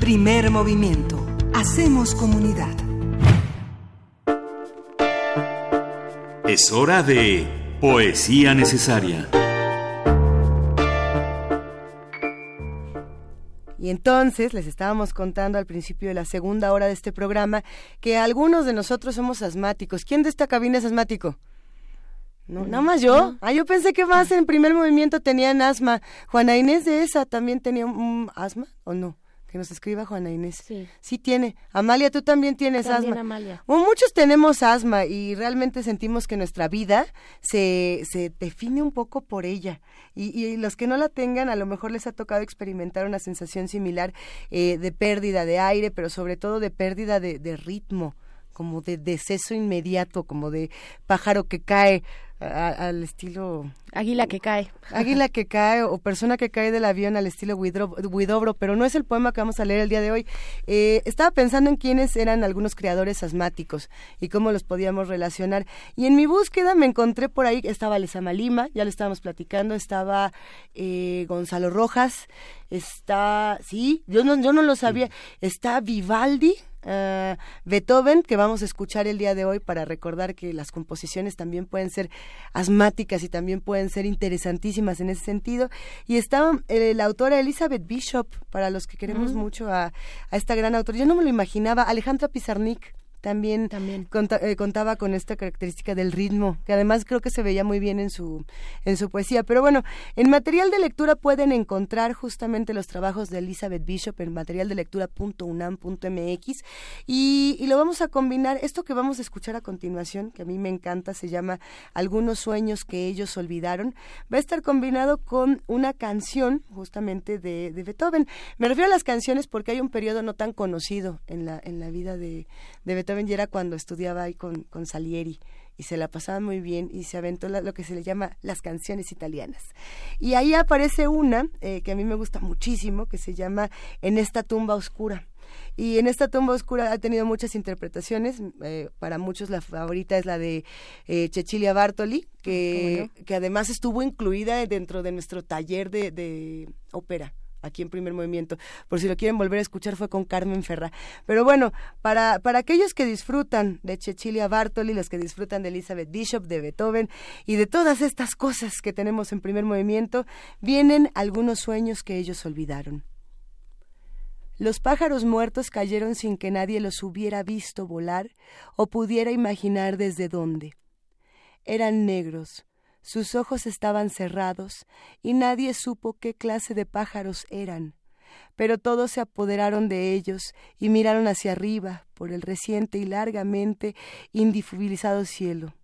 Primer movimiento. Hacemos comunidad. Es hora de Poesía Necesaria. Y entonces les estábamos contando al principio de la segunda hora de este programa que algunos de nosotros somos asmáticos. ¿Quién de esta cabina es asmático? No, nada más yo. Ah, yo pensé que más en primer movimiento tenían asma. Juana Inés de esa también tenía un, asma o no? Que nos escriba Juana Inés. Sí. Sí tiene. Amalia, tú también tienes También asma. Amalia. Bueno, muchos tenemos asma y realmente sentimos que nuestra vida se, se define un poco por ella. Y, y los que no la tengan, a lo mejor les ha tocado experimentar una sensación similar eh, de pérdida de aire, pero sobre todo de pérdida de, de ritmo, como de deceso inmediato, como de pájaro que cae a- al estilo... Águila que cae. Águila [LAUGHS] que cae o persona que cae del avión al estilo Huidobro, pero no es el poema que vamos a leer el día de hoy. Eh, estaba pensando en quiénes eran algunos creadores asmáticos y cómo los podíamos relacionar. Y en mi búsqueda me encontré por ahí, estaba Lezama Lima, ya lo estábamos platicando, estaba eh, Gonzalo Rojas, está, sí, yo no, yo no lo sabía, está Vivaldi, ah, Beethoven, que vamos a escuchar el día de hoy para recordar que las composiciones también pueden ser asmáticas y también pueden ser interesantísimas en ese sentido. Y está eh, la autora Elizabeth Bishop, para los que queremos mucho a, a esta gran autora. Yo no me lo imaginaba, Alejandra Pizarnik también, también. Eh, contaba con esta característica del ritmo, que además creo que se veía muy bien en su, en su poesía. Pero bueno, en material de lectura pueden encontrar justamente los trabajos de Elizabeth Bishop en materialdelectura.unam.mx y, y lo vamos a combinar, esto que vamos a escuchar a continuación, que a mí me encanta, se llama Algunos sueños que ellos olvidaron, va a estar combinado con una canción justamente de, de Beethoven. Me refiero a las canciones porque hay un periodo no tan conocido en la, en la vida de, de Beethoven Beethoven era cuando estudiaba ahí con, con Salieri y se la pasaba muy bien y se aventó lo que se le llama las canciones italianas. Y ahí aparece una eh, que a mí me gusta muchísimo, que se llama En esta tumba oscura. Y en esta tumba oscura ha tenido muchas interpretaciones. Eh, para muchos la favorita es la de eh, Cecilia Bartoli, que, que además estuvo incluida dentro de nuestro taller de, de ópera aquí en primer movimiento. Por si lo quieren volver a escuchar, fue con Carmen Ferra. Pero bueno, para, para aquellos que disfrutan de Cecilia Bartoli, los que disfrutan de Elizabeth Bishop, de Beethoven y de todas estas cosas que tenemos en primer movimiento, vienen algunos sueños que ellos olvidaron. Los pájaros muertos cayeron sin que nadie los hubiera visto volar o pudiera imaginar desde dónde. Eran negros, sus ojos estaban cerrados y nadie supo qué clase de pájaros eran. Pero todos se apoderaron de ellos y miraron hacia arriba por el reciente y largamente indifubilizado cielo.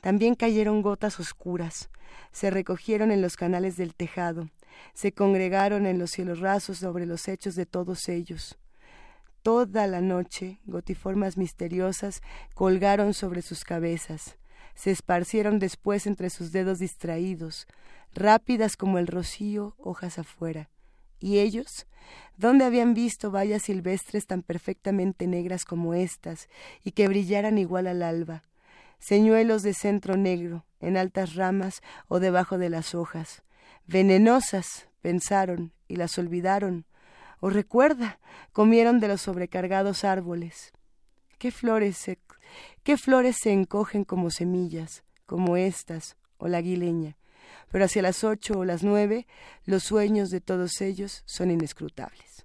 También cayeron gotas oscuras, se recogieron en los canales del tejado, se congregaron en los cielos rasos sobre los hechos de todos ellos. Toda la noche, gotiformas misteriosas colgaron sobre sus cabezas se esparcieron después entre sus dedos distraídos, rápidas como el rocío, hojas afuera. ¿Y ellos? ¿Dónde habían visto vallas silvestres tan perfectamente negras como estas, y que brillaran igual al alba? Señuelos de centro negro, en altas ramas o debajo de las hojas. Venenosas, pensaron, y las olvidaron. O recuerda, comieron de los sobrecargados árboles. ¿Qué flores se ¿Qué flores se encogen como semillas, como estas o la guileña? Pero hacia las ocho o las nueve, los sueños de todos ellos son inescrutables.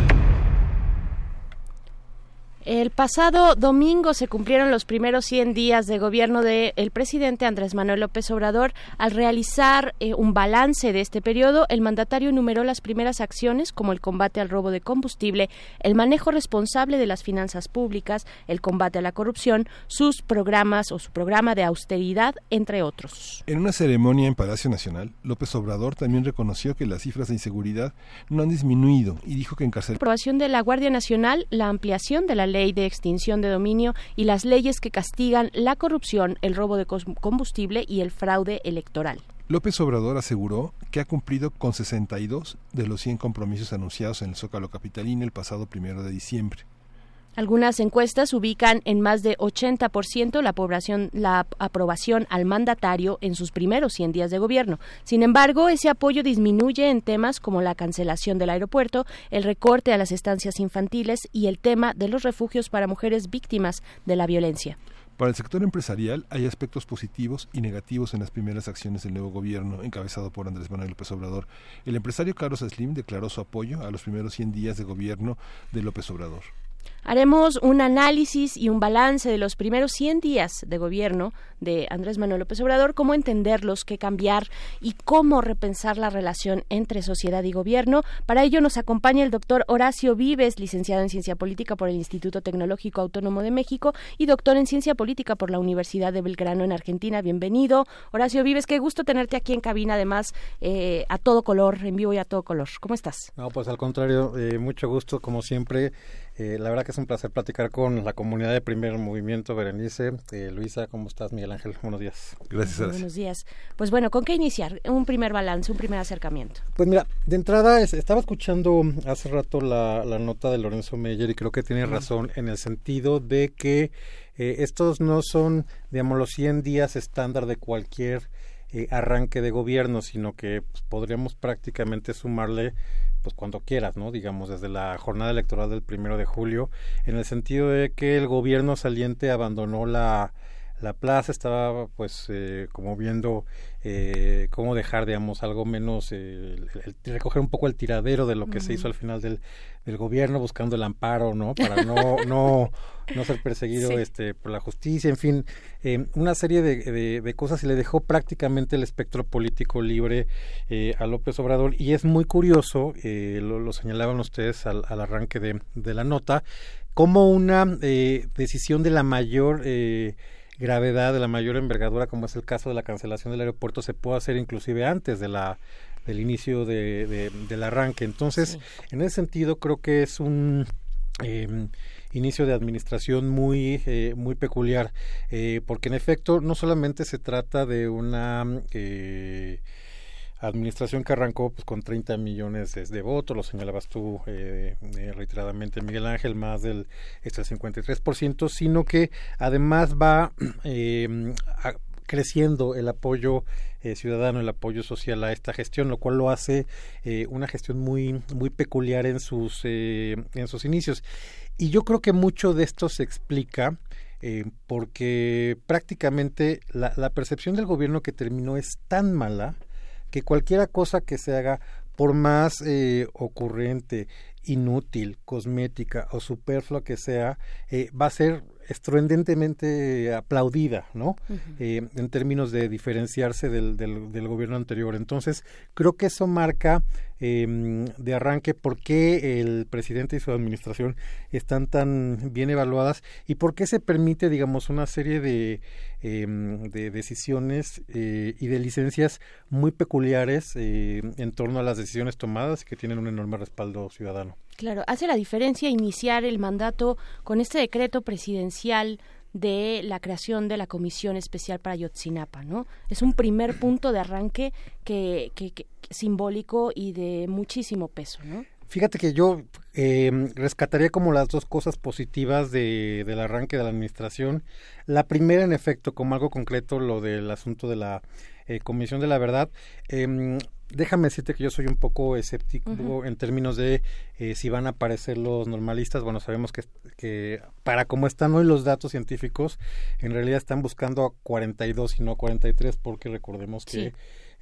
Pasado domingo se cumplieron los primeros 100 días de gobierno del presidente Andrés Manuel López Obrador. Al realizar eh, un balance de este periodo, el mandatario enumeró las primeras acciones como el combate al robo de combustible, el manejo responsable de las finanzas públicas, el combate a la corrupción, sus programas o su programa de austeridad, entre otros. En una ceremonia en Palacio Nacional, López Obrador también reconoció que las cifras de inseguridad no han disminuido y dijo que encarcelar. Aprobación de la Guardia Nacional, la ampliación de la ley de extinción de dominio y las leyes que castigan la corrupción, el robo de combustible y el fraude electoral. López Obrador aseguró que ha cumplido con 62 de los 100 compromisos anunciados en el Zócalo Capitalino el pasado primero de diciembre. Algunas encuestas ubican en más de 80% la, población, la aprobación al mandatario en sus primeros 100 días de gobierno. Sin embargo, ese apoyo disminuye en temas como la cancelación del aeropuerto, el recorte a las estancias infantiles y el tema de los refugios para mujeres víctimas de la violencia. Para el sector empresarial hay aspectos positivos y negativos en las primeras acciones del nuevo gobierno encabezado por Andrés Manuel López Obrador. El empresario Carlos Slim declaró su apoyo a los primeros 100 días de gobierno de López Obrador. Haremos un análisis y un balance de los primeros 100 días de gobierno de Andrés Manuel López Obrador, cómo entenderlos, qué cambiar y cómo repensar la relación entre sociedad y gobierno. Para ello nos acompaña el doctor Horacio Vives, licenciado en Ciencia Política por el Instituto Tecnológico Autónomo de México y doctor en Ciencia Política por la Universidad de Belgrano en Argentina. Bienvenido. Horacio Vives, qué gusto tenerte aquí en cabina, además eh, a todo color, en vivo y a todo color. ¿Cómo estás? No, pues al contrario, eh, mucho gusto, como siempre. Eh, la verdad que es un placer platicar con la comunidad de Primer Movimiento, Berenice. Eh, Luisa, ¿cómo estás? Miguel Ángel, buenos días. Gracias. Buenos días. Pues bueno, ¿con qué iniciar? Un primer balance, un primer acercamiento. Pues mira, de entrada estaba escuchando hace rato la, nota de Lorenzo Meyer y creo que tiene razón en el sentido de que eh, estos no son, digamos, los 100 días estándar de cualquier arranque de gobierno, sino que pues, podríamos prácticamente sumarle pues cuando quieras, ¿no? Digamos, desde la jornada electoral del primero de julio, en el sentido de que el gobierno saliente abandonó la, la plaza, estaba pues eh, como viendo eh, cómo dejar, digamos, algo menos, eh, recoger un poco el tiradero de lo que se hizo al final del, del gobierno, buscando el amparo, ¿no? Para [LAUGHS] no, no, no ser perseguido este, por la justicia, en fin, eh, una serie de, de, cosas y le dejó prácticamente el espectro político libre eh, a López Obrador. Y es muy curioso, eh, lo, lo, señalaban ustedes al, al arranque de, de, la nota, como una decisión de la mayor gravedad, de la mayor envergadura, como es el caso de la cancelación del aeropuerto, se puede hacer inclusive antes de la del inicio de, del arranque. Entonces, en ese sentido, creo que es un eh, inicio de administración muy, eh, muy peculiar, eh, porque en efecto no solamente se trata de una eh, administración que arrancó pues, con 30 millones de votos, lo señalabas tú eh, eh, reiteradamente, Miguel Ángel, más del este 53%, sino que además va [CLEARS THROAT] eh, creciendo el apoyo eh, ciudadano, el apoyo social a esta gestión, lo cual lo hace eh, una gestión muy, muy peculiar en sus, eh, en sus inicios. Y yo creo que mucho de esto se explica porque prácticamente la, la percepción del gobierno que terminó es tan mala que cualquiera cosa que se haga, por más ocurrente, inútil, cosmética o superflua que sea, va a ser estruendentemente aplaudida, ¿no? eh, en términos de diferenciarse del, del, del, gobierno anterior. Entonces, creo que eso marca eh, de arranque por qué el presidente y su administración están tan bien evaluadas y por qué se permite, digamos, una serie de, eh, de decisiones eh, y de licencias muy peculiares eh, en torno a las decisiones tomadas que tienen un enorme respaldo ciudadano. Claro, hace la diferencia iniciar el mandato con este decreto presidencial de la creación de la Comisión Especial para Yotzinapa, ¿no? Es un primer punto de arranque que, que, que simbólico y de muchísimo peso, ¿no? Fíjate que yo eh, rescataría como las dos cosas positivas de, del arranque de la administración. La primera, en efecto, como algo concreto, lo del asunto de la eh, Comisión de la Verdad. Eh, déjame decirte que yo soy un poco escéptico uh -huh. en términos de eh, si van a aparecer los normalistas. Bueno, sabemos que, que para como están hoy los datos científicos, en realidad están buscando a 42 y no a 43, porque recordemos que... Sí.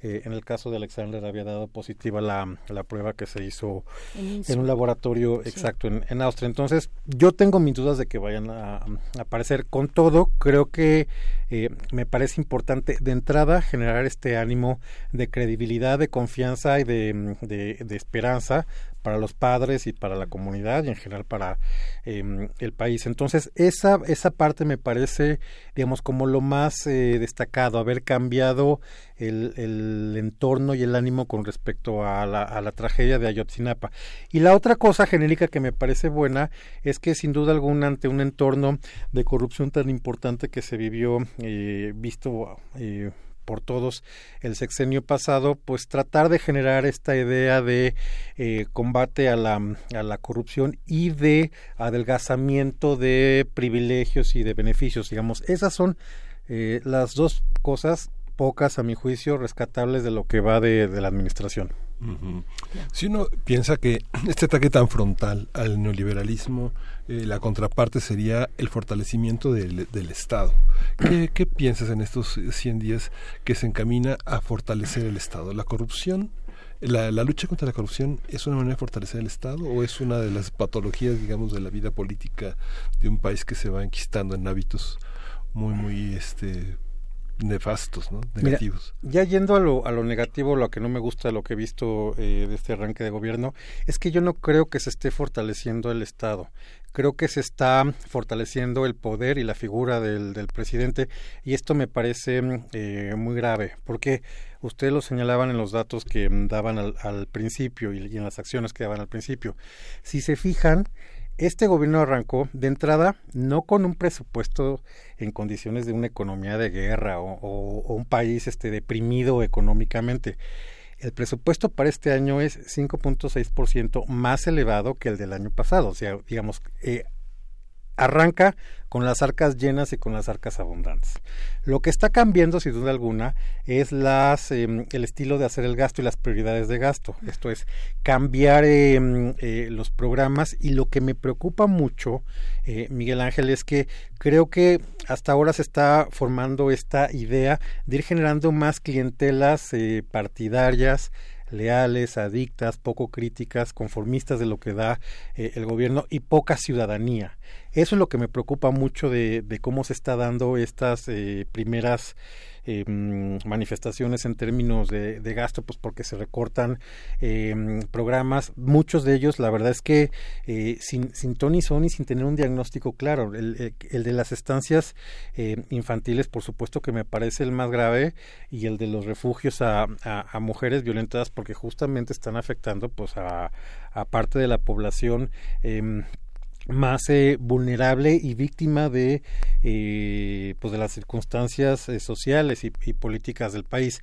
Eh, en el caso de Alexander había dado positiva la, la prueba que se hizo en, un laboratorio exacto en, en, Austria. Entonces, yo tengo mis dudas de que vayan a, aparecer. Con todo, creo que eh, me parece importante de entrada generar este ánimo de credibilidad, de confianza y de, de esperanza para los padres y para la comunidad y en general para em, el país. Entonces, esa, esa parte me parece, digamos, como lo más eh, destacado, haber cambiado el, el, entorno y el ánimo con respecto a la, a la tragedia de Ayotzinapa. Y la otra cosa genérica que me parece buena es que sin duda alguna ante un entorno de corrupción tan importante que se vivió, eh, visto eh, por todos el sexenio pasado, pues tratar de generar esta idea de eh, combate a la, a la corrupción y de adelgazamiento de privilegios y de beneficios, digamos. Esas son eh, las dos cosas pocas, a mi juicio, rescatables de lo que va de, de la administración. Si uno piensa que este ataque tan frontal al neoliberalismo, eh, la contraparte sería el fortalecimiento del, Estado. ¿Qué, ¿Qué, piensas en estos 100 días que se encamina a fortalecer el Estado? ¿La corrupción, la, la, lucha contra la corrupción es una manera de fortalecer el Estado o es una de las patologías, digamos, de la vida política de un país que se va enquistando en hábitos muy, muy este, nefastos, ¿no? negativos. ya yendo a lo, a lo negativo, lo que no me gusta, lo que he visto eh, de este arranque de gobierno, es que yo no creo que se esté fortaleciendo el Estado. Creo que se está fortaleciendo el poder y la figura del, del presidente y esto me parece eh, muy grave porque ustedes lo señalaban en los datos que daban al, al principio y, y en las acciones que daban al principio. Si se fijan, este gobierno arrancó de entrada no con un presupuesto en condiciones de una economía de guerra o, un país este, deprimido económicamente. El presupuesto para este año es 5.6% más elevado que el del año pasado. O sea, digamos, eh, arranca con las arcas llenas y con las arcas abundantes. Lo que está cambiando, sin duda alguna, es las, eh, el estilo de hacer el gasto y las prioridades de gasto. Esto es cambiar eh, eh, los programas y lo que me preocupa mucho, eh, Miguel Ángel, es que creo que hasta ahora se está formando esta idea de ir generando más clientelas eh, partidarias, leales, adictas, poco críticas, conformistas de lo que da eh, el gobierno y poca ciudadanía. Eso es lo que me preocupa mucho de, de cómo se está dando estas eh, primeras eh, manifestaciones en términos de, gasto, pues porque se recortan eh, programas, muchos de ellos, la verdad es que eh, sin, sin Tony Sony, sin tener un diagnóstico claro, el, el de las estancias eh, infantiles, por supuesto que me parece el más grave, y el de los refugios a, mujeres violentadas, porque justamente están afectando pues a, a parte de la población eh, más eh, vulnerable y víctima de eh, pues de las circunstancias eh, sociales y, políticas del país.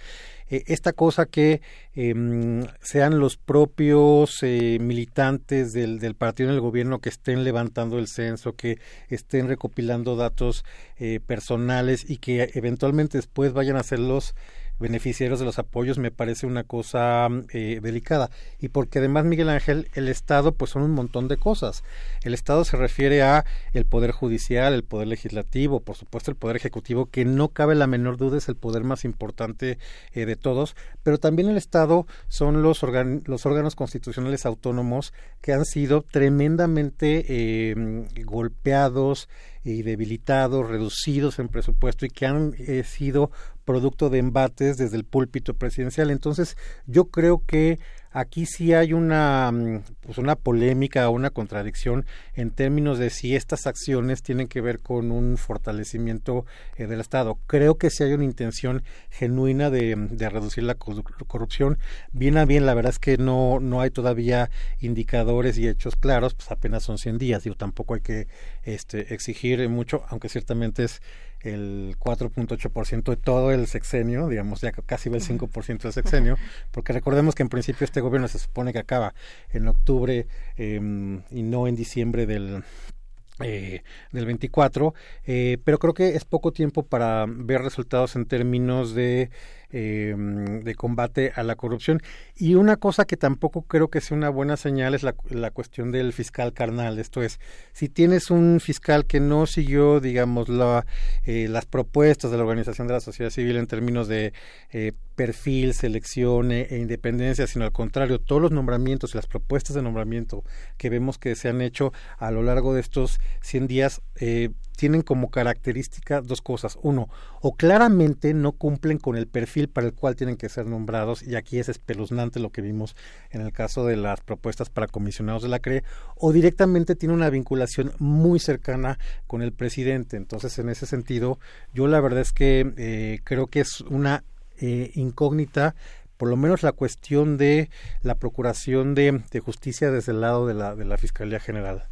Eh, esta cosa que eh, sean los propios eh, militantes del, del, partido en el gobierno que estén levantando el censo que estén recopilando datos personales y que eventualmente después vayan a ser los beneficiarios de los apoyos me parece una cosa eh, delicada. Y porque además Miguel Ángel el Estado pues son un montón de cosas. El Estado se refiere a el poder judicial el poder legislativo por supuesto el poder ejecutivo que no cabe la menor duda es el poder más importante eh, de todos. Pero también el Estado son los, los órganos constitucionales autónomos que han sido tremendamente eh, golpeados y debilitados, reducidos en presupuesto y que han eh, sido producto de embates desde el púlpito presidencial. Entonces, yo creo que aquí sí hay una, pues una polémica o una contradicción en términos de si estas acciones tienen que ver con un fortalecimiento eh, del Estado. Creo que sí hay una intención genuina de, de, reducir la corrupción. Bien a bien, la verdad es que no, no hay todavía indicadores y hechos claros, pues apenas son 100 días. Digo, tampoco hay que este, exigir mucho, aunque ciertamente es el 4.8% de todo el sexenio, digamos, ya casi va el 5% del sexenio, porque recordemos que en principio este gobierno se supone que acaba en octubre eh, y no en diciembre del eh, del 24, eh, pero creo que es poco tiempo para ver resultados en términos de, eh, de combate a la corrupción. Y una cosa que tampoco creo que sea una buena señal es la, la, cuestión del fiscal carnal. Esto es, si tienes un fiscal que no siguió, digamos, la, las propuestas de la Organización de la Sociedad Civil en términos de perfil, selección e, e independencia, sino al contrario, todos los nombramientos y las propuestas de nombramiento que vemos que se han hecho a lo largo de estos 100 días eh, tienen como característica dos cosas. Uno, o claramente no cumplen con el perfil para el cual tienen que ser nombrados, y aquí es espeluznante lo que vimos en el caso de las propuestas para comisionados de la CRE, o directamente tiene una vinculación muy cercana con el presidente. Entonces, en ese sentido, yo la verdad es que eh, creo que es una eh, incógnita por lo menos la cuestión de la procuración de, justicia desde el lado de la, de la Fiscalía General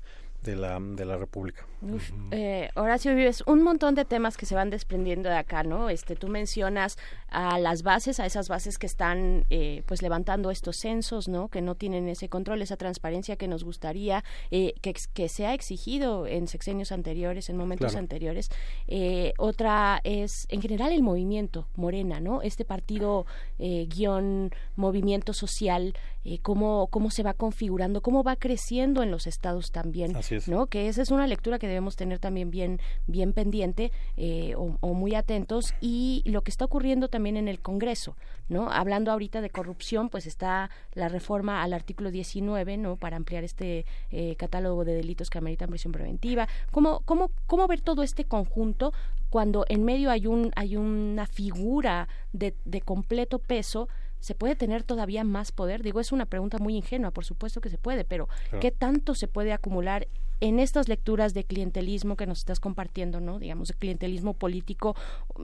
de la, de la República. Uf, eh, Horacio Vives, un montón de temas que se van desprendiendo de acá, ¿no? Este, tú mencionas a las bases, a esas bases que están, eh, pues, levantando estos censos, ¿no? Que no tienen ese control, esa transparencia que nos gustaría, eh, que, que se ha exigido en sexenios anteriores, en momentos anteriores. Eh, otra es, en general, el movimiento Morena, ¿no? Este partido eh, guion movimiento social, eh, cómo, cómo se va configurando, cómo va creciendo en los estados también, ¿no? Que esa es una lectura que debemos tener también bien, bien pendiente eh, o, muy atentos y lo que está ocurriendo también en el Congreso, ¿no? Hablando ahorita de corrupción, pues está la reforma al artículo 19, ¿no? Para ampliar este eh, catálogo de delitos que ameritan prisión preventiva. ¿Cómo, cómo, cómo ver todo este conjunto cuando en medio hay un hay una figura de, de completo peso ¿Se puede tener todavía más poder? Digo, es una pregunta muy ingenua, por supuesto que se puede, pero ¿qué tanto se puede acumular en estas lecturas de clientelismo que nos estás compartiendo, ¿no? Digamos, de clientelismo político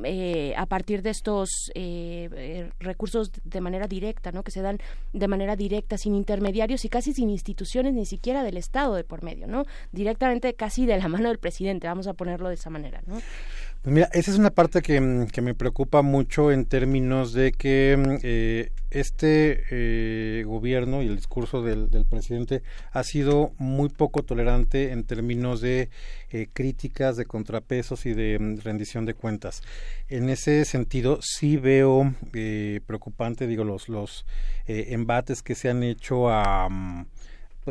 eh, a partir de estos eh, eh, recursos de manera directa, ¿no? Que se dan de manera directa, sin intermediarios y casi sin instituciones ni siquiera del Estado de por medio, ¿no? Directamente casi de la [LAUGHS] mano del presidente, vamos a ponerlo de esa manera, ¿no? Pues mira, esa es una parte que, mm, que me preocupa mucho en términos de que mm, eh, este eh, gobierno y el discurso del, del, presidente ha sido muy poco tolerante en términos de eh, críticas, de contrapesos y de mm, rendición de cuentas. En ese sentido, sí veo eh, preocupante, digo, los, los embates que se han hecho a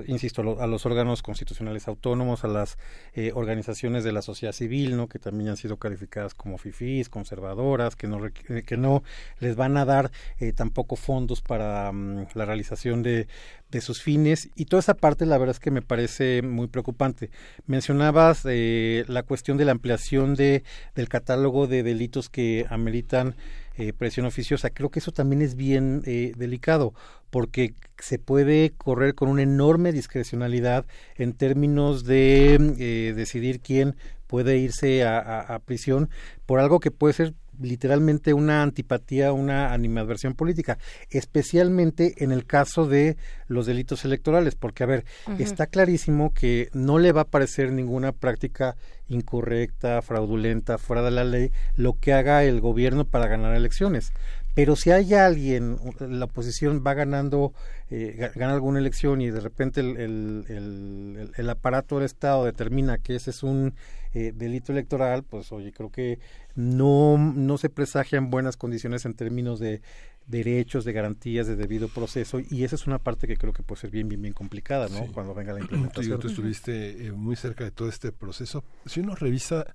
insisto, a los órganos constitucionales autónomos, a las eh, organizaciones de la sociedad civil, ¿no? que también han sido calificadas como fifís, conservadoras, que no, eh, que no les van a dar eh, tampoco fondos para um, la realización de, de sus fines y toda esa parte la verdad es que me parece muy preocupante. Mencionabas eh, la cuestión de la ampliación de, del catálogo de delitos que ameritan eh, presión oficiosa. Creo que eso también es bien eh, delicado porque se puede correr con una enorme discrecionalidad en términos de eh, decidir quién puede irse a, prisión por algo que puede ser literalmente una antipatía, una animadversión política, especialmente en el caso de los delitos electorales, porque a ver, uh -huh. está clarísimo que no le va a parecer ninguna práctica incorrecta, fraudulenta, fuera de la ley, lo que haga el gobierno para ganar elecciones. Pero si hay alguien, la oposición va ganando, eh, gana alguna elección y de repente el, el, el, el, aparato del Estado determina que ese es un eh, delito electoral, pues oye, creo que no, no se presagian buenas condiciones en términos de derechos, de garantías, de debido proceso, y esa es una parte que creo que puede ser bien, bien, bien complicada, ¿no? Sí. Cuando venga la implementación. Tú, tú estuviste eh, muy cerca de todo este proceso. Si uno revisa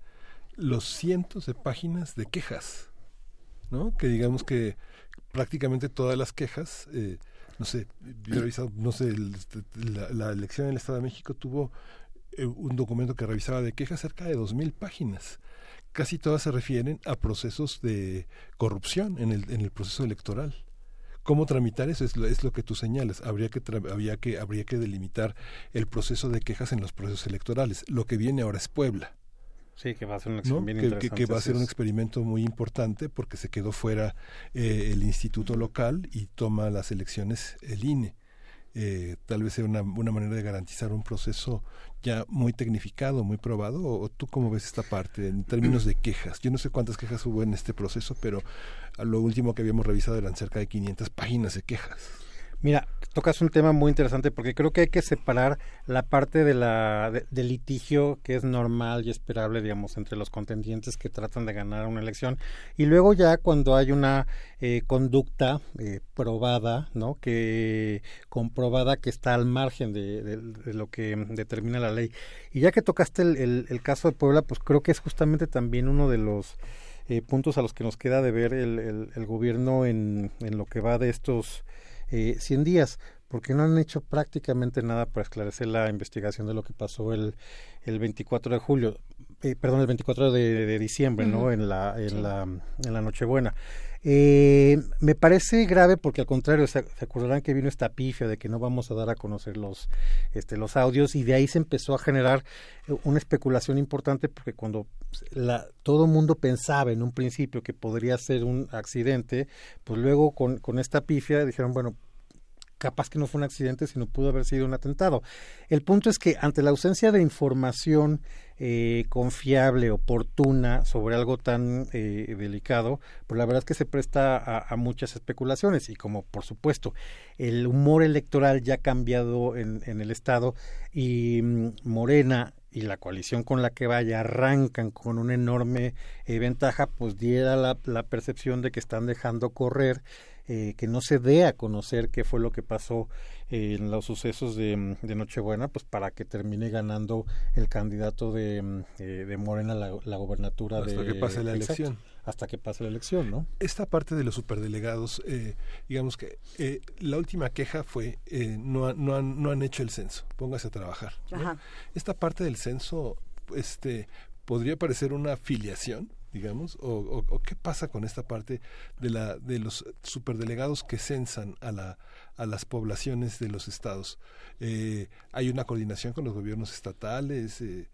los cientos de páginas de quejas, ¿no? Que digamos que prácticamente todas las quejas, eh, no sé, yo revisado, no sé, el, la, la, elección en el Estado de México tuvo eh, un documento que revisaba de quejas cerca de dos mil páginas. Casi todas se refieren a procesos de corrupción en el, en el proceso electoral. ¿Cómo tramitar eso? Es lo, es lo que tú señalas. Habría que, habría, que, habría que delimitar el proceso de quejas en los procesos electorales. Lo que viene ahora es Puebla Sí, que va a ser una ¿no? bien que, que, que, va a ser un experimento muy importante porque se quedó fuera eh, el instituto local y toma las elecciones el INE. Eh, tal vez sea una, una, manera de garantizar un proceso ya muy tecnificado, muy probado, o, o, tú cómo ves esta parte en términos de quejas. Yo no sé cuántas quejas hubo en este proceso, pero a lo último que habíamos revisado eran cerca de 500 páginas de quejas. Mira, tocas un tema muy interesante porque creo que hay que separar la parte de la de, litigio que es normal y esperable, digamos, entre los contendientes que tratan de ganar una elección y luego ya cuando hay una eh, conducta eh, probada, ¿no? Que comprobada que está al margen de, lo que determina la ley. Y ya que tocaste el, caso de Puebla, pues creo que es justamente también uno de los eh, puntos a los que nos queda de ver el, el, gobierno en, en, lo que va de estos eh, 100 días porque no han hecho prácticamente nada para esclarecer la investigación de lo que pasó el, el 24 de julio, eh, perdón, el 24 de, diciembre, ¿no? En la, en, la, en la Nochebuena. Eh, me parece grave porque al contrario, se, acordarán que vino esta pifia de que no vamos a dar a conocer los, este, los audios y de ahí se empezó a generar eh, una especulación importante porque cuando la, todo mundo pensaba en un principio que podría ser un accidente, pues luego con, con esta pifia dijeron, bueno, capaz que no fue un accidente, sino pudo haber sido un atentado. El punto es que ante la ausencia de información eh, confiable, oportuna sobre algo tan eh, delicado, pues la verdad es que se presta a, muchas especulaciones y como por supuesto el humor electoral ya ha cambiado en, en el Estado y mm, Morena y la coalición con la que vaya arrancan con una enorme eh, ventaja, pues diera la, la percepción de que están dejando correr eh, que no se dé a conocer qué fue lo que pasó en los sucesos de, de, Nochebuena, pues para que termine ganando el candidato de, eh, de Morena la, la gobernatura hasta que pase la elección. Hasta que pase la elección, ¿no? Esta parte de los superdelegados, eh, digamos que eh, la última queja fue eh, no, no, han, no han hecho el censo, póngase a trabajar. Esta parte del censo este, podría parecer una afiliación digamos, o, qué pasa con esta parte de la de los superdelegados que censan a la a las poblaciones de los estados. Eh, hay una coordinación con los gobiernos estatales. Eh,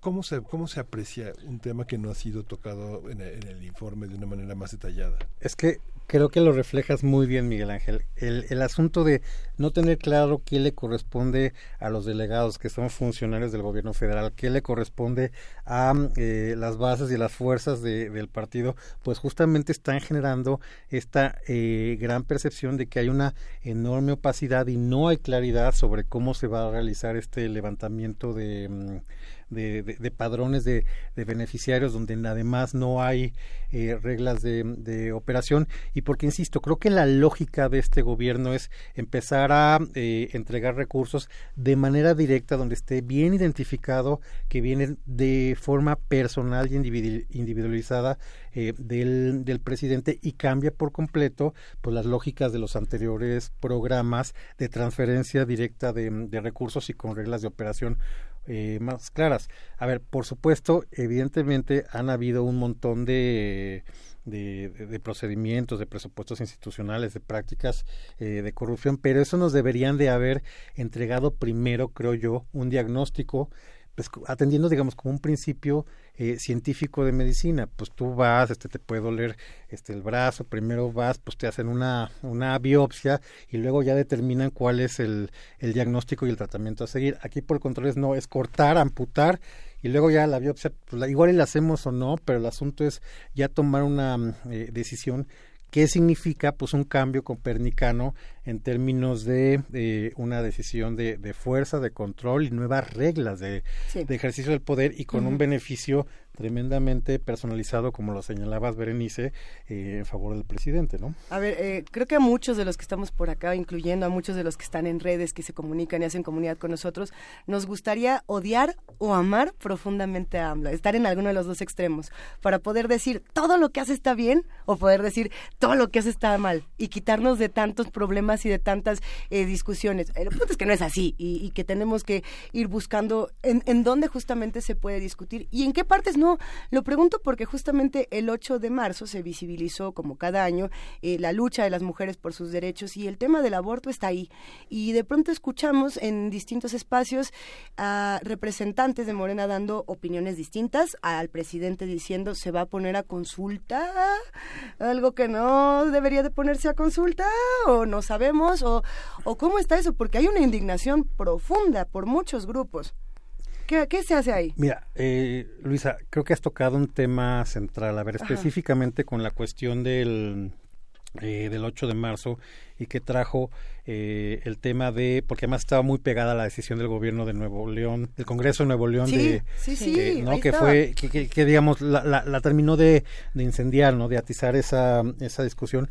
¿Cómo se, ¿Cómo se aprecia un tema que no ha sido tocado en en el informe de una manera más detallada? Es que creo que lo reflejas muy bien, Miguel Ángel. El, el, asunto de no tener claro qué le corresponde a los delegados que son funcionarios del gobierno federal, qué le corresponde a eh, las bases y las fuerzas de, del partido, pues justamente están generando esta eh, gran percepción de que hay una enorme opacidad y no hay claridad sobre cómo se va a realizar este levantamiento de... De, padrones de, beneficiarios donde además no hay eh, reglas de, operación. Y porque insisto creo que la lógica de este gobierno es empezar a eh, entregar recursos de manera directa donde esté bien identificado que vienen de forma personal y individualizada eh, del, presidente y cambia por completo pues las lógicas de los anteriores programas de transferencia directa de recursos y con reglas de operación eh, más claras. A ver, por supuesto, evidentemente han habido un montón de, de, procedimientos, de presupuestos institucionales, de prácticas eh, de corrupción, pero eso nos deberían de haber entregado primero, creo yo, un diagnóstico pues, atendiendo, digamos, como un principio eh, científico de medicina. Pues tú vas, este, te puede doler este, el brazo, primero vas, pues te hacen una, una biopsia y luego ya determinan cuál es el, el diagnóstico y el tratamiento a seguir. Aquí por control es no, es cortar, amputar y luego ya la biopsia, pues la, igual la hacemos o no, pero el asunto es ya tomar una eh, decisión ¿Qué significa? Pues un cambio copernicano en términos de eh, una decisión de, de, fuerza, de control y nuevas reglas de, de ejercicio del poder y con un beneficio tremendamente personalizado, como lo señalabas, Berenice, eh, en favor del presidente, ¿no? A ver, eh, creo que a muchos de los que estamos por acá, incluyendo a muchos de los que están en redes, que se comunican y hacen comunidad con nosotros, nos gustaría odiar o amar profundamente a AMLA, estar en alguno de los dos extremos, para poder decir todo lo que hace está bien o poder decir todo lo que hace está mal y quitarnos de tantos problemas y de tantas eh, discusiones. El punto es que no es así y, que tenemos que ir buscando en dónde justamente se puede discutir y en qué partes no lo pregunto porque justamente el 8 de marzo se visibilizó, como cada año, eh, la lucha de las mujeres por sus derechos y el tema del aborto está ahí. Y de pronto escuchamos en distintos espacios a representantes de Morena dando opiniones distintas, al presidente diciendo se va a poner a consulta, algo que no debería de ponerse a consulta, o no sabemos, o, o cómo está eso, porque hay una indignación profunda por muchos grupos. ¿Qué, se hace ahí? Mira, eh, Luisa, creo que has tocado un tema central. A ver, específicamente con la cuestión del, eh, del 8 de marzo y que trajo eh, el tema de, porque además estaba muy pegada la decisión del gobierno de Nuevo León, del Congreso de Nuevo León, de, sí, sí, que, ¿no? que fue, que, digamos, la, la, terminó de, de, incendiar, ¿no? De atizar esa, esa discusión.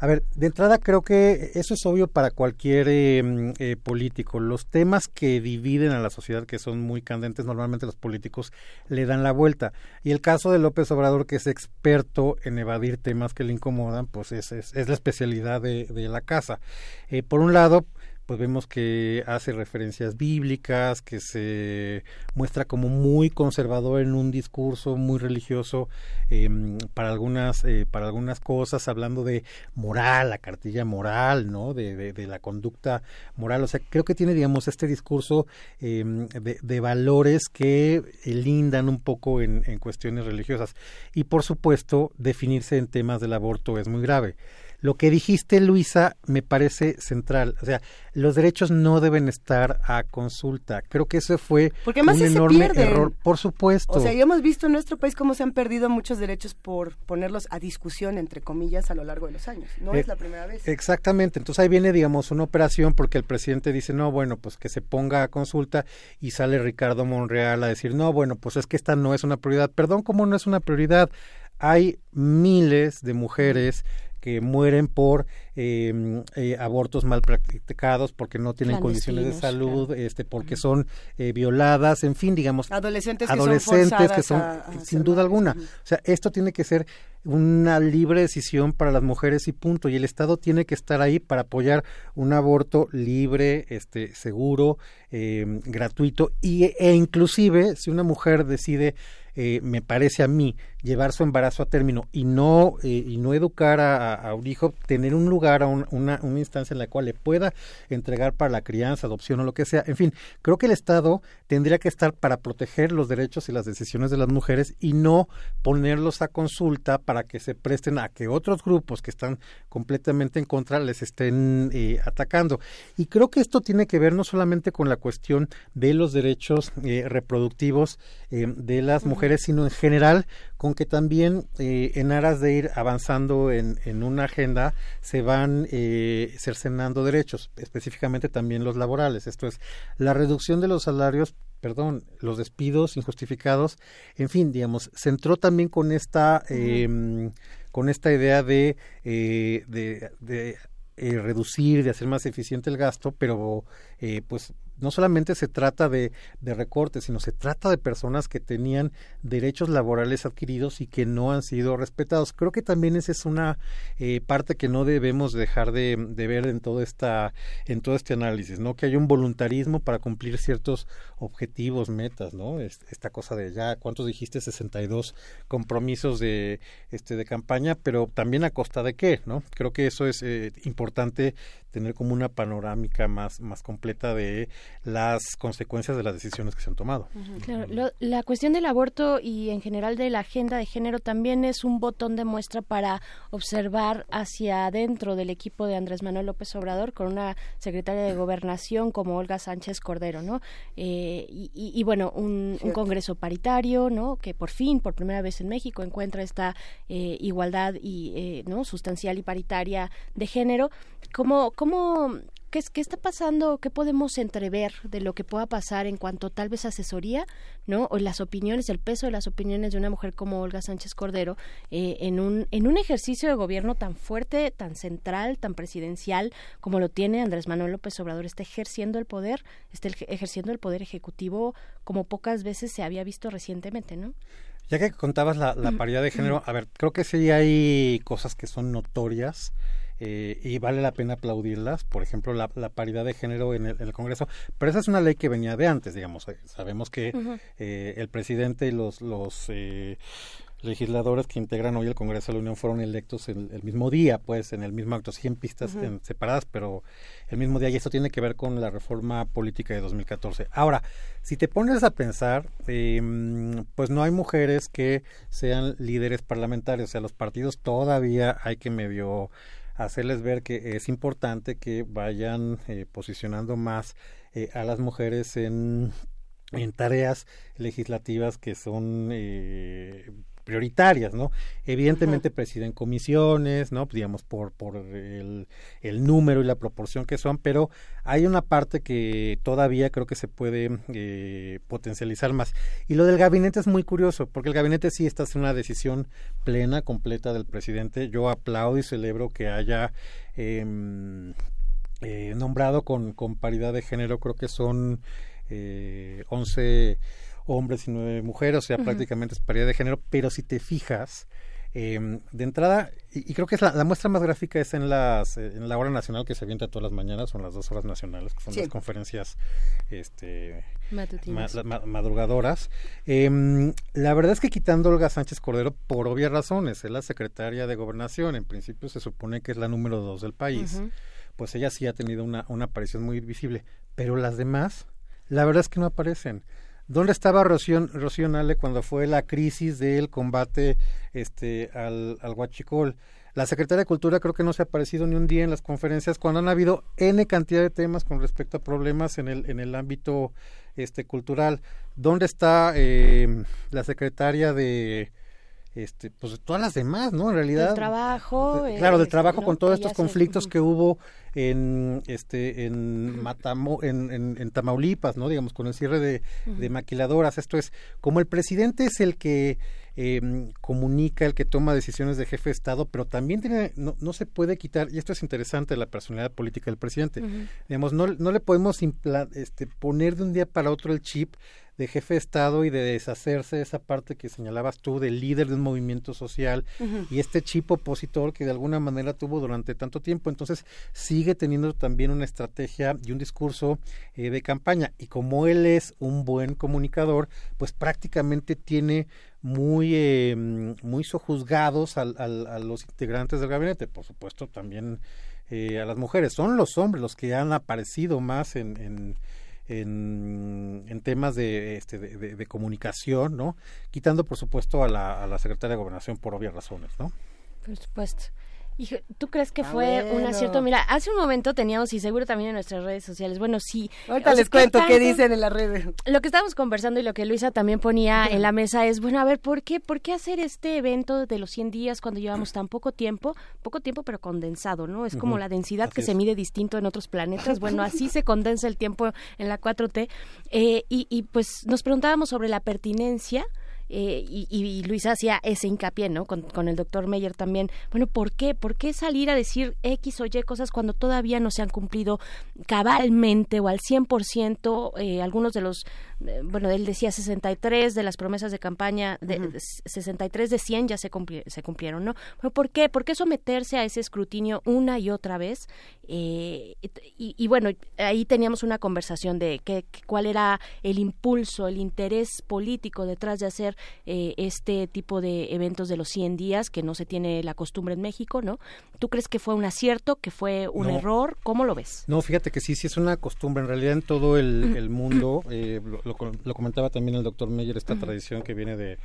A ver, de entrada creo que eso es obvio para cualquier eh, mm, eh, político. Los temas que dividen a la sociedad, que son muy candentes, normalmente los políticos le dan la vuelta. Y el caso de López Obrador, que es experto en evadir temas que le incomodan, pues es, es, la especialidad de, de la casa. Eh, por un lado, pues vemos que hace referencias bíblicas, que se muestra como muy conservador en un discurso muy religioso em, para algunas eh, para algunas cosas, hablando de moral, la cartilla moral, ¿no? De, de, la conducta moral. O sea, creo que tiene, digamos, este discurso em, de, de, valores que lindan un poco en, en cuestiones religiosas. Y por supuesto, definirse en temas del aborto es muy grave. Lo que dijiste, Luisa, me parece central. O sea, los derechos no deben estar a consulta. Creo que eso fue Porque un enorme error, por supuesto. O sea, ya hemos visto en nuestro país cómo se han perdido muchos derechos por ponerlos a discusión, entre comillas, a lo largo de los años. No es eh, la primera vez. Exactamente. Entonces ahí viene, digamos, una operación porque el presidente dice, no, bueno, pues que se ponga a consulta y sale Ricardo Monreal a decir, no, bueno, pues es que esta no es una prioridad. Perdón, ¿cómo no es una prioridad? Hay miles de mujeres que mueren por em, eh, abortos mal practicados, porque no tienen condiciones de salud, este, porque son eh, violadas, en fin, digamos, adolescentes que adolescentes que son, sin duda alguna. O sea, esto tiene que ser una libre decisión para las mujeres y punto. Y el Estado tiene que estar ahí para apoyar un aborto libre, este, seguro, eh, gratuito y, e inclusive si una mujer decide eh, me parece a mí, llevar su embarazo a término y no, eh, y no educar a, un hijo, tener un lugar, a una, una, instancia en la cual le pueda entregar para la crianza, adopción o lo que sea. En fin, creo que el Estado tendría que estar para proteger los derechos y las decisiones de las mujeres y no ponerlos a consulta para que se presten a que otros grupos que están completamente en contra les estén eh, atacando. Y creo que esto tiene que ver no solamente con la cuestión de los derechos reproductivos de las mujeres, sino en general con que también eh, en aras de ir avanzando en, en una agenda se van eh, cercenando derechos, específicamente también los laborales. Esto es la reducción de los salarios perdón, los despidos injustificados, en fin, digamos, se entró también con esta, em, con esta idea de, eh, de, de eh, reducir, de hacer más eficiente el gasto, pero pues no solamente se trata de, de, recortes, sino se trata de personas que tenían derechos laborales adquiridos y que no han sido respetados. Creo que también esa es una eh, parte que no debemos dejar de, de, ver en todo esta en todo este análisis, ¿no? Que hay un voluntarismo para cumplir ciertos objetivos, metas, ¿no? Esta cosa de ya cuántos dijiste 62 compromisos de este de campaña, pero también a costa de qué, ¿no? Creo que eso es eh, importante tener como una panorámica más, más completa de las consecuencias de las decisiones que se han tomado. Claro, la cuestión del aborto y en general de la agenda de género también es un botón de muestra para observar hacia adentro del equipo de Andrés Manuel López Obrador con una secretaria de gobernación como Olga Sánchez Cordero, ¿no? Eh, y, bueno, un, congreso paritario, ¿no? Que por fin, por primera vez en México, encuentra esta eh, igualdad y, eh, ¿no? Sustancial y paritaria de género. ¿Cómo, cómo, qué, qué está pasando? ¿Qué podemos entrever de lo que pueda pasar en cuanto tal vez asesoría, ¿no? O las opiniones, el peso de las opiniones de una mujer como Olga Sánchez Cordero eh, en, un, en un ejercicio de gobierno tan fuerte, tan central, tan presidencial como lo tiene Andrés Manuel López Obrador, está ejerciendo el poder, está ejerciendo el poder ejecutivo como pocas veces se había visto recientemente, ¿no? Ya que contabas la, la paridad de género, a ver, creo que sí hay cosas que son notorias eh, y vale la pena aplaudirlas, por ejemplo, la, paridad de género en el, Congreso, pero esa es una ley que venía de antes, digamos, eh, sabemos que eh, el presidente y los, los legisladores que integran hoy el Congreso de la Unión fueron electos el, el mismo día, pues en el mismo acto, sí en pistas separadas, pero el mismo día, y esto tiene que ver con la reforma política de 2014. Ahora, si te pones a pensar, em, pues no hay mujeres que sean líderes parlamentarios, o sea, los partidos todavía hay que medio hacerles ver que es importante que vayan eh, posicionando más eh, a las mujeres en, en tareas legislativas que son eh, prioritarias, ¿no? Evidentemente presiden comisiones, ¿no? Digamos, por, por el, el, número y la proporción que son, pero hay una parte que todavía creo que se puede eh, potencializar más. Y lo del gabinete es muy curioso, porque el gabinete sí está haciendo una decisión plena, completa del presidente. Yo aplaudo y celebro que haya em, eh, nombrado con, con paridad de género, creo que son eh, 11 hombres y nueve mujeres, o sea, prácticamente es paridad de género, pero si te fijas, eh, de entrada, y, creo que es la, muestra más gráfica es en las en la hora nacional que se avienta todas las mañanas, son las dos horas nacionales, que son las conferencias este, madrugadoras. Eh, la verdad es que quitando Olga Sánchez Cordero, por obvias razones, es la secretaria de Gobernación, en principio se supone que es la número dos del país, pues ella sí ha tenido una, una aparición muy visible, pero las demás, la verdad es que no aparecen. ¿Dónde estaba Rocío, Rocío Nale cuando fue la crisis del combate este, al, al huachicol? La secretaria de Cultura creo que no se ha aparecido ni un día en las conferencias cuando han habido N cantidad de temas con respecto a problemas en el, en el ámbito este, cultural. ¿Dónde está eh, la secretaria de este, pues todas las demás, ¿no? En realidad. Del trabajo. claro, del este, trabajo con todos estos conflictos que hubo en este en Matamo, en, en, Tamaulipas, ¿no? Digamos, con el cierre de, de maquiladoras. Esto es, como el presidente es el que eh, comunica, el que toma decisiones de jefe de Estado, pero también tiene, no, no, se puede quitar, y esto es interesante, la personalidad política del presidente. Digamos, no, no le podemos este, poner de un día para otro el chip de jefe de Estado y de deshacerse de esa parte que señalabas tú del líder de un movimiento social y este chip opositor que de alguna manera tuvo durante tanto tiempo. Entonces sigue teniendo también una estrategia y un discurso eh, de campaña. Y como él es un buen comunicador, pues prácticamente tiene muy, eh, muy sojuzgados al, a los integrantes del gabinete. Por supuesto, también eh, a las mujeres. Son los hombres los que han aparecido más en, en en, en temas de, este, de, de, comunicación, ¿no? Quitando, por supuesto, a la, a la secretaria de Gobernación por obvias razones, ¿no? Por supuesto. ¿Tú crees que ah, fue un acierto? Mira, hace un momento teníamos, y seguro también en nuestras redes sociales, bueno, sí. Ahorita les cuento qué dicen en las redes. Lo que estábamos conversando y lo que Luisa también ponía en la mesa es, bueno, a ver, ¿por qué, ¿por qué hacer este evento de los 100 días cuando llevamos tan poco tiempo? Poco tiempo, pero condensado, ¿no? Es como la densidad que se mide distinto en otros planetas. [LAUGHS] Bueno, así se condensa el tiempo en la 4T. Eh, y, y pues nos preguntábamos sobre la pertinencia eh, y, y, Luisa hacía ese hincapié, ¿no? Con, con, el doctor Meyer también. Bueno, ¿por qué? ¿Por qué salir a decir X o Y cosas cuando todavía no se han cumplido cabalmente o al 100% eh, algunos de los, bueno, él decía 63 de las promesas de campaña, de, 63 de 100 ya se, se cumplieron, ¿no? Pero ¿por qué? ¿Por qué someterse a ese escrutinio una y otra vez? Eh, y, y, bueno, ahí teníamos una conversación de qué cuál era el impulso, el interés político detrás de hacer eh, este tipo de eventos de los 100 días, que no se tiene la costumbre en México, ¿no? ¿Tú crees que fue un acierto, que fue un error? ¿Cómo lo ves? No, fíjate que sí, sí es una costumbre. En realidad en todo el, mundo, eh, lo, comentaba también el doctor Meyer, esta tradición que viene de...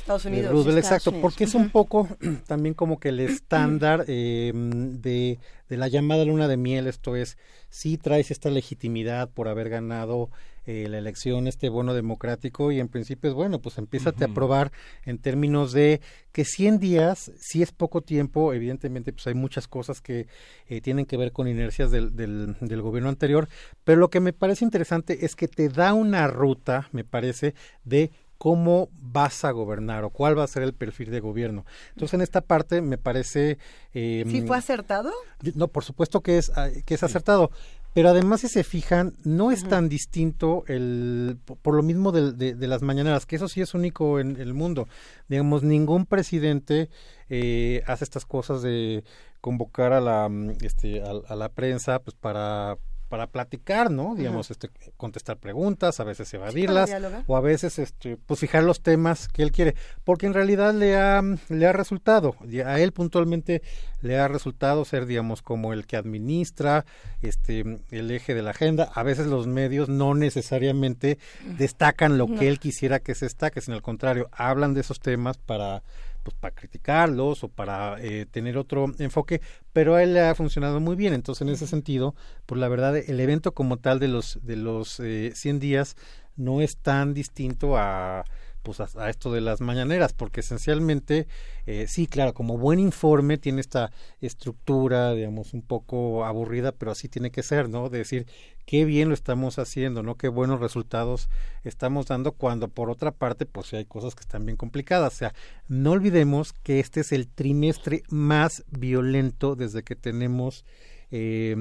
Estados Unidos. exacto, porque es un poco [CLEARS THROAT] también como que el estándar eh, de, de la llamada luna de miel, esto es, si traes esta legitimidad por haber ganado eh, la elección, este bono democrático y en principio es bueno, pues empieza a probar en términos de que 100 días si es poco tiempo, evidentemente pues hay muchas cosas que eh, tienen que ver con inercias del, del, del gobierno anterior, pero lo que me parece interesante es que te da una ruta, me parece, de cómo vas a gobernar o cuál va a ser el perfil de gobierno. Entonces, en esta parte me parece... Eh, ¿Sí fue acertado? No, por supuesto que es, ah, que es acertado. Pero además, si se fijan, no es tan distinto el, por lo mismo de, de, las mañaneras, que eso sí es único en el mundo. Digamos, ningún presidente eh, hace estas cosas de convocar a la, mm, este, a la prensa pues para para platicar, ¿no? Digamos, este, contestar preguntas, a veces evadirlas, o a veces, este, pues fijar los temas que él quiere, porque en realidad le ha, le ha resultado, a él puntualmente le ha resultado ser, digamos, como el que administra, este, el eje de la agenda. A veces los medios no necesariamente destacan lo que él quisiera que se destaque, sino al contrario, hablan de esos temas para pues para criticarlos o para eh, tener otro enfoque, pero a él le ha funcionado muy bien. Entonces, en ese sentido, pues la verdad, el evento como tal de los de los eh, 100 días no es tan distinto a pues a, esto de las mañaneras, porque esencialmente, eh, sí, claro, como buen informe tiene esta estructura, digamos, un poco aburrida, pero así tiene que ser, ¿no? De decir, qué bien lo estamos haciendo, ¿no? Qué buenos resultados estamos dando cuando por otra parte, pues hay cosas que están bien complicadas. O sea, no olvidemos que este es el trimestre más violento desde que tenemos eh,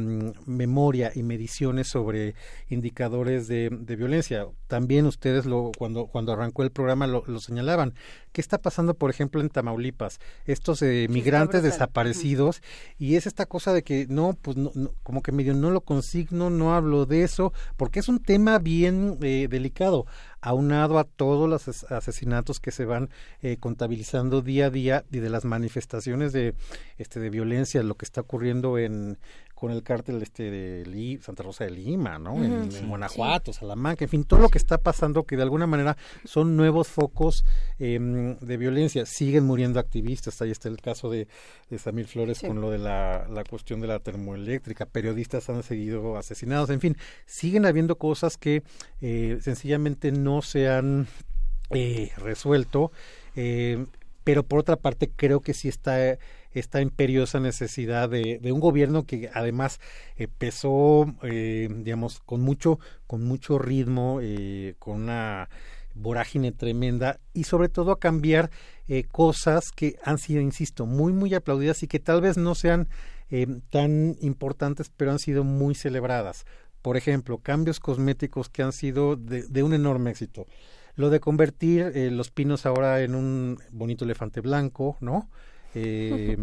memoria y mediciones sobre indicadores de, de, violencia. También ustedes lo, cuando, cuando arrancó el programa lo, lo señalaban. ¿Qué está pasando, por ejemplo, en Tamaulipas? Estos eh, migrantes desaparecidos y es esta cosa de que no, pues no, como que medio no lo consigno, no hablo de eso, porque es un tema bien eh, delicado aunado a todos los asesinatos que se van eh, contabilizando día a día y de las manifestaciones de este de violencia lo que está ocurriendo en con el cártel este de Santa Rosa de Lima, ¿no? en, Guanajuato, Salamanca, en fin, todo lo que está pasando que de alguna manera son nuevos focos em, de violencia. Siguen muriendo activistas, ahí está el caso de, de Samir Flores con lo de la, la cuestión de la termoeléctrica, periodistas han seguido asesinados, en fin, siguen habiendo cosas que eh, sencillamente no se han eh, resuelto, eh, pero por otra parte creo que sí está esta imperiosa necesidad de, de un gobierno que además empezó, eh, digamos, con mucho, con mucho ritmo, eh, con una vorágine tremenda y sobre todo a cambiar eh, cosas que han sido, insisto, muy, muy aplaudidas y que tal vez no sean eh, tan importantes, pero han sido muy celebradas. Por ejemplo, cambios cosméticos que han sido de, de un enorme éxito. Lo de convertir eh, los pinos ahora en un bonito elefante blanco, ¿no? Eh,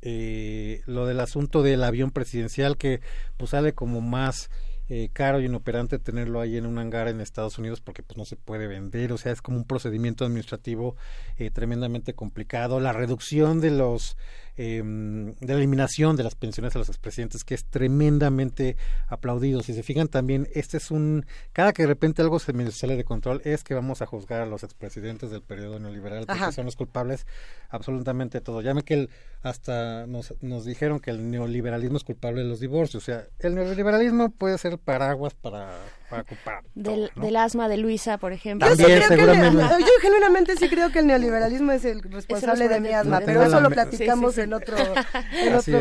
eh, lo del asunto del avión presidencial que pues sale como más eh, caro y inoperante tenerlo ahí en un hangar en Estados Unidos porque pues no se puede vender, o sea, es como un procedimiento administrativo eh, tremendamente complicado, la reducción de los eh, de la eliminación de las pensiones a los expresidentes que es tremendamente aplaudido. Si se fijan también, este es un cada que de repente algo se me sale de control es que vamos a juzgar a los expresidentes del periodo neoliberal porque son los culpables absolutamente de todo. Ya que el, hasta nos, nos dijeron que el neoliberalismo es culpable de los divorcios, o sea, el neoliberalismo puede ser paraguas para, para ocupar. Del, del, asma de Luisa, por ejemplo. Yo, sí yo genuinamente sí creo que el neoliberalismo es el responsable es de mi asma, pero eso lo platicamos sí, sí, en otro... En [LAUGHS] otro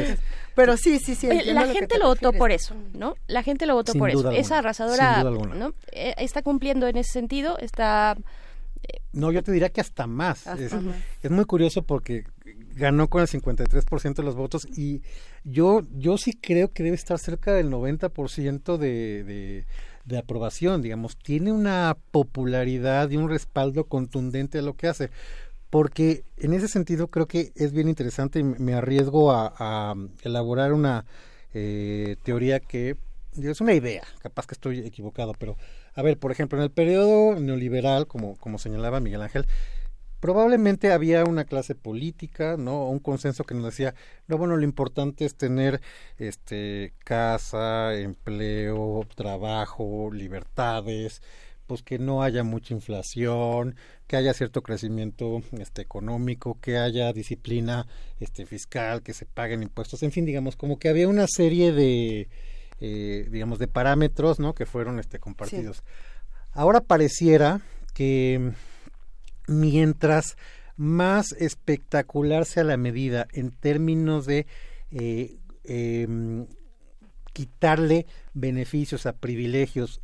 pero sí, sí, sí. La gente lo, lo votó por eso, ¿no? La gente lo votó Sin por eso. Alguna. Esa arrasadora, ¿no? Eh, está cumpliendo en ese sentido, está... Eh, no, yo te diría que hasta más. Hasta es, más. es muy curioso porque ganó con el 53% de los votos y yo yo sí creo que debe estar cerca del 90% de, de, de aprobación, digamos, tiene una popularidad y un respaldo contundente a lo que hace. Porque en ese sentido creo que es bien interesante y me arriesgo a, elaborar una eh, teoría que es una idea, capaz que estoy equivocado, pero a ver, por ejemplo, en el periodo neoliberal, como, como señalaba Miguel Ángel, probablemente había una clase política, ¿no? Un consenso que nos decía, no, bueno, lo importante es tener este casa, empleo, trabajo, libertades, pues que no haya mucha inflación, que haya cierto crecimiento este económico, que haya disciplina este fiscal, que se paguen impuestos, en fin, digamos, como que había una serie de eh, digamos de parámetros, ¿no? que fueron este compartidos. Sí. Ahora pareciera que mientras más espectacular sea la medida en términos de eh, eh, quitarle beneficios a privilegios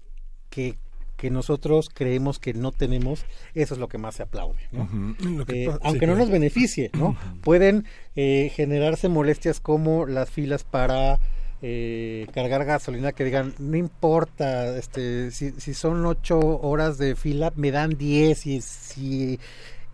que, que, nosotros creemos que no tenemos, eso es lo que más se aplaude. ¿no? Uh -huh. eh, aunque sí, no nos beneficie, ¿no? Uh -huh. Pueden eh, generarse molestias como las filas para eh, cargar gasolina que digan no importa este si, si son ocho horas de fila me dan diez y si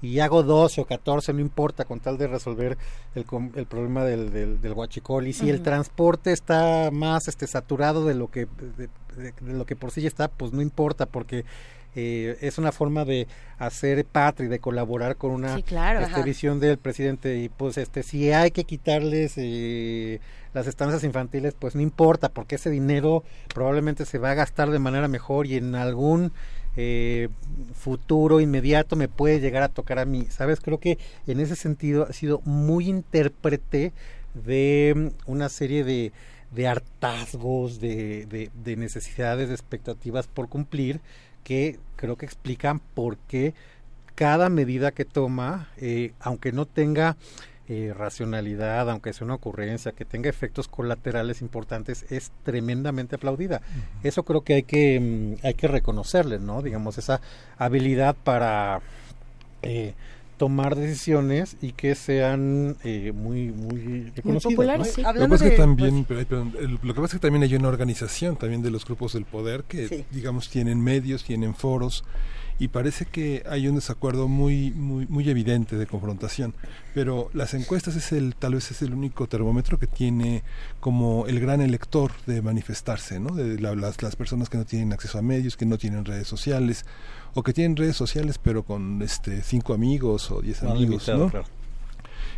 y hago 12 o 14, no importa, con tal de resolver el, el problema del, del, del huachicol. Y si uh -huh. el transporte está más este, saturado de lo que de, de, de, lo que por sí ya está, pues no importa, porque eh, es una forma de hacer patria y de colaborar con una sí, claro, este, visión del presidente. Y pues este si hay que quitarles eh, las estancias infantiles, pues no importa, porque ese dinero probablemente se va a gastar de manera mejor y en algún eh, futuro inmediato me puede llegar a tocar a mí. ¿Sabes? Creo que en ese sentido ha sido muy intérprete de una serie de, de hartazgos, de, de, de, necesidades, de expectativas por cumplir, que creo que explican por qué cada medida que toma, eh, aunque no tenga eh, racionalidad, aunque sea una ocurrencia, que tenga efectos colaterales importantes, es tremendamente aplaudida. Eso creo que hay que, mm, hay que reconocerle, ¿no? Digamos, esa habilidad para eh, tomar decisiones y que sean eh, muy muy populares, sí. Lo que, pasa es que también, pero- pero el- lo que pasa es que también hay una organización también de los grupos del poder que, Sí. digamos, tienen medios, tienen foros y parece que hay un desacuerdo muy muy muy evidente de confrontación. Pero las encuestas es el tal vez es el único termómetro que tiene como el gran elector de manifestarse, ¿no? De la- las las personas que no tienen acceso a medios, que no tienen redes sociales o que tienen redes sociales pero con este cinco amigos o diez amigos, limitado, ¿no? claro.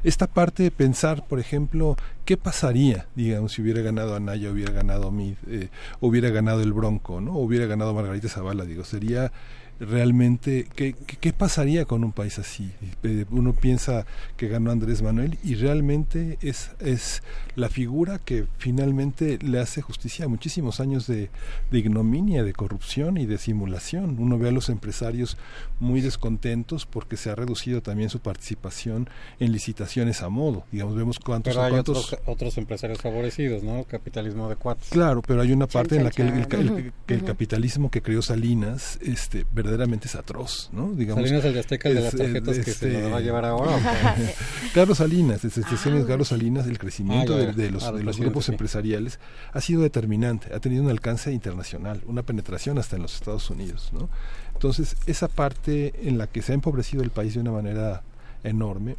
esta parte de pensar, por ejemplo, qué pasaría, digamos, si hubiera ganado Anaya, hubiera ganado Mid, eh, hubiera ganado el Bronco, ¿no? Hubiera ganado Margarita Zavala, digo, sería realmente qué, qué, pasaría con un país así. Eh, uno piensa que ganó Andrés Manuel y realmente es es la figura que finalmente le hace justicia a muchísimos años de, de ignominia, de corrupción y de simulación. Uno ve a los empresarios muy descontentos porque se ha reducido también su participación en licitaciones a modo. Digamos, vemos cuántos, Pero hay cuántos otros, otros empresarios favorecidos, ¿no? Capitalismo de cuates. Claro, pero hay una parte en la que el, el- chan. el- que el capitalismo que creó Salinas este, verdaderamente es atroz, ¿no? Digamos, Salinas el de Azteca, el de las es- tarjetas que se nos va a llevar ahora. [LAUGHS] Carlos Salinas, desde sesiones Carlos Salinas, el crecimiento Ah, ya, de, ya. de los, Ah, de los grupos sí. empresariales ha sido determinante, ha tenido un alcance internacional, una penetración hasta en los Estados Unidos, ¿no? Entonces, esa parte en la que se ha empobrecido el país de una manera enorme,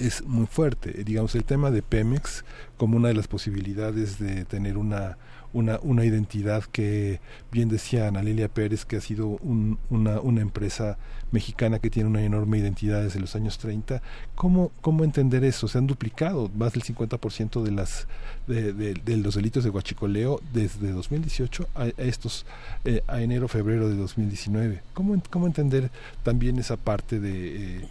es muy fuerte. Digamos, el tema de Pemex como una de las posibilidades de tener una, una, una identidad que, bien decía Ana Lilia Pérez, que ha sido un- una, una empresa mexicana que tiene una enorme identidad desde los años 30. ¿Cómo, cómo entender eso? Se han duplicado más del 50% de, las, de, de- los delitos de huachicoleo desde 2018 a, a estos, eh, a enero, febrero de 2019. ¿Cómo, cómo entender también esa parte de... eh,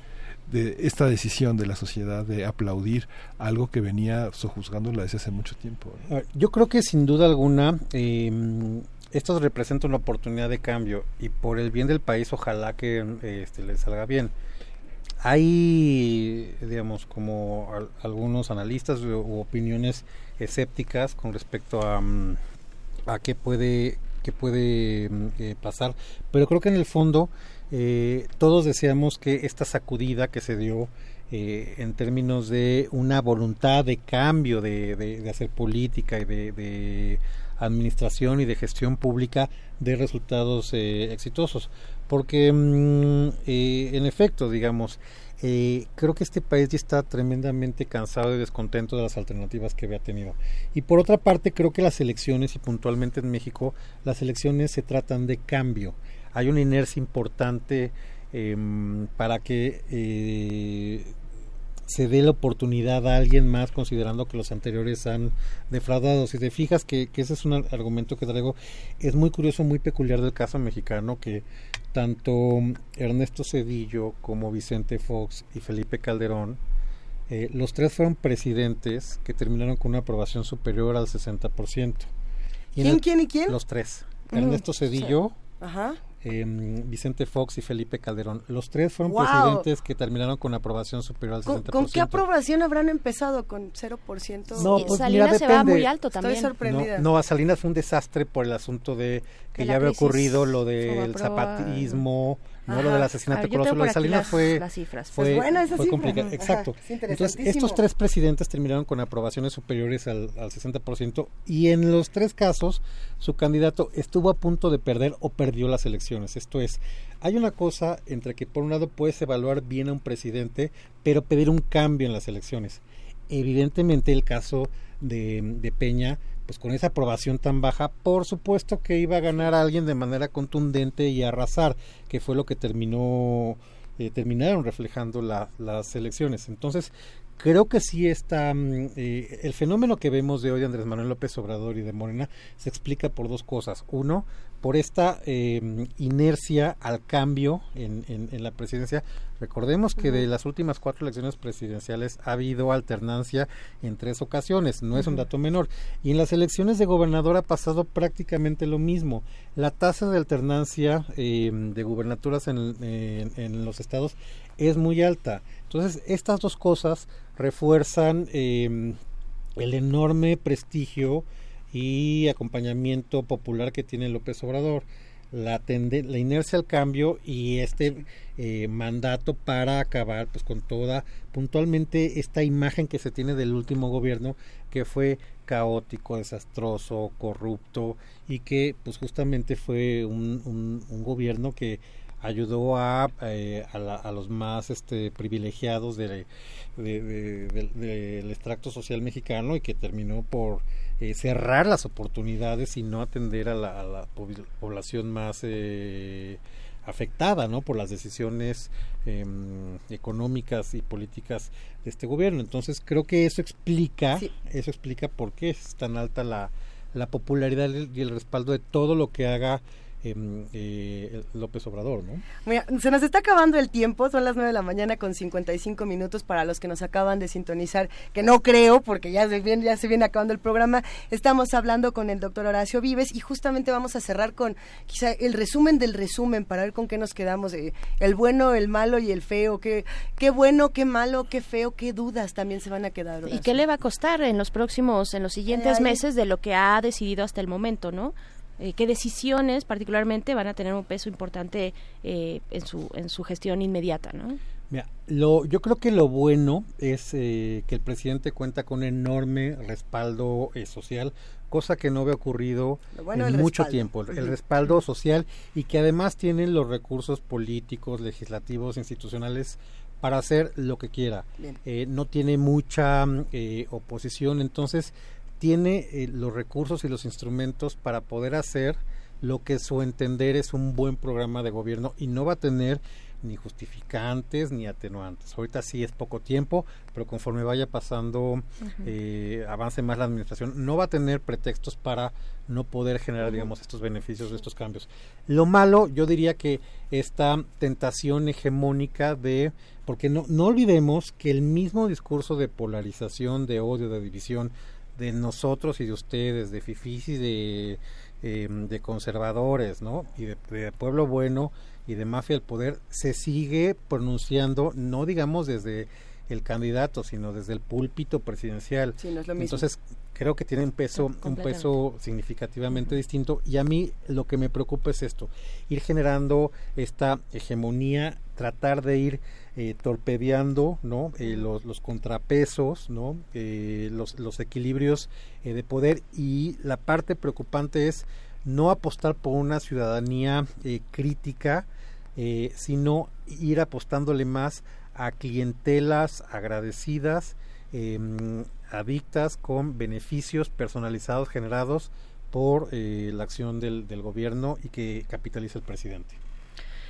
de esta decisión de la sociedad de aplaudir algo que venía sojuzgándola desde hace mucho tiempo. ¿no? A ver, Yo creo que sin duda alguna eh, esto representa una oportunidad de cambio y por el bien del país ojalá que eh, este, le salga bien. Hay, digamos, como al- algunos analistas u, u opiniones escépticas con respecto a, mm, a qué puede, qué puede mm, eh, pasar, pero creo que en el fondo eh, todos deseamos que esta sacudida que se dio eh, en términos de una voluntad de cambio de, hacer política y de, de administración y de gestión pública de resultados eh, exitosos. Porque, mm, eh, en efecto, digamos, eh, creo que este país ya está tremendamente cansado y descontento de las alternativas que había tenido. Y por otra parte, creo que las elecciones, y puntualmente en México, las elecciones se tratan de cambio. Hay una inercia importante em, para que eh, se dé la oportunidad a alguien más considerando que los anteriores han defraudado. Si te fijas que, que ese es un ar- argumento que traigo, es muy curioso, muy peculiar del caso mexicano que tanto Ernesto Cedillo como Vicente Fox y Felipe Calderón, eh, los tres fueron presidentes que terminaron con una aprobación superior al 60%. Y ¿Quién, el- quién y quién? Los tres. Mm, Ernesto Cedillo, Ajá. Em, Vicente Fox y Felipe Calderón. Los tres fueron Wow. presidentes que terminaron con aprobación superior al 60%. ¿Con, con qué aprobación habrán empezado? ¿Con 0%? No, pues Salinas mira, se va muy alto también. Estoy sorprendida. No, no, a Salinas fue un desastre por el asunto de que De ya había crisis ocurrido lo del zapatismo, no lo del asesinato ver, Lo de Salinas fue, las cifras. fue, Pues buena esa fue complicado. Ajá, Exacto. es Entonces, estos tres presidentes terminaron con aprobaciones superiores al, al 60% y en los tres casos su candidato estuvo a punto de perder o perdió las elecciones. Esto es, hay una cosa entre que por un lado puedes evaluar bien a un presidente, pero pedir un cambio en las elecciones. Evidentemente el caso de, de Peña, pues con esa aprobación tan baja, por supuesto que iba a ganar a alguien de manera contundente y arrasar, que fue lo que terminó, eh, terminaron reflejando la- las elecciones. Entonces, creo que sí está mm, eh, el fenómeno que vemos de hoy de Andrés Manuel López Obrador y de Morena se explica por dos cosas. Uno, por esta eh, inercia al cambio en, en- en la presidencia, Recordemos que de las últimas cuatro elecciones presidenciales ha habido alternancia en tres ocasiones, no es un dato menor. Y en las elecciones de gobernador ha pasado prácticamente lo mismo. La tasa de alternancia eh, de gubernaturas en, los estados es muy alta. Entonces, estas dos cosas refuerzan eh, el enorme prestigio y acompañamiento popular que tiene López Obrador la, la inercia al cambio y este eh, mandato para acabar pues con toda puntualmente esta imagen que se tiene del último gobierno que fue caótico, desastroso, corrupto y que pues justamente fue un, gobierno que ayudó a, eh, a, los más este, privilegiados de, del extracto social mexicano y que terminó por eh, cerrar las oportunidades y no atender a la, población más eh, afectada ¿no? por las decisiones em, económicas y políticas de este gobierno. Entonces creo que eso explica, eso explica por qué es tan alta la, la popularidad y el respaldo de todo lo que haga eh, López Obrador, ¿no? Mira, se nos está acabando el tiempo, son las 9 de la mañana con 55 minutos para los que nos acaban de sintonizar, que no creo, porque ya se viene, ya se viene acabando el programa. Estamos hablando con el doctor Horacio Vives y justamente vamos a cerrar con quizá el resumen del resumen para ver con qué nos quedamos, eh, el bueno, el malo y el feo, qué, qué bueno, qué malo, qué feo, qué dudas también se van a quedar. ¿Y qué le va a costar en los próximos, en los siguientes meses de lo que ha decidido hasta el momento, ¿no? Eh, qué decisiones particularmente van a tener un peso importante eh, en, su, en su gestión inmediata, ¿no? Mira, lo, yo creo que lo bueno es eh, que el presidente cuenta con un enorme respaldo social, cosa que no había ocurrido en mucho tiempo. El, respaldo social y que además tienen los recursos políticos, legislativos, institucionales para hacer lo que quiera. no tiene mucha oposición, entonces tiene eh, los recursos y los instrumentos para poder hacer lo que su entender es un buen programa de gobierno y no va a tener ni justificantes ni atenuantes. Ahorita sí es poco tiempo, pero conforme vaya pasando, eh, avance más la administración, no va a tener pretextos para no poder generar, digamos, estos beneficios estos cambios. Lo malo, yo diría que esta tentación hegemónica de, porque no, no olvidemos que el mismo discurso de polarización, de odio, de división, de nosotros y de ustedes, de fifís y de, em, de conservadores, ¿no? Y de, pueblo bueno y de mafia del poder, se sigue pronunciando, no digamos desde el candidato, sino desde el púlpito presidencial. Entonces, creo que tiene un peso, un peso significativamente distinto. Y a mí lo que me preocupa es esto, ir generando esta hegemonía, tratar de ir eh, torpedeando ¿no? Eh, los, contrapesos, ¿no? Eh, los, equilibrios de poder y la parte preocupante es no apostar por una ciudadanía crítica, sino ir apostándole más a clientelas agradecidas, em, adictas con beneficios personalizados generados por la acción del, del gobierno y que capitaliza el presidente.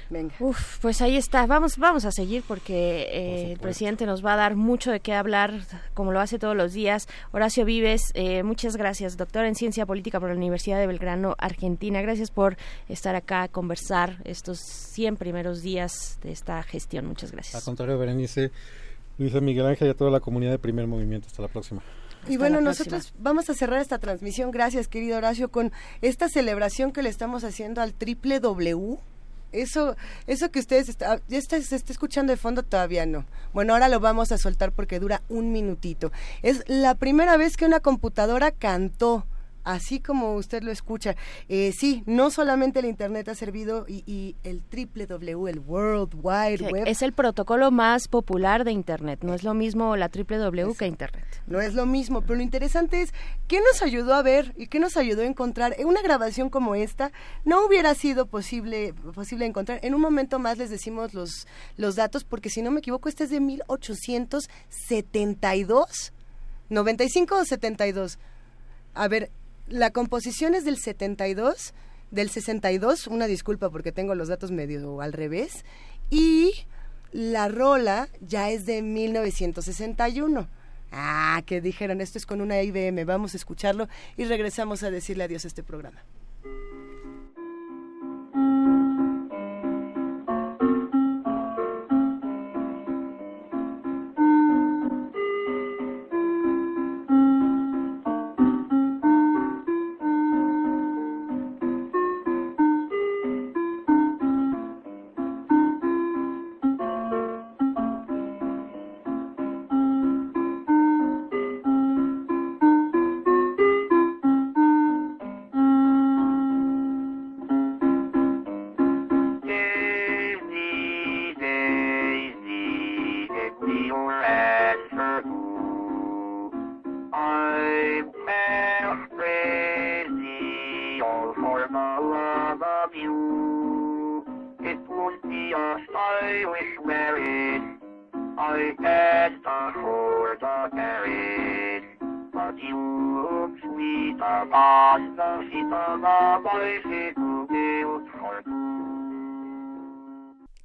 Venga. Uf, pues ahí está. Vamos, vamos a seguir porque eh, el presidente nos va a dar mucho de qué hablar, como lo hace todos los días. Horacio Vives, eh, muchas gracias, doctor en Ciencia Política por la Universidad de Belgrano, Argentina. Gracias por estar acá a conversar estos 100 primeros días de esta gestión. Muchas gracias. Al contrario, Berenice, Luisa Miguel Ángel y a toda la comunidad de Primer Movimiento. Hasta la próxima. y bueno, nosotros vamos a cerrar esta transmisión, gracias querido Horacio, con esta celebración que le estamos haciendo al triple W eso, eso que ustedes está, ya está, se está escuchando de fondo todavía no. Bueno, ahora lo vamos a soltar porque dura un minutito. Es la primera vez que una computadora cantó así como usted lo escucha. Eh, sí, no solamente el Internet ha servido y, el triple W, el World Wide Web. Es el protocolo más popular de Internet. No es lo mismo la triple W que Internet. No es lo mismo, pero lo interesante es qué nos ayudó a ver y qué nos ayudó a encontrar. En una grabación como esta no hubiera sido posible, posible encontrar. En un momento más les decimos los, los datos, porque si no me equivoco, este es de 1872. 95 o 72. A ver, la composición es del 72, del 62, una disculpa porque tengo los datos medio al revés, y la rola ya es de 1961. Ah, que dijeron, esto es con una IBM, vamos a escucharlo y regresamos a decirle adiós a este programa.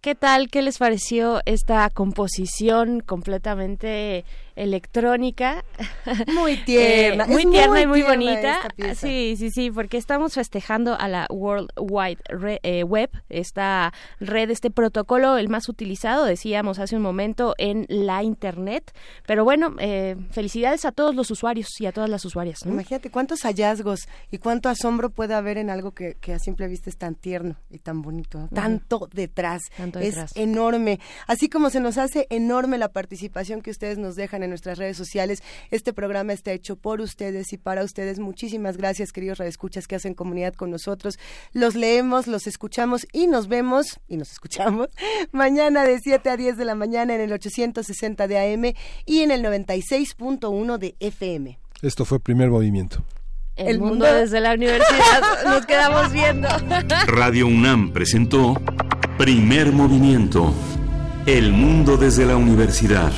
¿Qué tal? ¿Qué les pareció esta composición completamente electrónica. Muy [LAUGHS] tierna. Eh, muy tierna y muy bonita. Sí, sí, sí, porque estamos festejando a la World Wide eh, Web, esta red, este protocolo, el más utilizado, decíamos hace un momento, en la Internet. Pero bueno, eh, felicidades a todos los usuarios y a todas las usuarias. Imagínate cuántos hallazgos y cuánto asombro puede haber en algo que, a simple vista es tan tierno y tan bonito. Tanto detrás. Tanto detrás. Es enorme. Así como se nos hace enorme la participación que ustedes nos dejan en nuestras redes sociales. Este programa está hecho por ustedes y para ustedes. Muchísimas gracias, queridos radioescuchas que hacen comunidad con nosotros. Los leemos, los escuchamos y nos vemos y nos escuchamos [LAUGHS] mañana de 7 a 10 de la mañana en el 860 de AM y en el 96.1 de FM. Esto fue Primer Movimiento. El, mundo desde la universidad. [LAUGHS] Nos quedamos viendo. Radio UNAM presentó Primer Movimiento. El mundo desde la universidad.